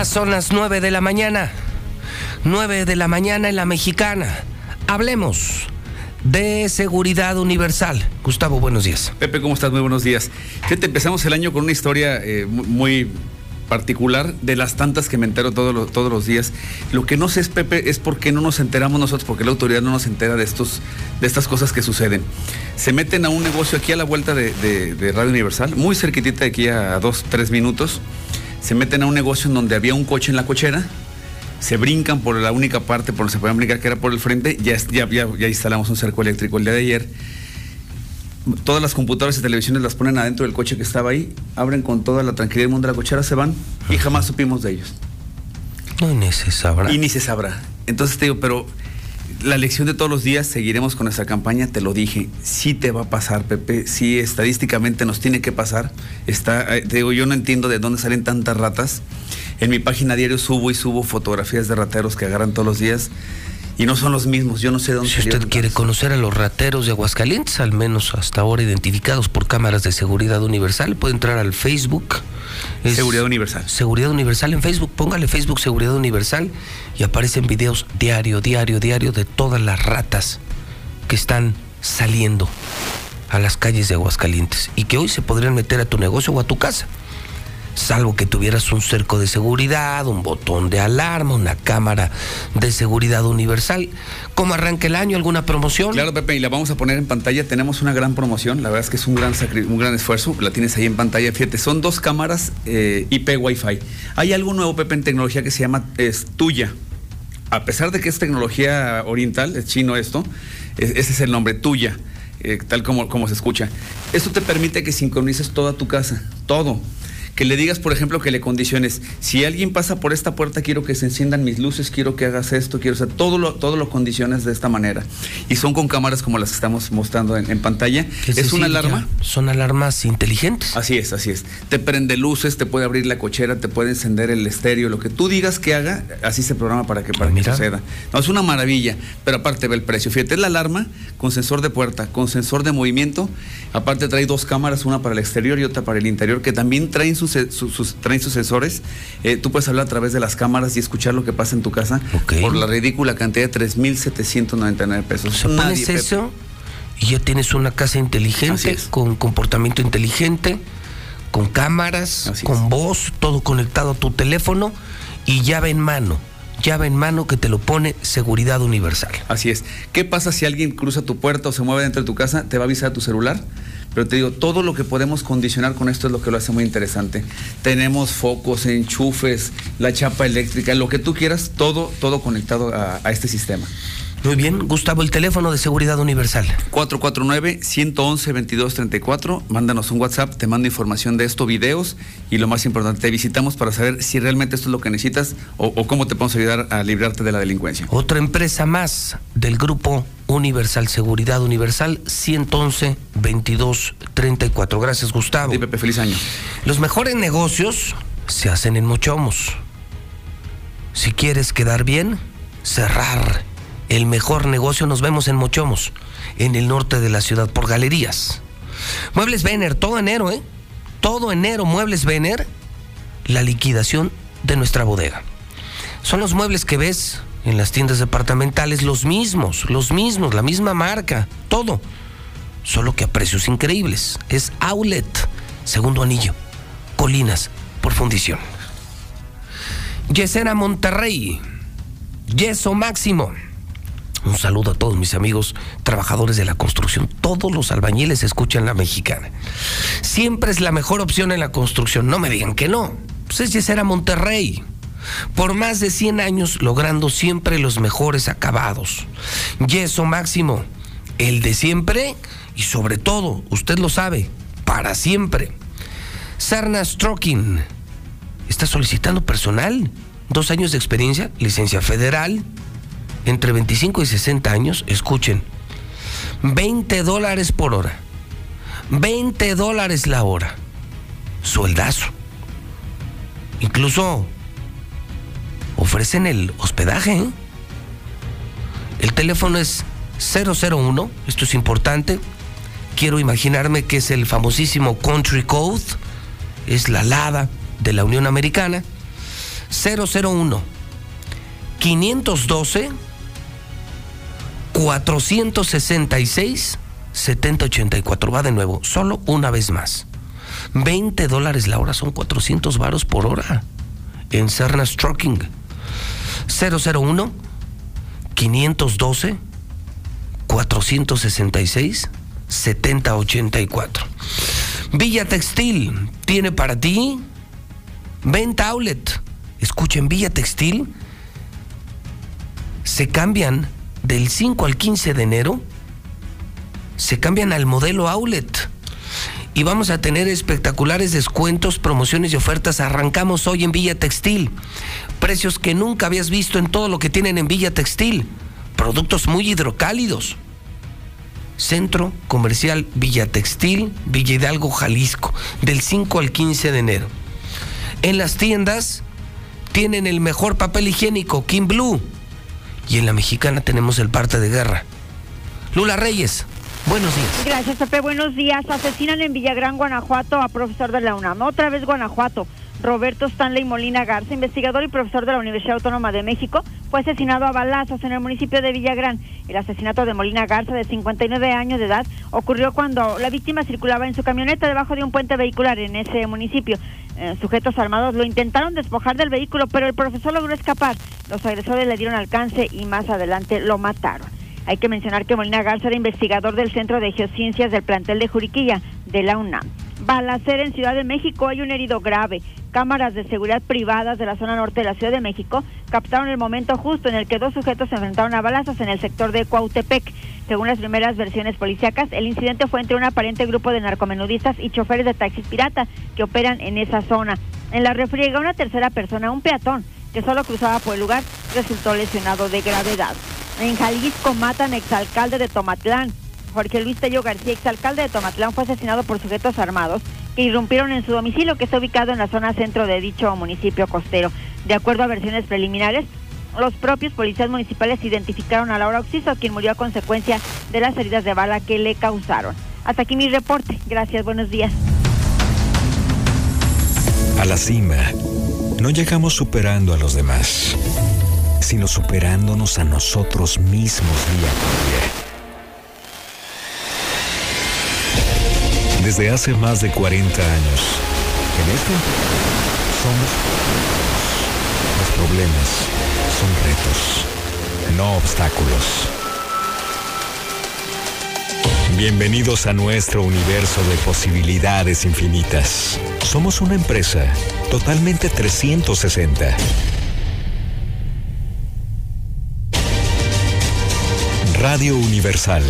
Son las 9 de la mañana. 9 de la mañana en la mexicana. Hablemos de seguridad universal. Gustavo, buenos días. Pepe, ¿cómo estás? Muy buenos días. Fíjate, empezamos el año con una historia eh, muy particular de las tantas que me entero todos los, todos los días. Lo que no sé es, Pepe, es por qué no nos enteramos nosotros, porque la autoridad no nos entera de, estos, de estas cosas que suceden. Se meten a un negocio aquí a la vuelta de, Radio Universal, muy cerquitita de aquí a dos, tres minutos se meten a un negocio en donde había un coche en la cochera, se brincan por la única parte por donde se pueden brincar, que era por el frente, ya, ya, ya, ya instalamos un cerco eléctrico el día de ayer. Todas las computadoras y televisiones las ponen adentro del coche que estaba ahí, abren con toda la tranquilidad del mundo la cochera, se van y jamás supimos de ellos. No, ni se sabrá. Y ni se sabrá. Entonces te digo, pero la lección de todos los días, seguiremos con nuestra campaña, te lo dije, sí te va a pasar, Pepe, sí estadísticamente nos tiene que pasar. Está, te digo, yo no entiendo de dónde salen tantas ratas. En mi página diario subo y subo fotografías de rateros que agarran todos los días y no son los mismos, yo no sé dónde. Si usted quiere conocer a los rateros de Aguascalientes, al menos hasta ahora identificados por cámaras de seguridad universal, puede entrar al Facebook. Es seguridad Universal. Seguridad Universal en Facebook, póngale Facebook Seguridad Universal y aparecen videos diario, diario, diario de todas las ratas que están saliendo a las calles de Aguascalientes y que hoy se podrían meter a tu negocio o a tu casa salvo que tuvieras un cerco de seguridad, un botón de alarma, una cámara de seguridad universal. ¿Cómo arranca el año? ¿Alguna promoción? Claro, Pepe, y la vamos a poner en pantalla. Tenemos una gran promoción, la verdad es que es un gran, un gran esfuerzo. La tienes ahí en pantalla. Fíjate, son dos cámaras eh, IP Wi-Fi. Hay algo nuevo, Pepe, en tecnología que se llama es Tuya. A pesar de que es tecnología oriental, es chino esto, ese es el nombre, Tuya. Eh, tal como, como se escucha. Esto te permite que sincronices toda tu casa, todo que le digas, por ejemplo, que le condiciones, si alguien pasa por esta puerta, quiero que se enciendan mis luces, quiero que hagas esto, quiero, o sea, todo lo, todo lo condiciones de esta manera. Y son con cámaras como las que estamos mostrando en, en pantalla. Es, es una alarma. Son alarmas inteligentes. Así es, así es. Te prende luces, te puede abrir la cochera, te puede encender el estéreo, lo que tú digas que haga, así se programa para que, para que suceda. No, es una maravilla, pero aparte ve el precio. Fíjate, es la alarma con sensor de puerta, con sensor de movimiento. Aparte trae dos cámaras, una para el exterior y otra para el interior, que también traen sus sus, sus, traen sus sensores. Eh, tú puedes hablar a través de las cámaras y escuchar lo que pasa en tu casa okay. por la ridícula cantidad de 3.799 pesos. O sea, Nadie, pones eso y ya tienes una casa inteligente, con comportamiento inteligente, con cámaras, Así con es. voz, todo conectado a tu teléfono y llave en mano llave en mano que te lo pone Seguridad Universal. Así es. ¿Qué pasa si alguien cruza tu puerta o se mueve dentro de tu casa? ¿Te va a avisar tu celular? Pero te digo, todo lo que podemos condicionar con esto es lo que lo hace muy interesante. Tenemos focos, enchufes, la chapa eléctrica, lo que tú quieras, todo, todo conectado a, a este sistema. Muy bien, Gustavo, el teléfono de Seguridad Universal. 449-111-2234. Mándanos un WhatsApp, te mando información de esto, videos y lo más importante, te visitamos para saber si realmente esto es lo que necesitas o, o cómo te podemos ayudar a librarte de la delincuencia. Otra empresa más del grupo Universal Seguridad Universal 111 22 34. Gracias, Gustavo. Sí, Pepe, feliz año. Los mejores negocios se hacen en Mochomos. Si quieres quedar bien, cerrar el mejor negocio nos vemos en Mochomos, en el norte de la ciudad, por galerías. Muebles Vener, todo enero, ¿eh? Todo enero, Muebles Vener, la liquidación de nuestra bodega. Son los muebles que ves en las tiendas departamentales, los mismos, los mismos, la misma marca, todo. Solo que a precios increíbles. Es Outlet, segundo anillo, Colinas, por fundición. Yesena Monterrey, Yeso Máximo. Un saludo a todos mis amigos trabajadores de la construcción. Todos los albañiles escuchan la mexicana. Siempre es la mejor opción en la construcción. No me digan que no. Pues es Yesera Monterrey. Por más de 100 años logrando siempre los mejores acabados. Yeso máximo. El de siempre y sobre todo, usted lo sabe, para siempre. Sarna Stroking. Está solicitando personal. Dos años de experiencia, licencia federal, entre 25 y 60 años, escuchen, 20 dólares por hora, 20 dólares la hora, sueldazo. Incluso ofrecen el hospedaje. ¿eh? El teléfono es 001, esto es importante. Quiero imaginarme que es el famosísimo Country Code, es la LADA de la Unión Americana. 001 512 466 7084. Va de nuevo, solo una vez más. 20 dólares la hora son 400 varos por hora. En Cerna Trucking. 001 512 466 7084. Villa Textil tiene para ti venta outlet. Escuchen, Villa Textil se cambian del 5 al 15 de enero, se cambian al modelo outlet. Y vamos a tener espectaculares descuentos, promociones y ofertas. Arrancamos hoy en Villa Textil. Precios que nunca habías visto en todo lo que tienen en Villa Textil. Productos muy hidrocálidos. Centro Comercial Villa Textil, Villa Hidalgo, Jalisco, del 5 al 15 de enero. En las tiendas tienen el mejor papel higiénico, Kim Blue. Y en la mexicana tenemos el parte de guerra. Lula Reyes, buenos días. Gracias, Pepe. Buenos días. Asesinan en Villagrán, Guanajuato, a profesor de la UNAM. Otra vez Guanajuato. Roberto Stanley Molina Garza, investigador y profesor de la Universidad Autónoma de México, fue asesinado a balazos en el municipio de Villagrán. El asesinato de Molina Garza, de 59 años de edad, ocurrió cuando la víctima circulaba en su camioneta debajo de un puente vehicular en ese municipio. Eh, sujetos armados lo intentaron despojar del vehículo, pero el profesor logró escapar. Los agresores le dieron alcance y más adelante lo mataron. Hay que mencionar que Molina Garza era investigador del Centro de Geociencias del plantel de Juriquilla de la UNAM. Balacera en Ciudad de México, hay un herido grave. Cámaras de seguridad privadas de la zona norte de la Ciudad de México captaron el momento justo en el que dos sujetos se enfrentaron a balazos en el sector de Cuautepec. Según las primeras versiones policíacas, el incidente fue entre un aparente grupo de narcomenudistas y choferes de taxis pirata que operan en esa zona. En la refriega, una tercera persona, un peatón, que solo cruzaba por el lugar, resultó lesionado de gravedad. En Jalisco matan exalcalde de Tomatlán. Jorge Luis Tello García, exalcalde de Tomatlán, fue asesinado por sujetos armados que irrumpieron en su domicilio que está ubicado en la zona centro de dicho municipio costero. De acuerdo a versiones preliminares, los propios policías municipales identificaron a Laura Oxiso, quien murió a consecuencia de las heridas de bala que le causaron. Hasta aquí mi reporte. Gracias, buenos días. A la cima, no llegamos superando a los demás, sino superándonos a nosotros mismos día por día. Desde hace más de 40 años, en esta somos Los problemas son retos, no obstáculos. Bienvenidos a nuestro universo de posibilidades infinitas. Somos una empresa totalmente 360. Radio Universal,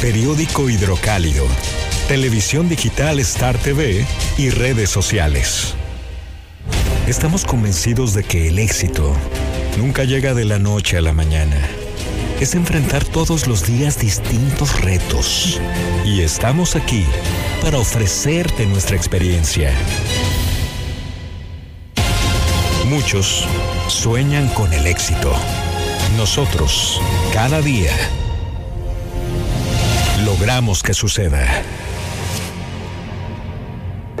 periódico hidrocálido, televisión digital Star TV y redes sociales. Estamos convencidos de que el éxito nunca llega de la noche a la mañana. Es enfrentar todos los días distintos retos. Y estamos aquí para ofrecerte nuestra experiencia. Muchos sueñan con el éxito. Nosotros, cada día, logramos que suceda.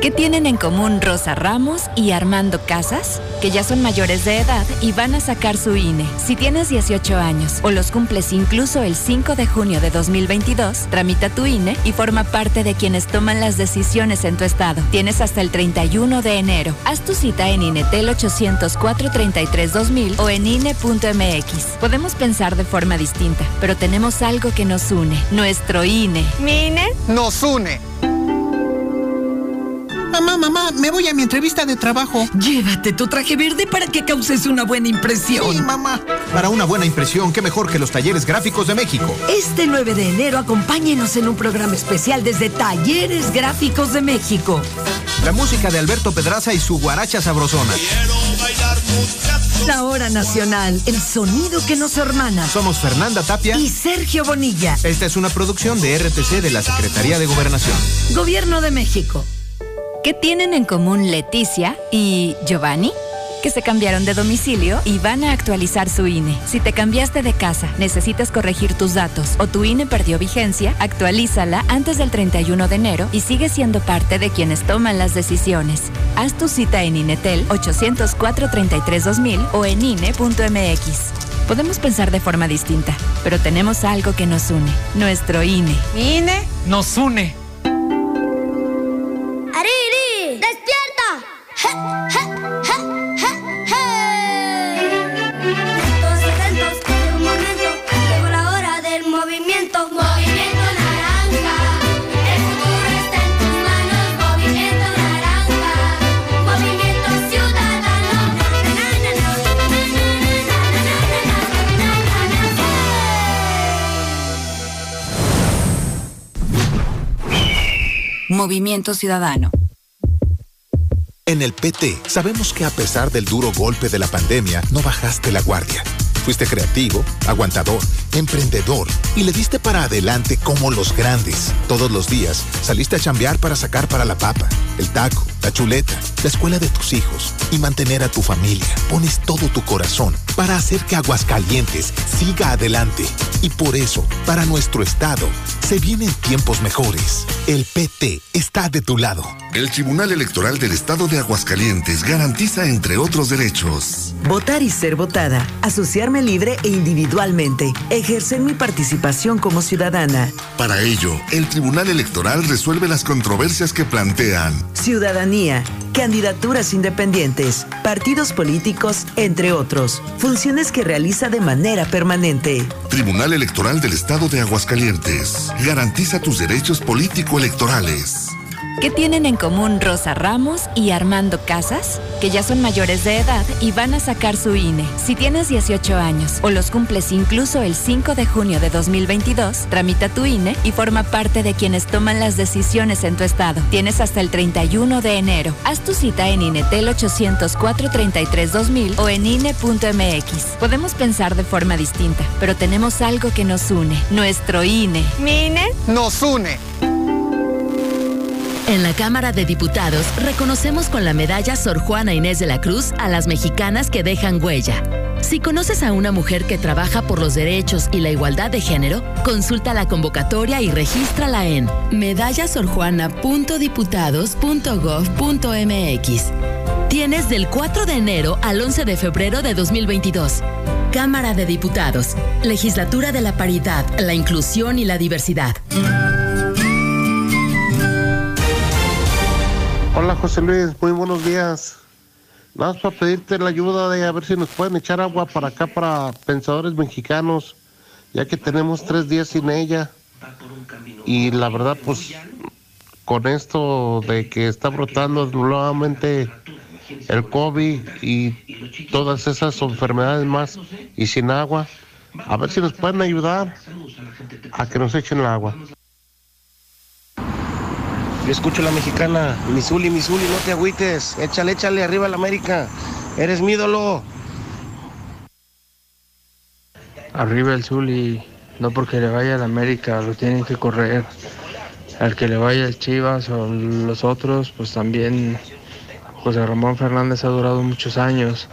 ¿Qué tienen en común Rosa Ramos y Armando Casas? Que ya son mayores de edad y van a sacar su INE. Si tienes 18 años o los cumples incluso el 5 de junio de 2022, tramita tu INE y forma parte de quienes toman las decisiones en tu estado. Tienes hasta el 31 de enero. Haz tu cita en INETEL 804 33 2000 o en INE.mx. Podemos pensar de forma distinta, pero tenemos algo que nos une, nuestro INE. ¿Mi INE? Nos une. Mamá, me voy a mi entrevista de trabajo. Llévate tu traje verde para que causes una buena impresión. Sí, mamá. Para una buena impresión, qué mejor que los talleres gráficos de México. Este 9 de enero acompáñenos en un programa especial desde Talleres Gráficos de México. La música de Alberto Pedraza y su guaracha sabrosona. La hora nacional, el sonido que nos hermana. Somos Fernanda Tapia y Sergio Bonilla. Esta es una producción de RTC de la Secretaría de Gobernación. Gobierno de México. ¿Qué tienen en común Leticia y Giovanni? Que se cambiaron de domicilio y van a actualizar su INE. Si te cambiaste de casa, necesitas corregir tus datos o tu INE perdió vigencia, actualízala antes del 31 de enero y sigue siendo parte de quienes toman las decisiones. Haz tu cita en INETEL 804-33-2000 o en INE.mx. Podemos pensar de forma distinta, pero tenemos algo que nos une, nuestro INE. ¿Mi INE? Nos une. Movimiento ciudadano. En el PT sabemos que a pesar del duro golpe de la pandemia, no bajaste la guardia. Fuiste creativo, aguantador, emprendedor y le diste para adelante como los grandes. Todos los días saliste a chambear para sacar para la papa, el taco, la chuleta, la escuela de tus hijos y mantener a tu familia. Pones todo tu corazón para hacer que Aguascalientes siga adelante. Y por eso, para nuestro estado, se vienen tiempos mejores. El PT está de tu lado. El Tribunal Electoral del Estado de Aguascalientes garantiza, entre otros derechos, Votar y ser votada, asociarme libre e individualmente, ejercer mi participación como ciudadana. Para ello, el Tribunal Electoral resuelve las controversias que plantean. Candidaturas independientes, partidos políticos, entre otros. Funciones que realiza de manera permanente. Tribunal Electoral del Estado de Aguascalientes. Garantiza tus derechos político-electorales. ¿Qué tienen en común Rosa Ramos y Armando Casas? Que ya son mayores de edad y van a sacar su INE. Si tienes 18 años o los cumples incluso el 5 de junio de 2022, tramita tu INE y forma parte de quienes toman las decisiones en tu estado. Tienes hasta el 31 de enero. Haz tu cita en INETEL 804 33 2000 o en INE.mx. Podemos pensar de forma distinta, pero tenemos algo que nos une, nuestro INE. ¿Mi INE? Nos une. En la Cámara de Diputados reconocemos con la medalla Sor Juana Inés de la Cruz a las mexicanas que dejan huella. Si conoces a una mujer que trabaja por los derechos y la igualdad de género, consulta la convocatoria y regístrala en medallasorjuana.diputados.gov.mx. Tienes del 4 de enero al 11 de febrero de 2022. Cámara de Diputados, Legislatura de la Paridad, la Inclusión y la Diversidad. Hola José Luis, muy buenos días. Nada más para pedirte la ayuda de a ver si nos pueden echar agua para acá, para pensadores mexicanos, ya que tenemos tres días sin ella. Y la verdad, pues, con esto de que está brotando nuevamente el COVID y todas esas enfermedades más y sin agua, a ver si nos pueden ayudar a que nos echen el agua. Escucho la mexicana, Misuli, Misuli, no te agüites, échale, échale arriba la América, eres mi ídolo. Arriba el Zuli, no porque le vaya a la América, lo tienen que correr. Al que le vaya el Chivas o los otros, pues también José Ramón Fernández ha durado muchos años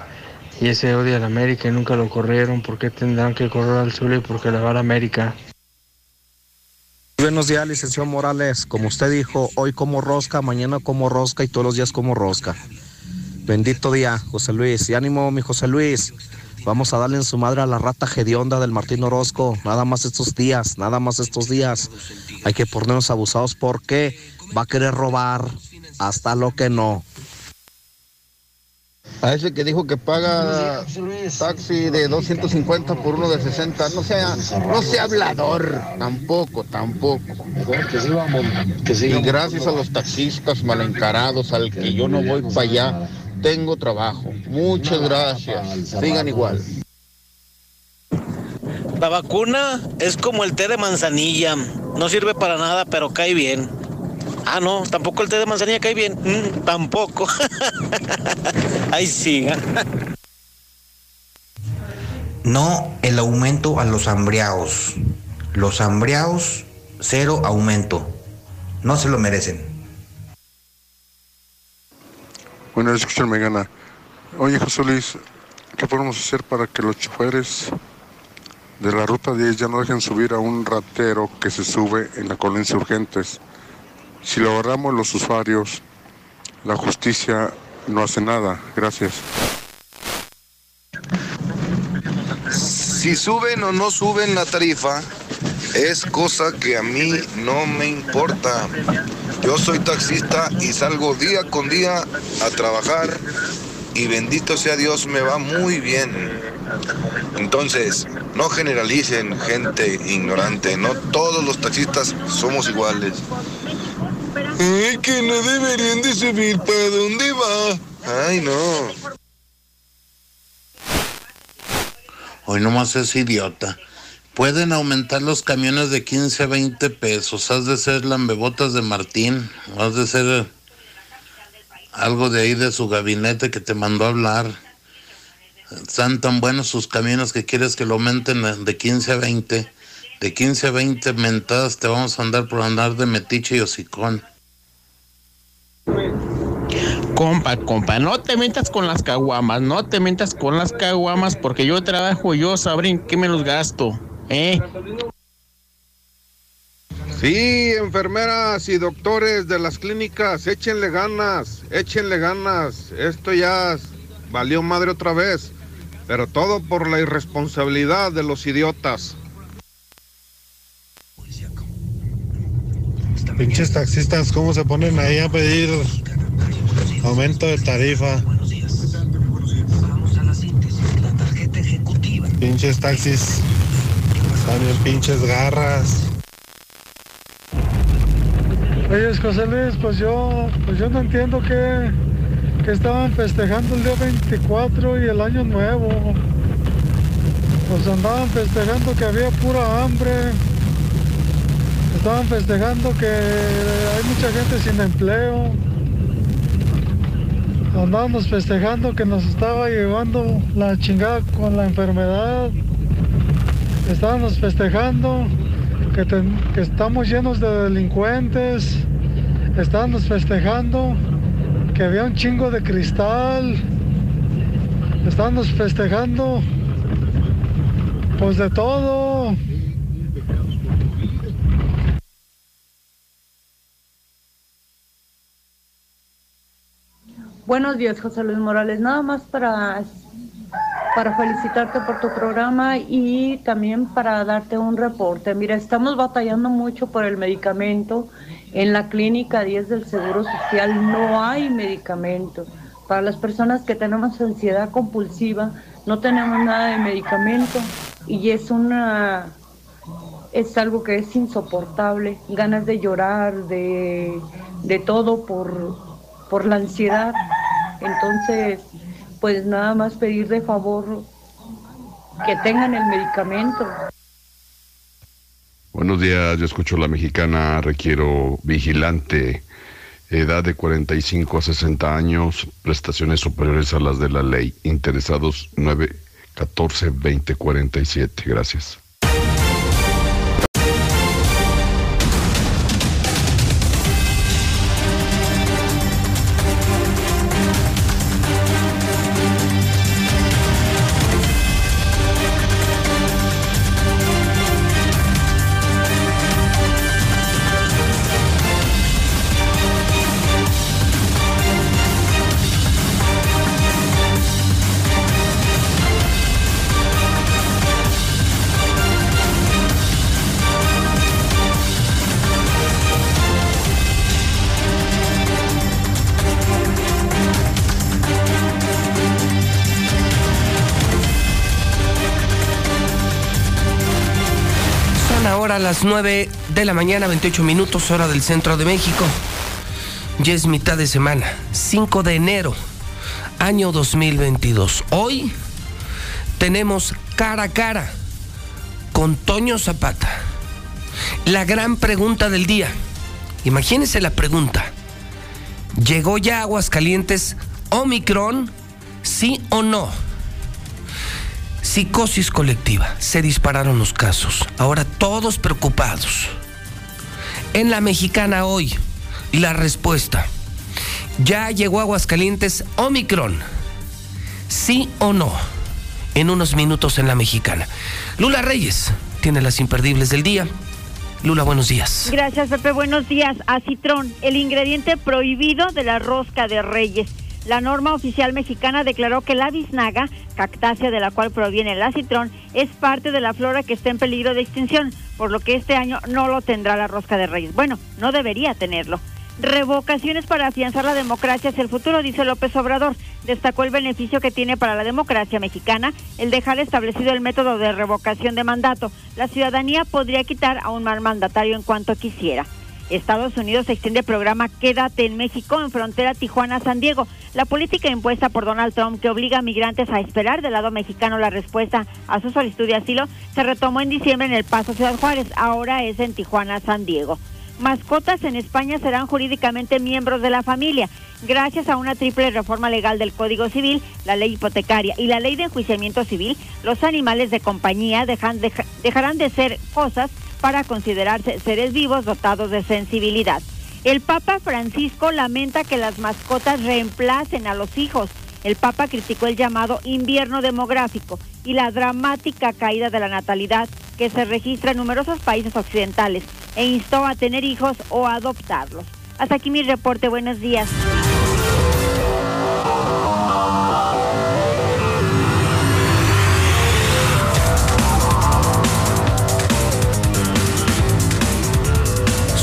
y ese odia a la América y nunca lo corrieron. ¿Por qué tendrán que correr al Zuli? Porque le va a la América. Buenos días, licenciado Morales. Como usted dijo, hoy como rosca, mañana como rosca y todos los días como rosca. Bendito día, José Luis. Y ánimo, mi José Luis. Vamos a darle en su madre a la rata hedionda del Martín Orozco. Nada más estos días, nada más estos días. Hay que ponernos abusados porque va a querer robar hasta lo que no. A ese que dijo que paga taxi de 250 por uno de 60, no sea, no sea hablador, tampoco, tampoco. Y gracias a los taxistas mal encarados, al que yo no voy para allá, tengo trabajo. Muchas gracias. Sigan igual. La vacuna es como el té de manzanilla. No sirve para nada, pero cae bien. Ah, no, tampoco el té de manzanilla cae bien. Mm, tampoco. Ahí siga. No el aumento a los hambriaos. Los hambriaos, cero aumento. No se lo merecen. Bueno, escucha me gana. Oye, José Luis, ¿qué podemos hacer para que los choferes de la ruta 10 ya no dejen subir a un ratero que se sube en la colonia Insurgentes? Si lo agarramos los usuarios, la justicia no hace nada. Gracias. Si suben o no suben la tarifa, es cosa que a mí no me importa. Yo soy taxista y salgo día con día a trabajar y bendito sea Dios me va muy bien. Entonces, no generalicen gente ignorante, no todos los taxistas somos iguales. Es que no deberían de subir, ¿para dónde va? Ay, no. Hoy nomás es idiota. Pueden aumentar los camiones de 15 a 20 pesos. Has de ser lambebotas de Martín. Has de ser algo de ahí de su gabinete que te mandó a hablar. Están tan buenos sus camiones que quieres que lo aumenten de 15 a 20. De 15 a 20 mentadas te vamos a andar por andar de metiche y hocicón. Compa, compa, no te metas con las caguamas, no te metas con las caguamas porque yo trabajo, yo sabré en qué me los gasto, ¿eh? Sí, enfermeras y doctores de las clínicas, échenle ganas, échenle ganas. Esto ya valió madre otra vez, pero todo por la irresponsabilidad de los idiotas. Pinches taxistas, ¿cómo se ponen ahí a pedir aumento de tarifa? Pinches taxis, también pinches garras. Oye, José Luis, pues yo, pues yo no entiendo que, que estaban festejando el día 24 y el año nuevo. Pues andaban festejando que había pura hambre. Estaban festejando que hay mucha gente sin empleo. Andábamos festejando que nos estaba llevando la chingada con la enfermedad. Estábamos festejando que, estamos llenos de delincuentes. Estábamos festejando que había un chingo de cristal. Estábamos festejando pues de todo. Buenos días, José Luis Morales. Nada más para, para felicitarte por tu programa y también para darte un reporte. Mira, estamos batallando mucho por el medicamento. En la clínica 10 del Seguro Social no hay medicamento. Para las personas que tenemos ansiedad compulsiva, no tenemos nada de medicamento y es una es algo que es insoportable, ganas de llorar, de, de todo por, por la ansiedad. Entonces, pues nada más pedir de favor que tengan el medicamento. Buenos días, yo escucho la mexicana, requiero vigilante, edad de 45 a 60 años, prestaciones superiores a las de la ley, interesados 9 14 20 47. Gracias. Las 9 de la mañana, 28 minutos, hora del centro de México. Ya es mitad de semana, 5 de enero, año 2022. Hoy tenemos cara a cara con Toño Zapata. La gran pregunta del día. Imagínense la pregunta. ¿Llegó ya Aguascalientes Omicron? ¿Sí o no? Psicosis colectiva. Se dispararon los casos. Ahora todos preocupados. En la mexicana hoy, la respuesta. Ya llegó Aguascalientes Omicron. ¿Sí o no? En unos minutos en la mexicana. Lula Reyes tiene las imperdibles del día. Lula, buenos días. Gracias, Pepe. Buenos días. Acitrón, el ingrediente prohibido de la rosca de Reyes. La norma oficial mexicana declaró que la biznaga, cactácea de la cual proviene el acitrón, es parte de la flora que está en peligro de extinción, por lo que este año no lo tendrá la rosca de reyes. Bueno, no debería tenerlo. Revocaciones para afianzar la democracia hacia el futuro, dice López Obrador. Destacó el beneficio que tiene para la democracia mexicana el dejar establecido el método de revocación de mandato. La ciudadanía podría quitar a un mal mandatario en cuanto quisiera. Estados Unidos extiende programa Quédate en México en frontera Tijuana-San Diego. La política impuesta por Donald Trump que obliga a migrantes a esperar del lado mexicano la respuesta a su solicitud de asilo se retomó en diciembre en El Paso Ciudad Juárez. Ahora es en Tijuana-San Diego. Mascotas en España serán jurídicamente miembros de la familia. Gracias a una triple reforma legal del Código Civil, la ley hipotecaria y la ley de enjuiciamiento civil, los animales de compañía dejarán de ser cosas para considerarse seres vivos dotados de sensibilidad. El Papa Francisco lamenta que las mascotas reemplacen a los hijos. El Papa criticó el llamado invierno demográfico y la dramática caída de la natalidad que se registra en numerosos países occidentales e instó a tener hijos o adoptarlos. Hasta aquí mi reporte. Buenos días.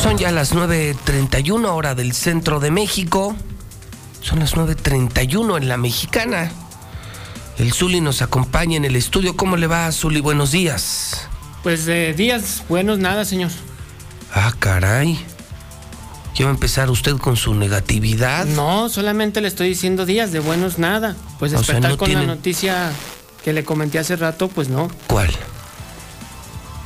Son ya las 9.31 hora del centro de México. Son las 9.31 en la mexicana. El Zuli nos acompaña en el estudio. ¿Cómo le va, Zuli? Buenos días. Pues de días buenos nada, señor. Ah, caray. ¿Ya va a empezar usted con su negatividad? No, solamente le estoy diciendo días de buenos nada. Pues despertar con la noticia que le comenté hace rato, pues no. ¿Cuál?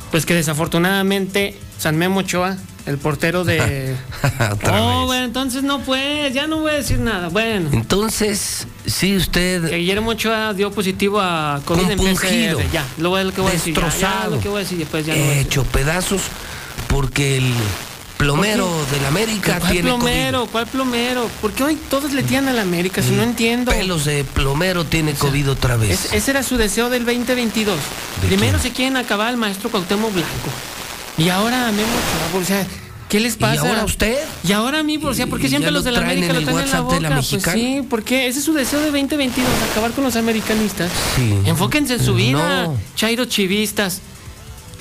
Pues que desafortunadamente San Memo Ochoa el portero de. oh, bueno, entonces no pues, ya no voy a decir nada. Bueno. Entonces, sí, usted. Que Guillermo Ochoa dio positivo a COVID en PCR. Ya, lo, que voy a decir. Ya, lo que voy a decir después ya Hecho pedazos porque el plomero del América ¿Cuál tiene plomero? ¿Cuál plomero? Porque hoy todos le tiran al América, si no entiendo. Pelos de plomero tiene COVID otra vez. ese era su deseo del 2022. Primero se quieren acabar al maestro Cuauhtémoc Blanco. Y ahora Memo o sea, ¿qué les pasa? ¿Y ahora usted? Y ahora a mí, o sea, ¿por qué siempre los de la América lo traen en la boca? pues sí, porque ese es su deseo de 2022, acabar con los americanistas. Sí. Enfóquense en su vida, no. chairos chivistas.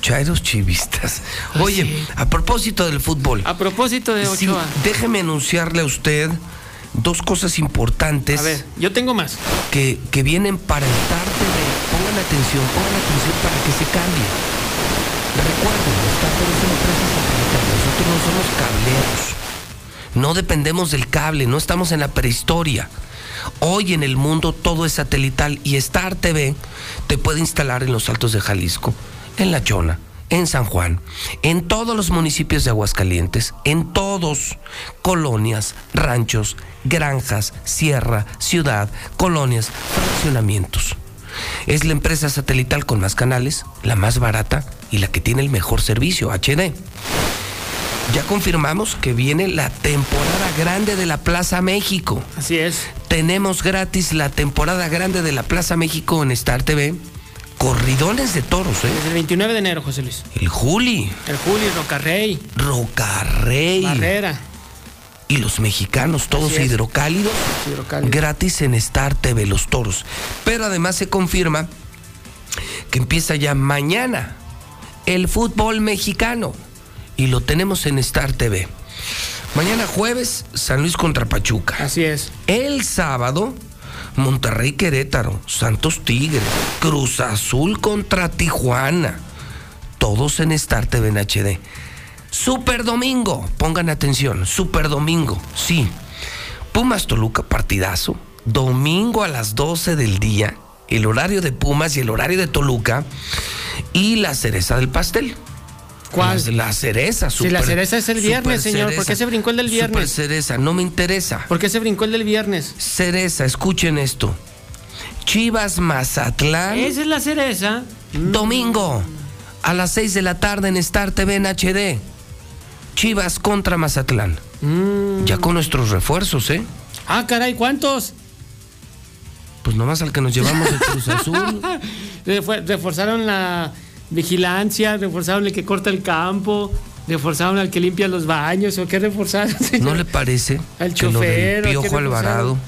Chairos chivistas. Oye, a propósito del fútbol. A propósito de Ochoa. déjeme anunciarle a usted dos cosas importantes. A ver, yo tengo más. Que, que vienen para el tarde de. Pongan atención, pongan atención para que se cambie. Recuerden, los tardes es una empresa satelital. Nosotros no somos cableros. No dependemos del cable, no estamos en la prehistoria. Hoy en el mundo todo es satelital y Star TV te puede instalar en los Altos de Jalisco, en La Chona, en San Juan, en todos los municipios de Aguascalientes, en todos, colonias, ranchos, granjas, sierra, ciudad, colonias, fraccionamientos. Es la empresa satelital con más canales, la más barata y la que tiene el mejor servicio, HD. Ya confirmamos que viene la temporada grande de la Plaza México. Así es. Tenemos gratis la temporada grande de la Plaza México en Star TV. Corridones de toros, ¿eh? Desde el 29 de enero, José Luis. El Juli. El Juli, Rocarrey. Rocarrey. Barrera. Y los mexicanos, todos hidrocálidos, hidrocálidos. Gratis en Star TV, los toros. Pero además se confirma que empieza ya mañana el fútbol mexicano y lo tenemos en Star TV. Mañana jueves, San Luis contra Pachuca. Así es. El sábado, Monterrey Querétaro, Santos Tigre, Cruz Azul contra Tijuana. Todos en Star TV en HD. Super Domingo, pongan atención, Super Domingo, sí. Pumas Toluca, partidazo. Domingo a las 12 del día, el horario de Pumas y el horario de Toluca. Y la cereza del pastel. ¿Cuál? La, cereza. Si la cereza es el viernes, señor. ¿Por qué se brincó el del viernes? Super cereza, no me interesa. ¿Por qué se brincó el del viernes? Cereza, escuchen esto. Chivas Mazatlán. Esa es la cereza. Domingo, a las 6 de la tarde en Star TV en HD. Chivas contra Mazatlán. Mm. Ya con nuestros refuerzos, ¿eh? Ah, caray, ¿cuántos? Pues nomás al que nos llevamos el Cruz Azul. Reforzaron la vigilancia, reforzaron el que corta el campo, reforzaron al que limpia los baños, ¿o qué reforzaron? ¿No le parece Al que lo del chofer, ¿o qué Piojo Alvarado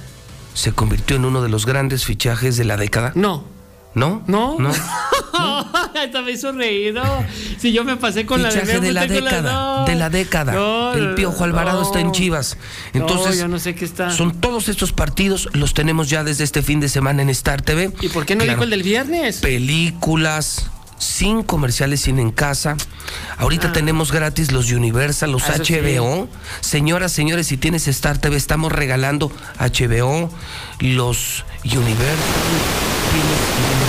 se convirtió en uno de los grandes fichajes de la década? No. ¿No? ¿No? ¿No? Hasta me hizo reír, ¿no? Si yo me pasé con Fichaje la de la usted con década, no. de la década. No, el Piojo Alvarado no. está en Chivas. Entonces, no, yo no sé qué está. son todos estos partidos, los tenemos ya desde este fin de semana en Star TV. ¿Y por qué no Claro. dijo el del viernes? películas, sin comerciales, sin en casa. Ahorita Ah. tenemos gratis los Universal, los Ah, sí. HBO. Señoras, señores, si tienes Star TV, estamos regalando HBO, los Universal, tienes tienes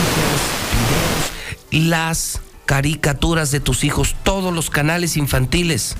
noticias, videos, las caricaturas de tus hijos, todos los canales infantiles,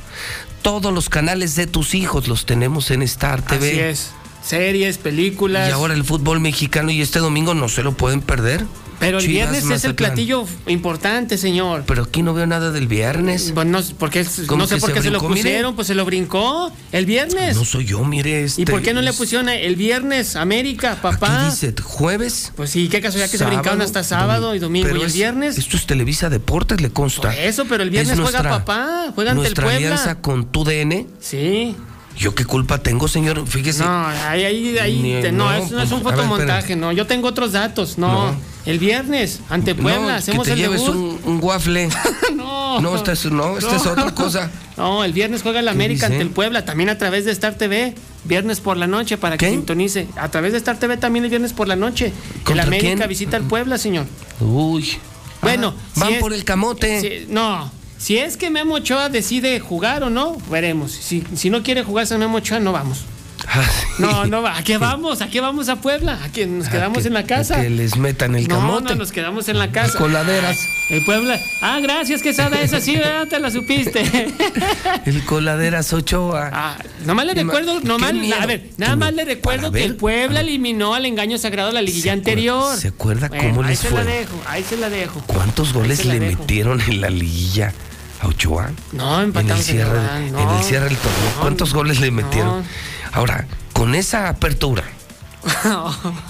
todos los canales de tus hijos los tenemos en Star TV. Así es. Series, películas. Y ahora el fútbol mexicano y este domingo no se lo pueden perder. Pero el Chivas, viernes es el platillo importante, señor. Pero aquí no veo nada del viernes. Bueno, porque ¿Cómo no sé por qué se lo pusieron, pues se lo brincó el viernes. No soy yo, mire este. ¿Y por qué no le pusieron el viernes América, papá? Aquí dice jueves. Pues sí, qué casualidad que sábado, se brincaron hasta sábado y domingo. Pero ¿Y el es- viernes? Esto es Televisa Deportes, le consta. Por eso, pero el viernes Es juega papá, juega ante el Puebla. alianza con tu DN. Sí. ¿Yo qué culpa tengo, señor? Fíjese. No, ahí, ahí, ahí, Ni- te- no, no, eso no es un ver, fotomontaje, no. Yo tengo otros datos, no. No. El viernes, ante Puebla, No, hacemos que te el lleves debut. un, un waffle. no. No, esta es, no, esta es otra cosa. No, el viernes juega el América dice? ante el Puebla, también a través de Star TV. Viernes por la noche para que sintonice. A través de Star TV también el viernes por la noche. El ¿Contra América quién? visita al Puebla, señor. Uy. Bueno, Ah, van es- por el camote. si- no, si es que Memo Ochoa decide jugar o no, veremos. Si, si no quiere jugar a Memo Ochoa, no vamos. Ah, No, no va. ¿A qué vamos? ¿A qué vamos a Puebla? ¿A qué nos quedamos en la casa? Que les metan el no, camote. no, nos quedamos en la casa. Coladeras. El Puebla. Ah, gracias, Quesada. Esa sí, ¿verdad? Te la supiste. El coladeras Ochoa. Ah, nomás le recuerdo, nomás, a ver, nada más no- le recuerdo que el Puebla eliminó al engaño sagrado la liguilla ¿Se anterior. se acuerda Bueno, cómo ahí les se fue? la dejo, ahí se la dejo. ¿Cuántos goles se le dejo. metieron en la liguilla a Ochoa? No, en el empatamos en cierre, León, en el cierre del torneo. ¿Cuántos goles le metieron? Ahora, con esa apertura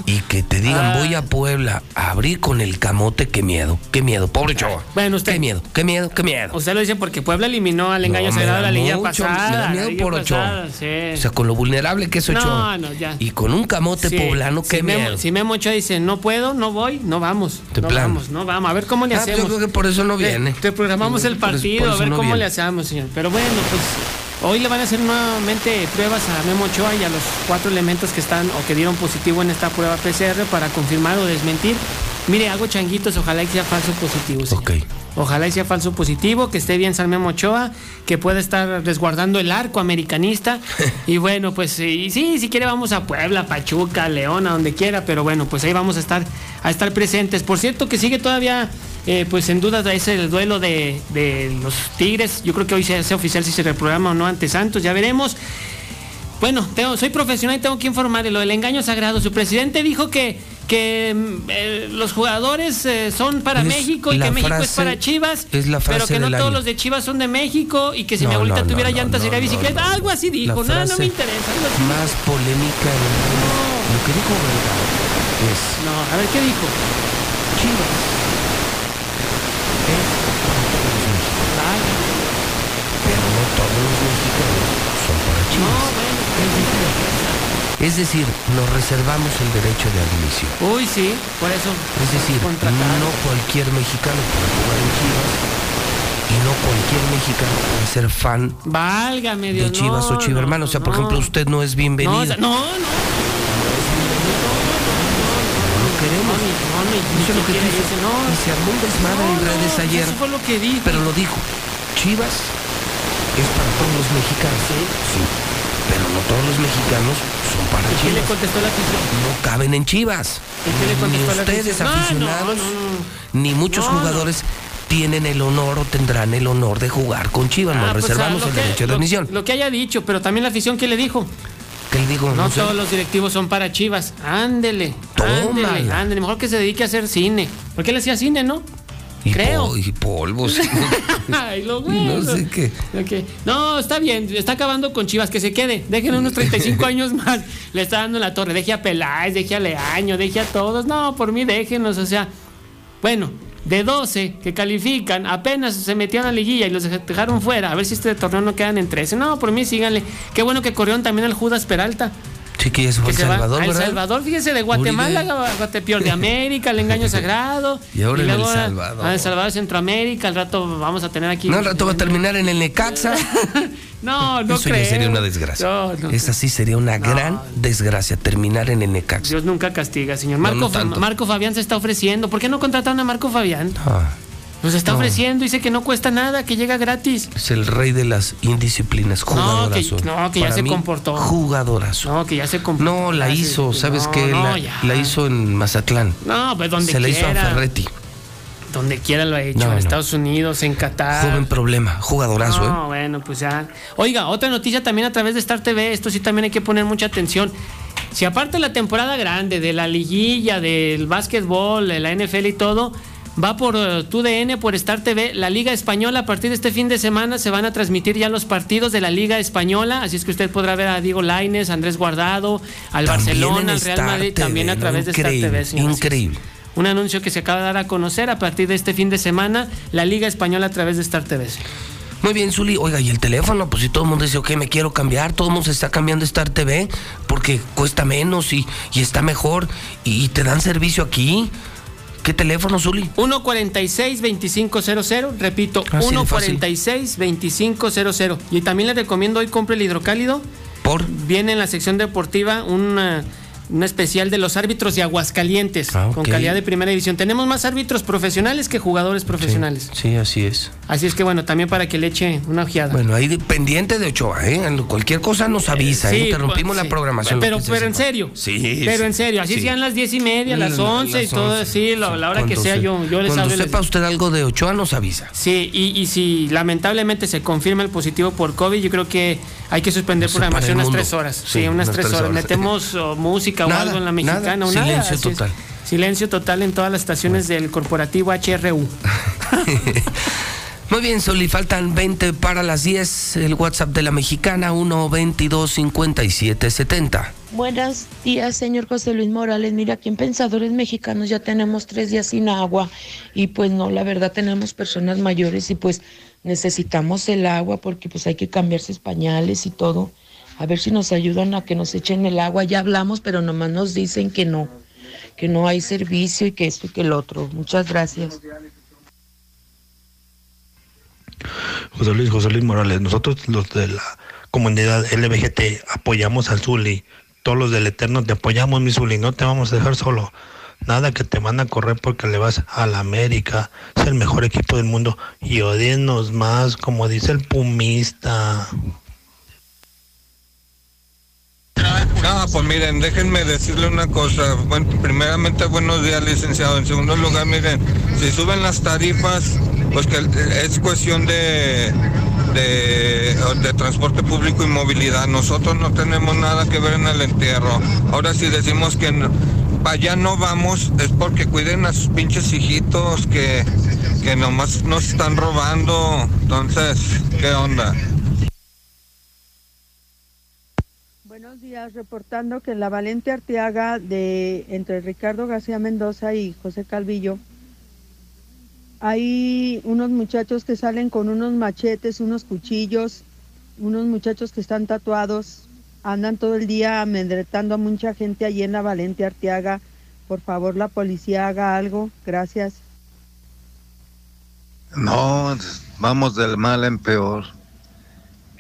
y que te digan Ah. voy a Puebla a abrir con el camote, qué miedo, qué miedo, pobre Ochoa. Bueno, usted. Qué miedo, qué miedo, qué miedo. Usted lo dice porque Puebla eliminó al engaño No, sagrado la liguilla mucho, me pasada. da miedo por Ochoa. pasada, sí. O sea, con lo vulnerable que es Ochoa. No, no, ya. Y con un camote Sí, poblano, qué miedo. Si Memo Ochoa dice, no puedo, no voy, no vamos. De no vamos, no vamos. A ver cómo le Ah, pues yo hacemos. creo que por eso no Te- viene. Te, programamos el Por eso- partido, a ver cómo viene. le hacemos, señor. Pero bueno, pues Hoy le van a hacer nuevamente pruebas a Memo Ochoa y a los cuatro elementos que están o que dieron positivo en esta prueba PCR para confirmar o desmentir. Mire, hago changuitos, ojalá que sea falso positivo. Ok. Ojalá sea falso positivo, que esté bien San Memo Ochoa, que pueda estar resguardando el arco americanista. y bueno, pues sí, si quiere vamos a Puebla, Pachuca, León, a donde quiera, pero bueno, pues ahí vamos a estar, a estar presentes. Por cierto, que sigue todavía eh, pues en duda es el duelo de, los Tigres. Yo creo que hoy se hace oficial si se reprograma o no ante Santos, ya veremos. Bueno, tengo, soy profesional y tengo que informarle lo del engaño sagrado. Su presidente dijo que, que mm, eh, los jugadores eh, son para México y que México es para Chivas, pero que no todos los de Chivas son de México y que si mi abuelita tuviera llantas sería bicicleta. Algo así dijo, nada, no me interesa. Más polémica lo que dijo es. No, a ver qué dijo. Chivas Es decir, nos reservamos el derecho de admisión. Uy, sí, por eso. Es decir, no cualquier mexicano puede jugar en Chivas y no cualquier mexicano puede ser fan Válgame Dios, de Chivas o Chivas hermano. o sea, por ejemplo, usted no es bienvenido. No, no, no. No queremos. No, no, Eso es lo que dice. No. Y se armó un desmadre en redes ayer. Eso fue lo que dijo. Pero lo dijo. Chivas es para todos los mexicanos. Sí. Sí pero no todos los mexicanos son para Chivas. ¿Qué le contestó la afición? No caben en Chivas. ¿Qué le contestó ni ustedes aficionados, ni muchos jugadores tienen el honor o tendrán el honor de jugar con Chivas. Nos ah, pues, reservamos el derecho de admisión. Lo, que haya dicho, pero también la afición, ¿qué le dijo? ¿Qué le dijo? No, todos los directivos son para Chivas. Ándele. Ándele, ándele. Mejor que se dedique a hacer cine. Porque él hacía cine, ¿no? Y Creo. y polvos. Ay, lo bueno. No sé qué. No, está bien. Está acabando con Chivas. Que se quede. Déjenle unos 35 años más. Le está dando la torre. Deje a Peláez, deje a Leaño, deje a todos. No, por mí déjenos. O sea, bueno, de 12 que califican, apenas se metieron a la liguilla y los dejaron fuera. A ver si este torneo no quedan en 13. No, por mí síganle. Qué bueno que corrieron también al Judas Peralta. Sí, que es El Salvador, El Salvador, fíjense, de Guatemala Guatepeor, de América, el engaño sagrado. y ahora en El Salvador. A El Salvador, Centroamérica, al rato vamos a tener aquí. No, al rato va a terminar en el Necaxa. no, no Eso sería una desgracia. No, Esa sí sería una gran desgracia, terminar en el Necaxa. Dios nunca castiga, señor. Marco, Marco Fabián se está ofreciendo. ¿Por qué no contrataron a Marco Fabián? Ah. Nos está ofreciendo, dice que no cuesta nada, que llega gratis. Es el rey de las indisciplinas, jugadorazo. No, que, ya se comportó. Jugadorazo. No, que ya se comportó. No, la hizo, ¿sabes qué? La, hizo en Mazatlán. No, pues donde Se la hizo a Ferretti. Donde quiera lo ha hecho, en Estados Unidos, en Qatar. Joven problema, jugadorazo, no, ¿eh? bueno, pues ya. Oiga, otra noticia también a través de Star TV, esto sí también hay que poner mucha atención. Si aparte de la temporada grande, de la liguilla, del básquetbol, de la NFL y todo, va por uh, TUDN, por Star TV, la Liga Española. A partir de este fin de semana se van a transmitir ya los partidos de la Liga Española. Así es que usted podrá ver a Diego Laines, Andrés Guardado, al Barcelona, al Real Madrid, también a través de Star TV. Increíble. Un anuncio que se acaba de dar a conocer a partir de este fin de semana, la Liga Española a través de Star TV. Muy bien, Zuli. Oiga, ¿y el teléfono? Pues si todo el mundo dice, ok, me quiero cambiar, todo el mundo se está cambiando Star TV porque cuesta menos y, está mejor y te dan servicio aquí. ¿Qué teléfono, Zuli? 146-2500. Repito, 146-2500. Y también le recomiendo hoy compre el hidrocálido. ¿Por? Viene en la sección deportiva una un especial de los árbitros de Aguascalientes, ah, con calidad de primera división. Tenemos más árbitros profesionales que jugadores profesionales. Sí, así es. Así es que bueno, también para que le eche una ojeada. Bueno, ahí pendiente de Ochoa, ¿eh? Cualquier cosa nos avisa, ¿eh? interrumpimos la programación. Pero, pero en serio. Sí. Pero en serio, así sean las diez y media, las once y todo, así, la, hora que sea, yo, yo les Cuando sepa usted algo de Ochoa, nos avisa. Sí, y, y si lamentablemente se confirma el positivo por COVID, yo creo que hay que suspender programación unas tres horas. Sí, unas, tres, horas. Metemos música o algo en la mexicana. o Silencio total. Silencio total en todas las estaciones del corporativo HRU. Muy bien, Soli, faltan 20 para las 10. El WhatsApp de la mexicana 1225770. Buenos días, señor José Luis Morales. Mira, aquí en Pensadores Mexicanos ya tenemos tres días sin agua y pues no, la verdad tenemos personas mayores y pues necesitamos el agua porque pues hay que cambiarse pañales y todo. A ver si nos ayudan a que nos echen el agua. Ya hablamos, pero nomás nos dicen que no, que no hay servicio y que esto y que el otro. Muchas gracias. José Luis, José Luis Morales, nosotros los de la comunidad LBGT apoyamos al Zuli. Todos los del Eterno te apoyamos, mi Zuli, no te vamos a dejar solo. Nada que te van a correr porque le vas a la América. Es el mejor equipo del mundo. Y odienos más, como dice el pumista. No, pues miren, déjenme decirle una cosa. Bueno, primeramente, buenos días, licenciado. En segundo lugar, miren, si suben las tarifas, pues que es cuestión de, de, transporte público y movilidad. Nosotros no tenemos nada que ver en el entierro. Ahora si decimos que para allá no vamos, es porque cuiden a sus pinches hijitos que, que nomás nos están robando. Entonces, ¿qué onda? Buenos días, reportando que en la Valente Arteaga de entre Ricardo García Mendoza y José Calvillo hay unos muchachos que salen con unos machetes, unos cuchillos, unos muchachos que están tatuados, andan todo el día amedretando a mucha gente allí en la Valente Arteaga. Por favor, la policía haga algo. Gracias. No, vamos del mal en peor.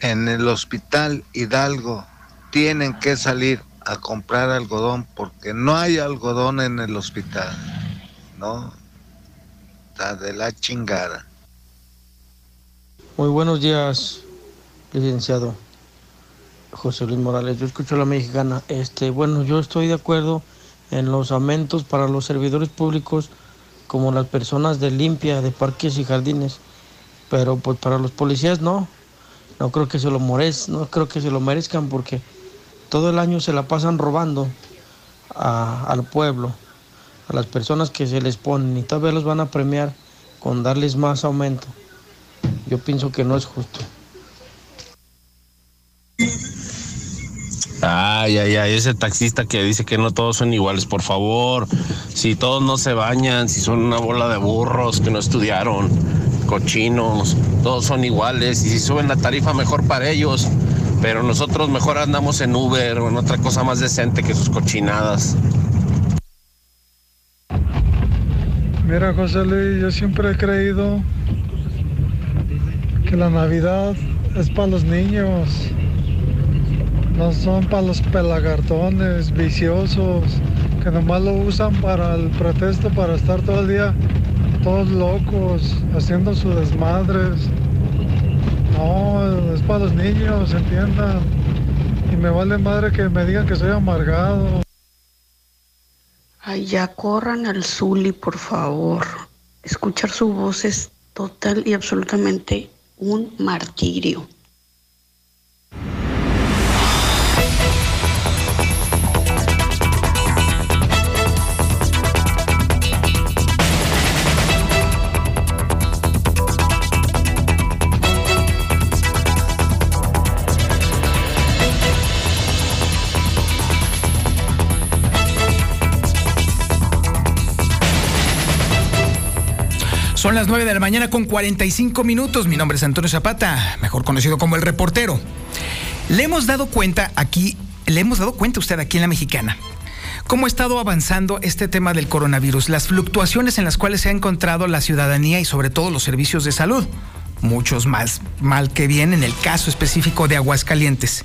En el hospital Hidalgo tienen que salir a comprar algodón porque no hay algodón en el hospital. No, está de la chingada. Muy buenos días, licenciado José Luis Morales. Yo escucho a la mexicana. Este, bueno, yo estoy de acuerdo en los aumentos para los servidores públicos como las personas de limpia de parques y jardines, pero pues para los policías no. No creo que se lo merezcan, no creo que se lo merezcan porque todo el año se la pasan robando al pueblo, a las personas que se les ponen y tal vez los van a premiar con darles más aumento. Yo pienso que no es justo. Ay, ay, ay, ese taxista que dice que no todos son iguales, por favor. Si todos no se bañan, si son una bola de burros que no estudiaron, cochinos, todos son iguales. Y si suben la tarifa, mejor para ellos. Pero nosotros mejor andamos en Uber o en otra cosa más decente que sus cochinadas. Mira, José Luis, yo siempre he creído que la Navidad es para los niños, no son para los pelagartones viciosos que nomás lo usan para el pretexto para estar todo el día todos locos, haciendo sus desmadres. No, es para los niños, entiendan. Y me vale madre que me digan que soy amargado. Ay, ya corran al Zuli, por favor. Escuchar su voz es total y absolutamente un martirio. Las 9 de la mañana con 45 minutos. Mi nombre es Antonio Zapata, mejor conocido como el reportero. Le hemos dado cuenta aquí, le hemos dado cuenta usted aquí en la mexicana. ¿Cómo ha estado avanzando este tema del coronavirus? Las fluctuaciones en las cuales se ha encontrado la ciudadanía y sobre todo los servicios de salud. Muchos más mal que bien en el caso específico de Aguascalientes.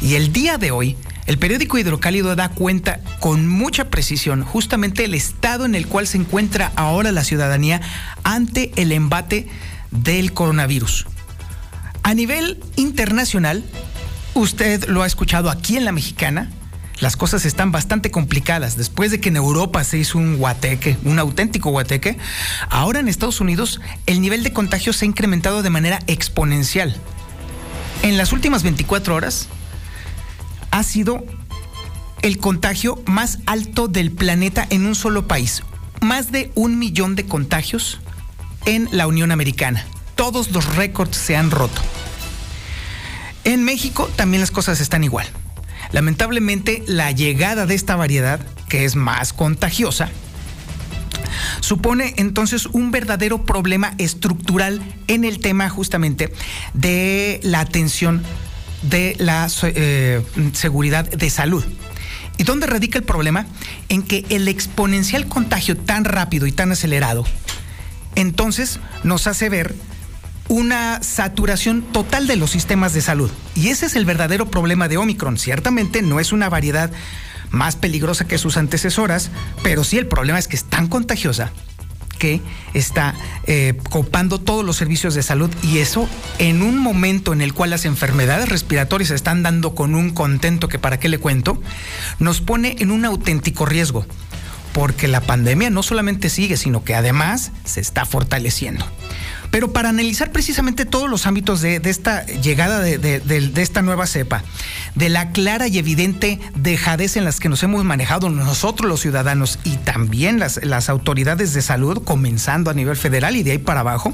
Y el día de hoy, el periódico Hidrocálido da cuenta con mucha precisión justamente el estado en el cual se encuentra ahora la ciudadanía ante el embate del coronavirus. A nivel internacional, usted lo ha escuchado aquí en la mexicana, las cosas están bastante complicadas. Después de que en Europa se hizo un guateque, un auténtico guateque, ahora en Estados Unidos el nivel de contagio se ha incrementado de manera exponencial. En las últimas 24 horas ha sido el contagio más alto del planeta en un solo país. Más de un millón de contagios en la Unión Americana. Todos los récords se han roto. En México también las cosas están igual. Lamentablemente, la llegada de esta variedad, que es más contagiosa, supone entonces un verdadero problema estructural en el tema justamente de la atención de la eh, seguridad de salud. ¿Y dónde radica el problema? En que el exponencial contagio tan rápido y tan acelerado, entonces nos hace ver una saturación total de los sistemas de salud. Y ese es el verdadero problema de Omicron. Ciertamente no es una variedad más peligrosa que sus antecesoras, pero sí el problema es que es tan contagiosa que está eh, copando todos los servicios de salud y eso en un momento en el cual las enfermedades respiratorias están dando con un contento que para qué le cuento, nos pone en un auténtico riesgo, porque la pandemia no solamente sigue, sino que además se está fortaleciendo. Pero para analizar precisamente todos los ámbitos de, esta llegada de, esta nueva cepa, de la clara y evidente dejadez en las que nos hemos manejado nosotros los ciudadanos y también las, las autoridades de salud, comenzando a nivel federal y de ahí para abajo,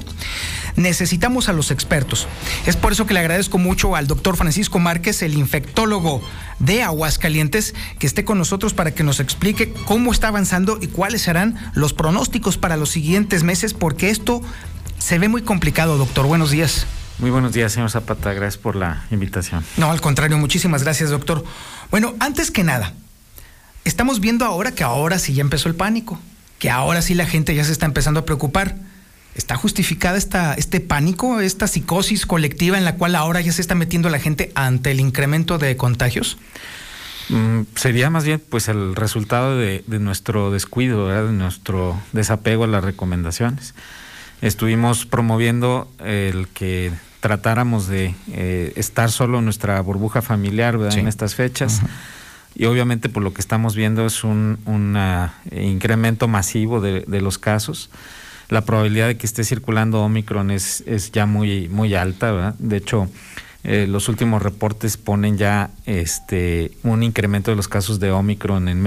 necesitamos a los expertos. Es por eso que le agradezco mucho al doctor Francisco Márquez, el infectólogo de Aguascalientes, que esté con nosotros para que nos explique cómo está avanzando y cuáles serán los pronósticos para los siguientes meses, porque esto se ve muy complicado, doctor. Buenos días. Muy buenos días, señor Zapata. Gracias por la invitación. No, al contrario, muchísimas gracias, doctor. Bueno, antes que nada, estamos viendo ahora que ahora sí ya empezó el pánico, que ahora sí la gente ya se está empezando a preocupar. ¿Está justificada esta, este pánico, esta psicosis colectiva en la cual ahora ya se está metiendo la gente ante el incremento de contagios? Mm, sería más bien pues el resultado de, nuestro descuido, de nuestro desapego a las recomendaciones estuvimos promoviendo el que tratáramos de eh, estar solo en nuestra burbuja familiar en estas fechas. Y obviamente por lo que estamos viendo es un incremento masivo de, los casos. La probabilidad de que esté circulando Omicron es, es ya muy, muy alta. De hecho, eh, los últimos reportes ponen ya este, un incremento de los casos de Omicron en